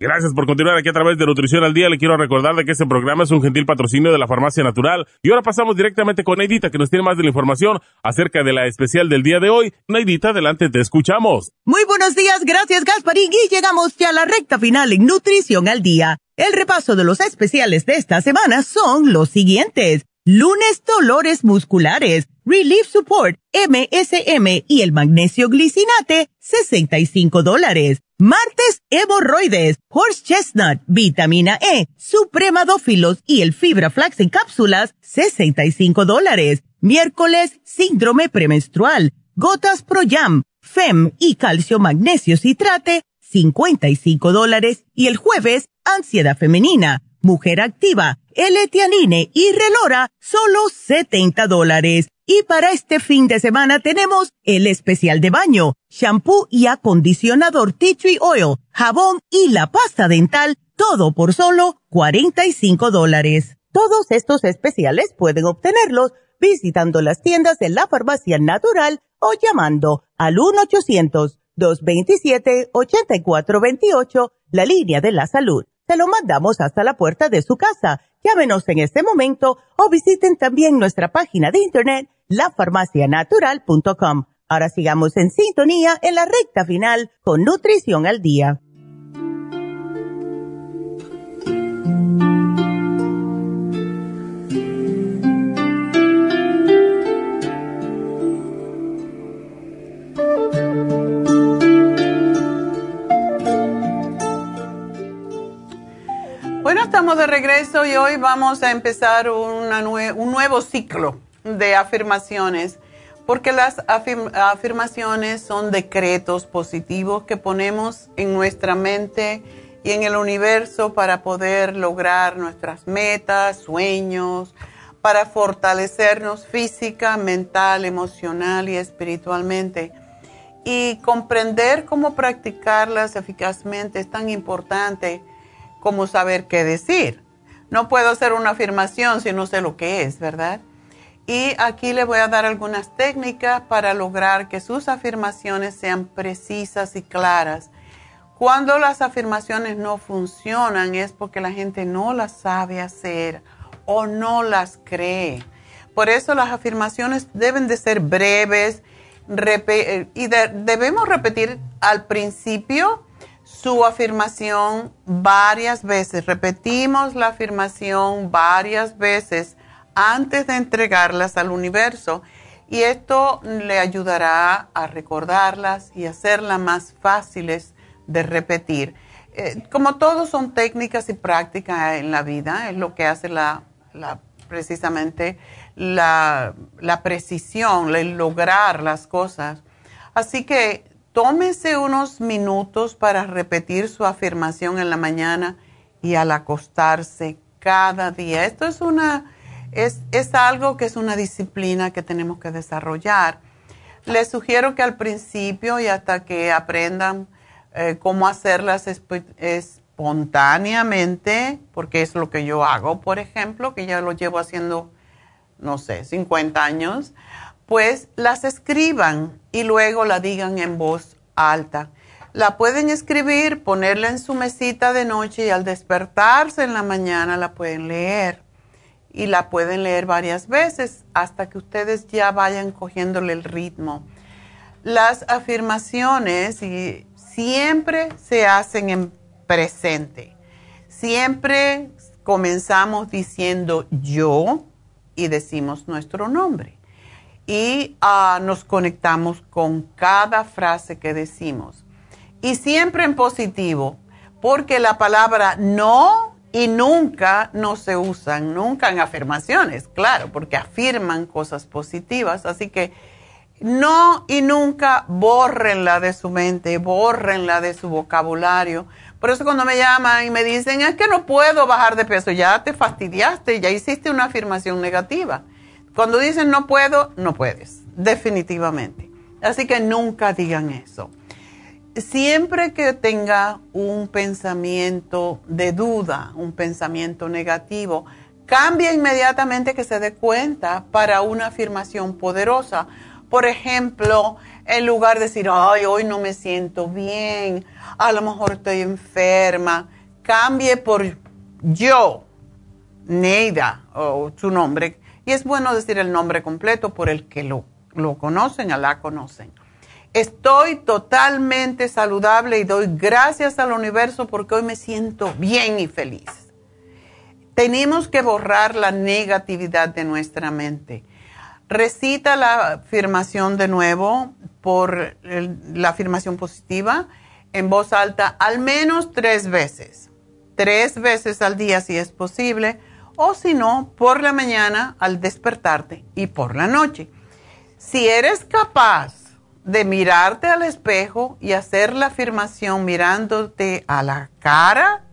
Gracias por continuar aquí a través de Nutrición al Día. Le quiero recordar de que este programa es un gentil patrocinio de la Farmacia Natural. Y ahora pasamos directamente con Neidita, que nos tiene más de la información acerca de la especial del día de hoy. Neidita, adelante, te escuchamos. Muy buenos días, gracias Gasparín. Y llegamos ya a la recta final en Nutrición al Día. El repaso de los especiales de esta semana son los siguientes. Lunes, dolores musculares, Relief Support, MSM y el magnesio glicinate, 65 dólares. Martes, hemorroides, horse chestnut, vitamina E, supremadófilos y el fibra flax en cápsulas, 65 dólares. Miércoles, síndrome premenstrual, gotas Pro Jam, FEM y calcio magnesio citrate, 55 dólares. Y el jueves, ansiedad femenina, mujer activa, L-Tianine y relora, solo 70 dólares. Y para este fin de semana tenemos el especial de baño, shampoo y acondicionador tea tree oil, jabón y la pasta dental, todo por solo 45 dólares. Todos estos especiales pueden obtenerlos visitando las tiendas de la farmacia natural o llamando al 1-800-227-8428, la línea de la salud. Se lo mandamos hasta la puerta de su casa. Llámenos en este momento o visiten también nuestra página de internet lafarmacianatural.com. Ahora sigamos en sintonía en la recta final con Nutrición al Día. Bueno, estamos de regreso y hoy vamos a empezar un nuevo ciclo de afirmaciones, porque las afirmaciones son decretos positivos que ponemos en nuestra mente y en el universo para poder lograr nuestras metas, sueños, para fortalecernos física, mental, emocional y espiritualmente. Y comprender cómo practicarlas eficazmente es tan importante como saber qué decir. No puedo hacer una afirmación si no sé lo que es, ¿verdad? Y aquí le voy a dar algunas técnicas para lograr que sus afirmaciones sean precisas y claras. Cuando las afirmaciones no funcionan es porque la gente no las sabe hacer o no las cree. Por eso las afirmaciones deben de ser breves eh, y debemos repetir al principio su afirmación varias veces. Repetimos la afirmación varias veces antes de entregarlas al universo y esto le ayudará a recordarlas y hacerlas más fáciles de repetir. Eh, como todos son técnicas y prácticas en la vida, es lo que hace la, precisamente la precisión, el lograr las cosas. Así que tómese unos minutos para repetir su afirmación en la mañana y al acostarse cada día. Esto es una es, es algo que es una disciplina que tenemos que desarrollar. Les sugiero que al principio y hasta que aprendan eh, cómo hacerlas espontáneamente, porque es lo que yo hago, por ejemplo, que ya lo llevo haciendo, no sé, 50 años, pues las escriban y luego la digan en voz alta. La pueden escribir, ponerla en su mesita de noche y al despertarse en la mañana la pueden leer y la pueden leer varias veces hasta que ustedes ya vayan cogiéndole el ritmo. Las afirmaciones siempre se hacen en presente. Siempre comenzamos diciendo yo y decimos nuestro nombre. Y ah, nos conectamos con cada frase que decimos. Y siempre en positivo, porque la palabra no y nunca no se usan, nunca en afirmaciones, claro, porque afirman cosas positivas. Así que no y nunca borrenla de su mente, borrenla de su vocabulario. Por eso cuando me llaman y me dicen, es que no puedo bajar de peso, ya te fastidiaste, ya hiciste una afirmación negativa. Cuando dicen no puedo, no puedes, definitivamente. Así que nunca digan eso siempre que tenga un pensamiento de duda, un pensamiento negativo, cambia inmediatamente que se dé cuenta para una afirmación poderosa. Por ejemplo, en lugar de decir, ay, hoy no me siento bien, a lo mejor estoy enferma, cambie por yo, Neida, o su nombre. Y es bueno decir el nombre completo por el que lo, lo conocen, a la conocen. Estoy totalmente saludable y doy gracias al universo porque hoy me siento bien y feliz. Tenemos que borrar la negatividad de nuestra mente. Recita la afirmación de nuevo por la afirmación positiva en voz alta al menos tres veces. Tres veces al día si es posible o si no, por la mañana al despertarte y por la noche. Si eres capaz de mirarte al espejo y hacer la afirmación mirándote a la cara,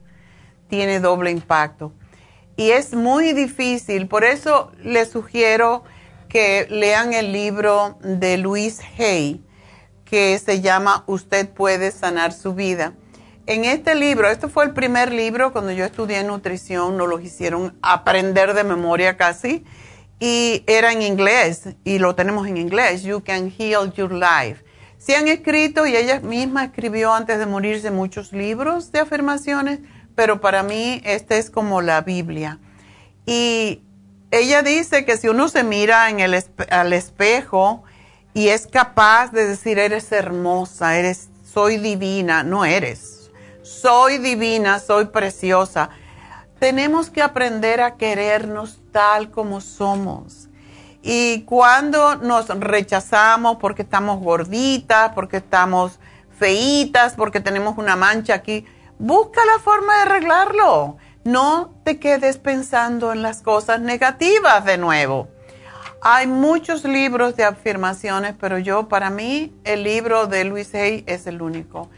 tiene doble impacto. Y es muy difícil, por eso les sugiero que lean el libro de Luis Hay, que se llama Usted puede sanar su vida. En este libro, este fue el primer libro cuando yo estudié nutrición, nos lo hicieron aprender de memoria casi y era en inglés y lo tenemos en inglés, You Can Heal Your Life. Se han escrito y ella misma escribió antes de morirse muchos libros de afirmaciones, pero para mí este es como la Biblia. Y ella dice que si uno se mira en el al espejo y es capaz de decir eres hermosa, eres soy divina, no eres. Soy divina, soy preciosa tenemos que aprender a querernos tal como somos. Y cuando nos rechazamos porque estamos gorditas, porque estamos feitas, porque tenemos una mancha aquí, busca la forma de arreglarlo. No te quedes pensando en las cosas negativas de nuevo. Hay muchos libros de afirmaciones, pero yo, para mí, el libro de Luis Hay es el único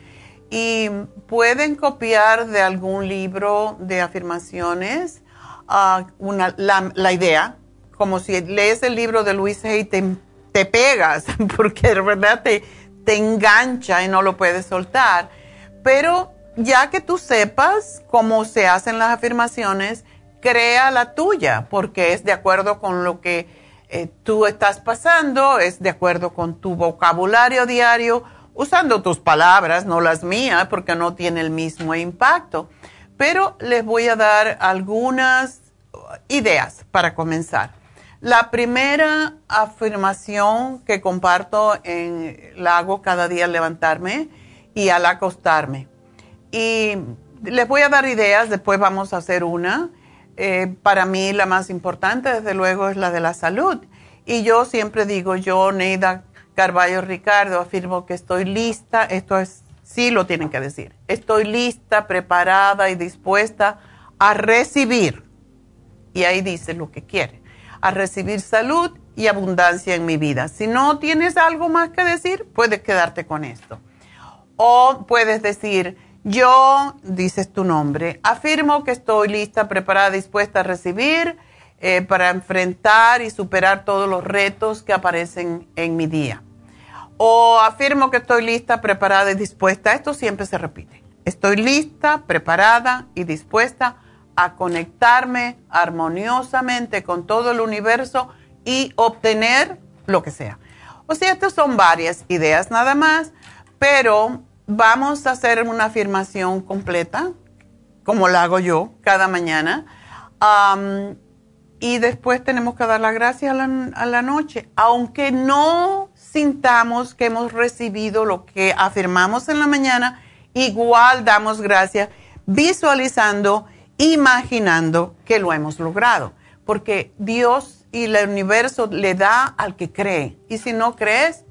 y pueden copiar de algún libro de afirmaciones ah, la, idea, como si lees el libro de Luis Hay, te, te pegas, porque de verdad te, te engancha y no lo puedes soltar. Pero ya que tú sepas cómo se hacen las afirmaciones, crea la tuya, porque es de acuerdo con lo que eh, tú estás pasando, es de acuerdo con tu vocabulario diario usando tus palabras, no las mías, porque no tiene el mismo impacto. Pero les voy a dar algunas ideas para comenzar. La primera afirmación que comparto en, la hago cada día al levantarme y al acostarme. Y les voy a dar ideas, después vamos a hacer una. Eh, para mí la más importante, desde luego, es la de la salud. Y yo siempre digo, yo, Neida Carballo Ricardo, afirmo que estoy lista, esto es, sí lo tienen que decir, estoy lista, preparada y dispuesta a recibir, y ahí dice lo que quiere, a recibir salud y abundancia en mi vida. Si no tienes algo más que decir, puedes quedarte con esto. O puedes decir, yo, dices tu nombre, afirmo que estoy lista, preparada, dispuesta a recibir eh, para enfrentar y superar todos los retos que aparecen en mi día. O afirmo que estoy lista, preparada y dispuesta. Esto siempre se repite. Estoy lista, preparada y dispuesta a conectarme armoniosamente con todo el universo y obtener lo que sea. O sea, estas son varias ideas nada más, pero vamos a hacer una afirmación completa, como la hago yo cada mañana. y después tenemos que dar las gracias a la, a la noche, aunque no sintamos que hemos recibido lo que afirmamos en la mañana, igual damos gracias visualizando imaginando que lo hemos logrado, porque Dios y el universo le da al que cree. Y si no crees,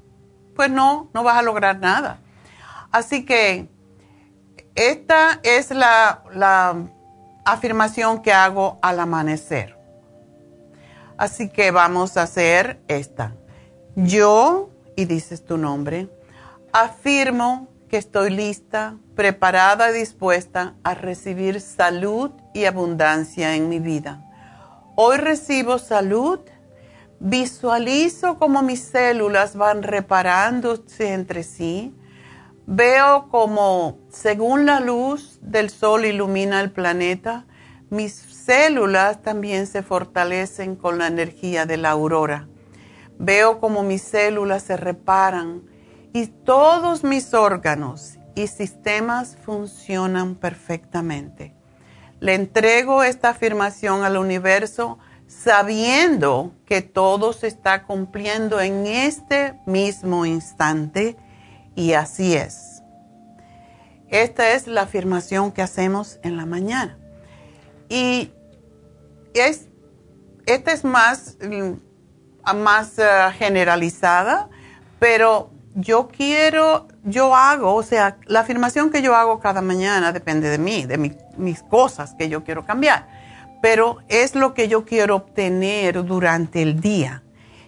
pues no, no vas a lograr nada. Así que esta es la, la afirmación que hago al amanecer. Así que vamos a hacer esta. Yo, y dices tu nombre, afirmo que estoy lista, preparada y dispuesta a recibir salud y abundancia en mi vida. Hoy recibo salud, visualizo cómo mis células van reparándose entre sí, veo como según la luz del sol ilumina el planeta, mis células también se fortalecen con la energía de la aurora. Veo como mis células se reparan y todos mis órganos y sistemas funcionan perfectamente. Le entrego esta afirmación al universo sabiendo que todo se está cumpliendo en este mismo instante y así es. Esta es la afirmación que hacemos en la mañana. Y es, esta es más, mm, más eh, generalizada, pero yo quiero, yo hago, o sea, la afirmación que yo hago cada mañana depende de mí, de mis cosas que yo quiero cambiar, pero es lo que yo quiero obtener durante el día.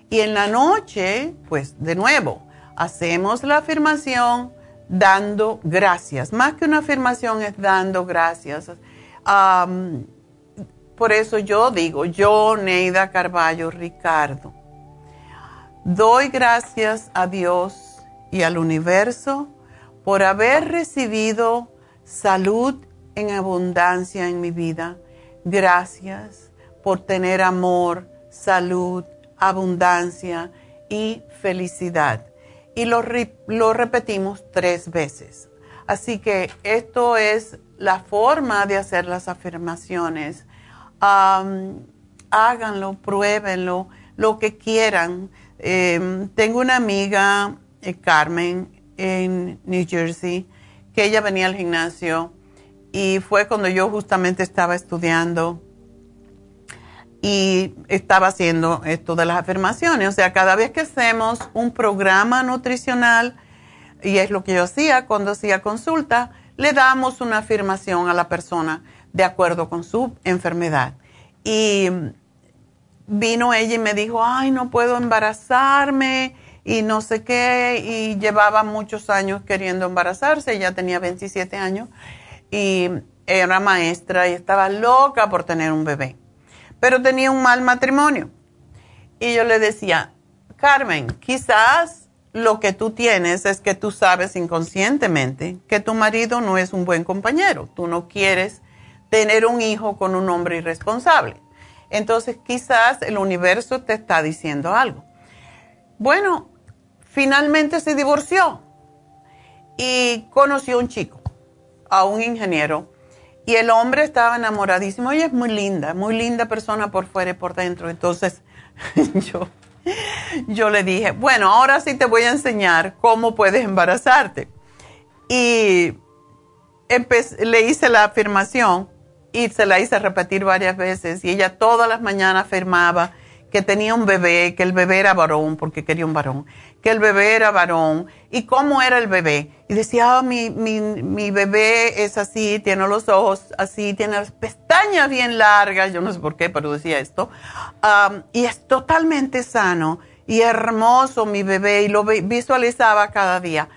Y en la noche, pues de nuevo, hacemos la afirmación dando gracias. Más que una afirmación es dando gracias. por eso yo digo, yo, Neida Carballo Ricardo, doy gracias a Dios y al universo por haber recibido salud en abundancia en mi vida. Gracias por tener amor, salud, abundancia y felicidad. Y lo, lo repetimos tres veces. Así que esto es la forma de hacer las afirmaciones. háganlo, pruébenlo, lo que quieran. Em, tengo una amiga eh, Carmen en New Jersey, que ella venía al gimnasio y fue cuando yo justamente estaba estudiando y estaba haciendo esto de las afirmaciones. O sea, cada vez que hacemos un programa nutricional, y es lo que yo hacía cuando hacía consulta, le damos una afirmación a la persona de acuerdo con su enfermedad. Y vino ella y me dijo, ay, no puedo embarazarme y no sé qué, y llevaba muchos años queriendo embarazarse, ella tenía 27 años y era maestra y estaba loca por tener un bebé, pero tenía un mal matrimonio. Y yo le decía, Carmen, quizás lo que tú tienes es que tú sabes inconscientemente que tu marido no es un buen compañero, tú no quieres tener un hijo con un hombre irresponsable. Entonces quizás el universo te está diciendo algo. Bueno, finalmente se divorció y conoció a un chico, a un ingeniero, Y el hombre estaba enamoradísimo. Ella es muy linda, muy linda persona por fuera y por dentro. Entonces yo, yo le dije, bueno, ahora sí te voy a enseñar cómo puedes embarazarte. Y le hice la afirmación y se la hice repetir varias veces. Y ella todas las mañanas afirmaba que tenía un bebé, que el bebé era varón, porque quería un varón, que el bebé era varón y cómo era el bebé. Y decía, oh, mi, mi, mi, bebé es así, tiene los ojos así, tiene las pestañas bien largas, yo no sé por qué, pero decía esto, y es totalmente sano y hermoso mi bebé y lo visualizaba cada día.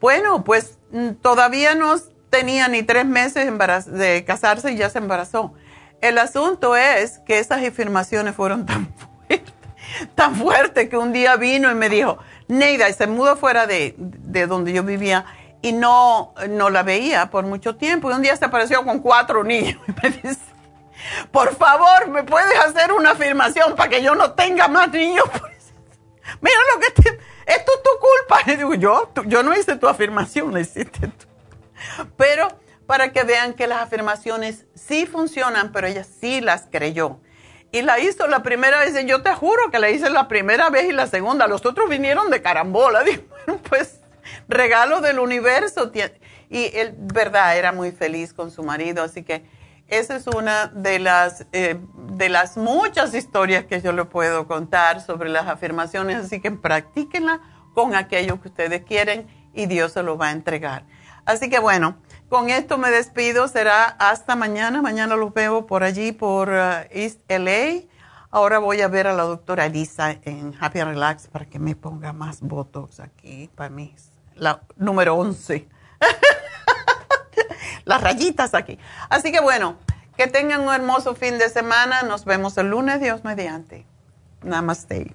Bueno, pues mm, todavía no tenía ni tres meses de casarse y ya se embarazó. El asunto es que esas afirmaciones fueron tan fuertes, tan fuertes que un día vino y me dijo, Neida, y se mudó fuera de, donde yo vivía y no, no la veía por mucho tiempo. Y un día se apareció con cuatro niños y me dice, por favor, ¿me puedes hacer una afirmación para que yo no tenga más niños? Mira lo que te, esto es tu culpa. Y digo, yo, yo no hice tu afirmación, hiciste tú. Pero para que vean que las afirmaciones sí funcionan, pero ella sí las creyó. Y la hizo la primera vez, y yo te juro que la hice la primera vez y la segunda. Los otros vinieron de carambola. Pues regalo del universo. Y él, verdad, era muy feliz con su marido. Así que esa es una de las, eh, de las muchas historias que yo le puedo contar sobre las afirmaciones. Así que practíquenla con aquello que ustedes quieren y Dios se lo va a entregar. Así que bueno, con esto me despido, será hasta mañana. Mañana los veo por allí, por uh, East LA. Ahora voy a ver a la doctora Elisa en Happy and Relax para que me ponga más Botox aquí para mí. La número 11. Las rayitas aquí. Así que bueno, que tengan un hermoso fin de semana. Nos vemos el lunes, Dios mediante. Namaste.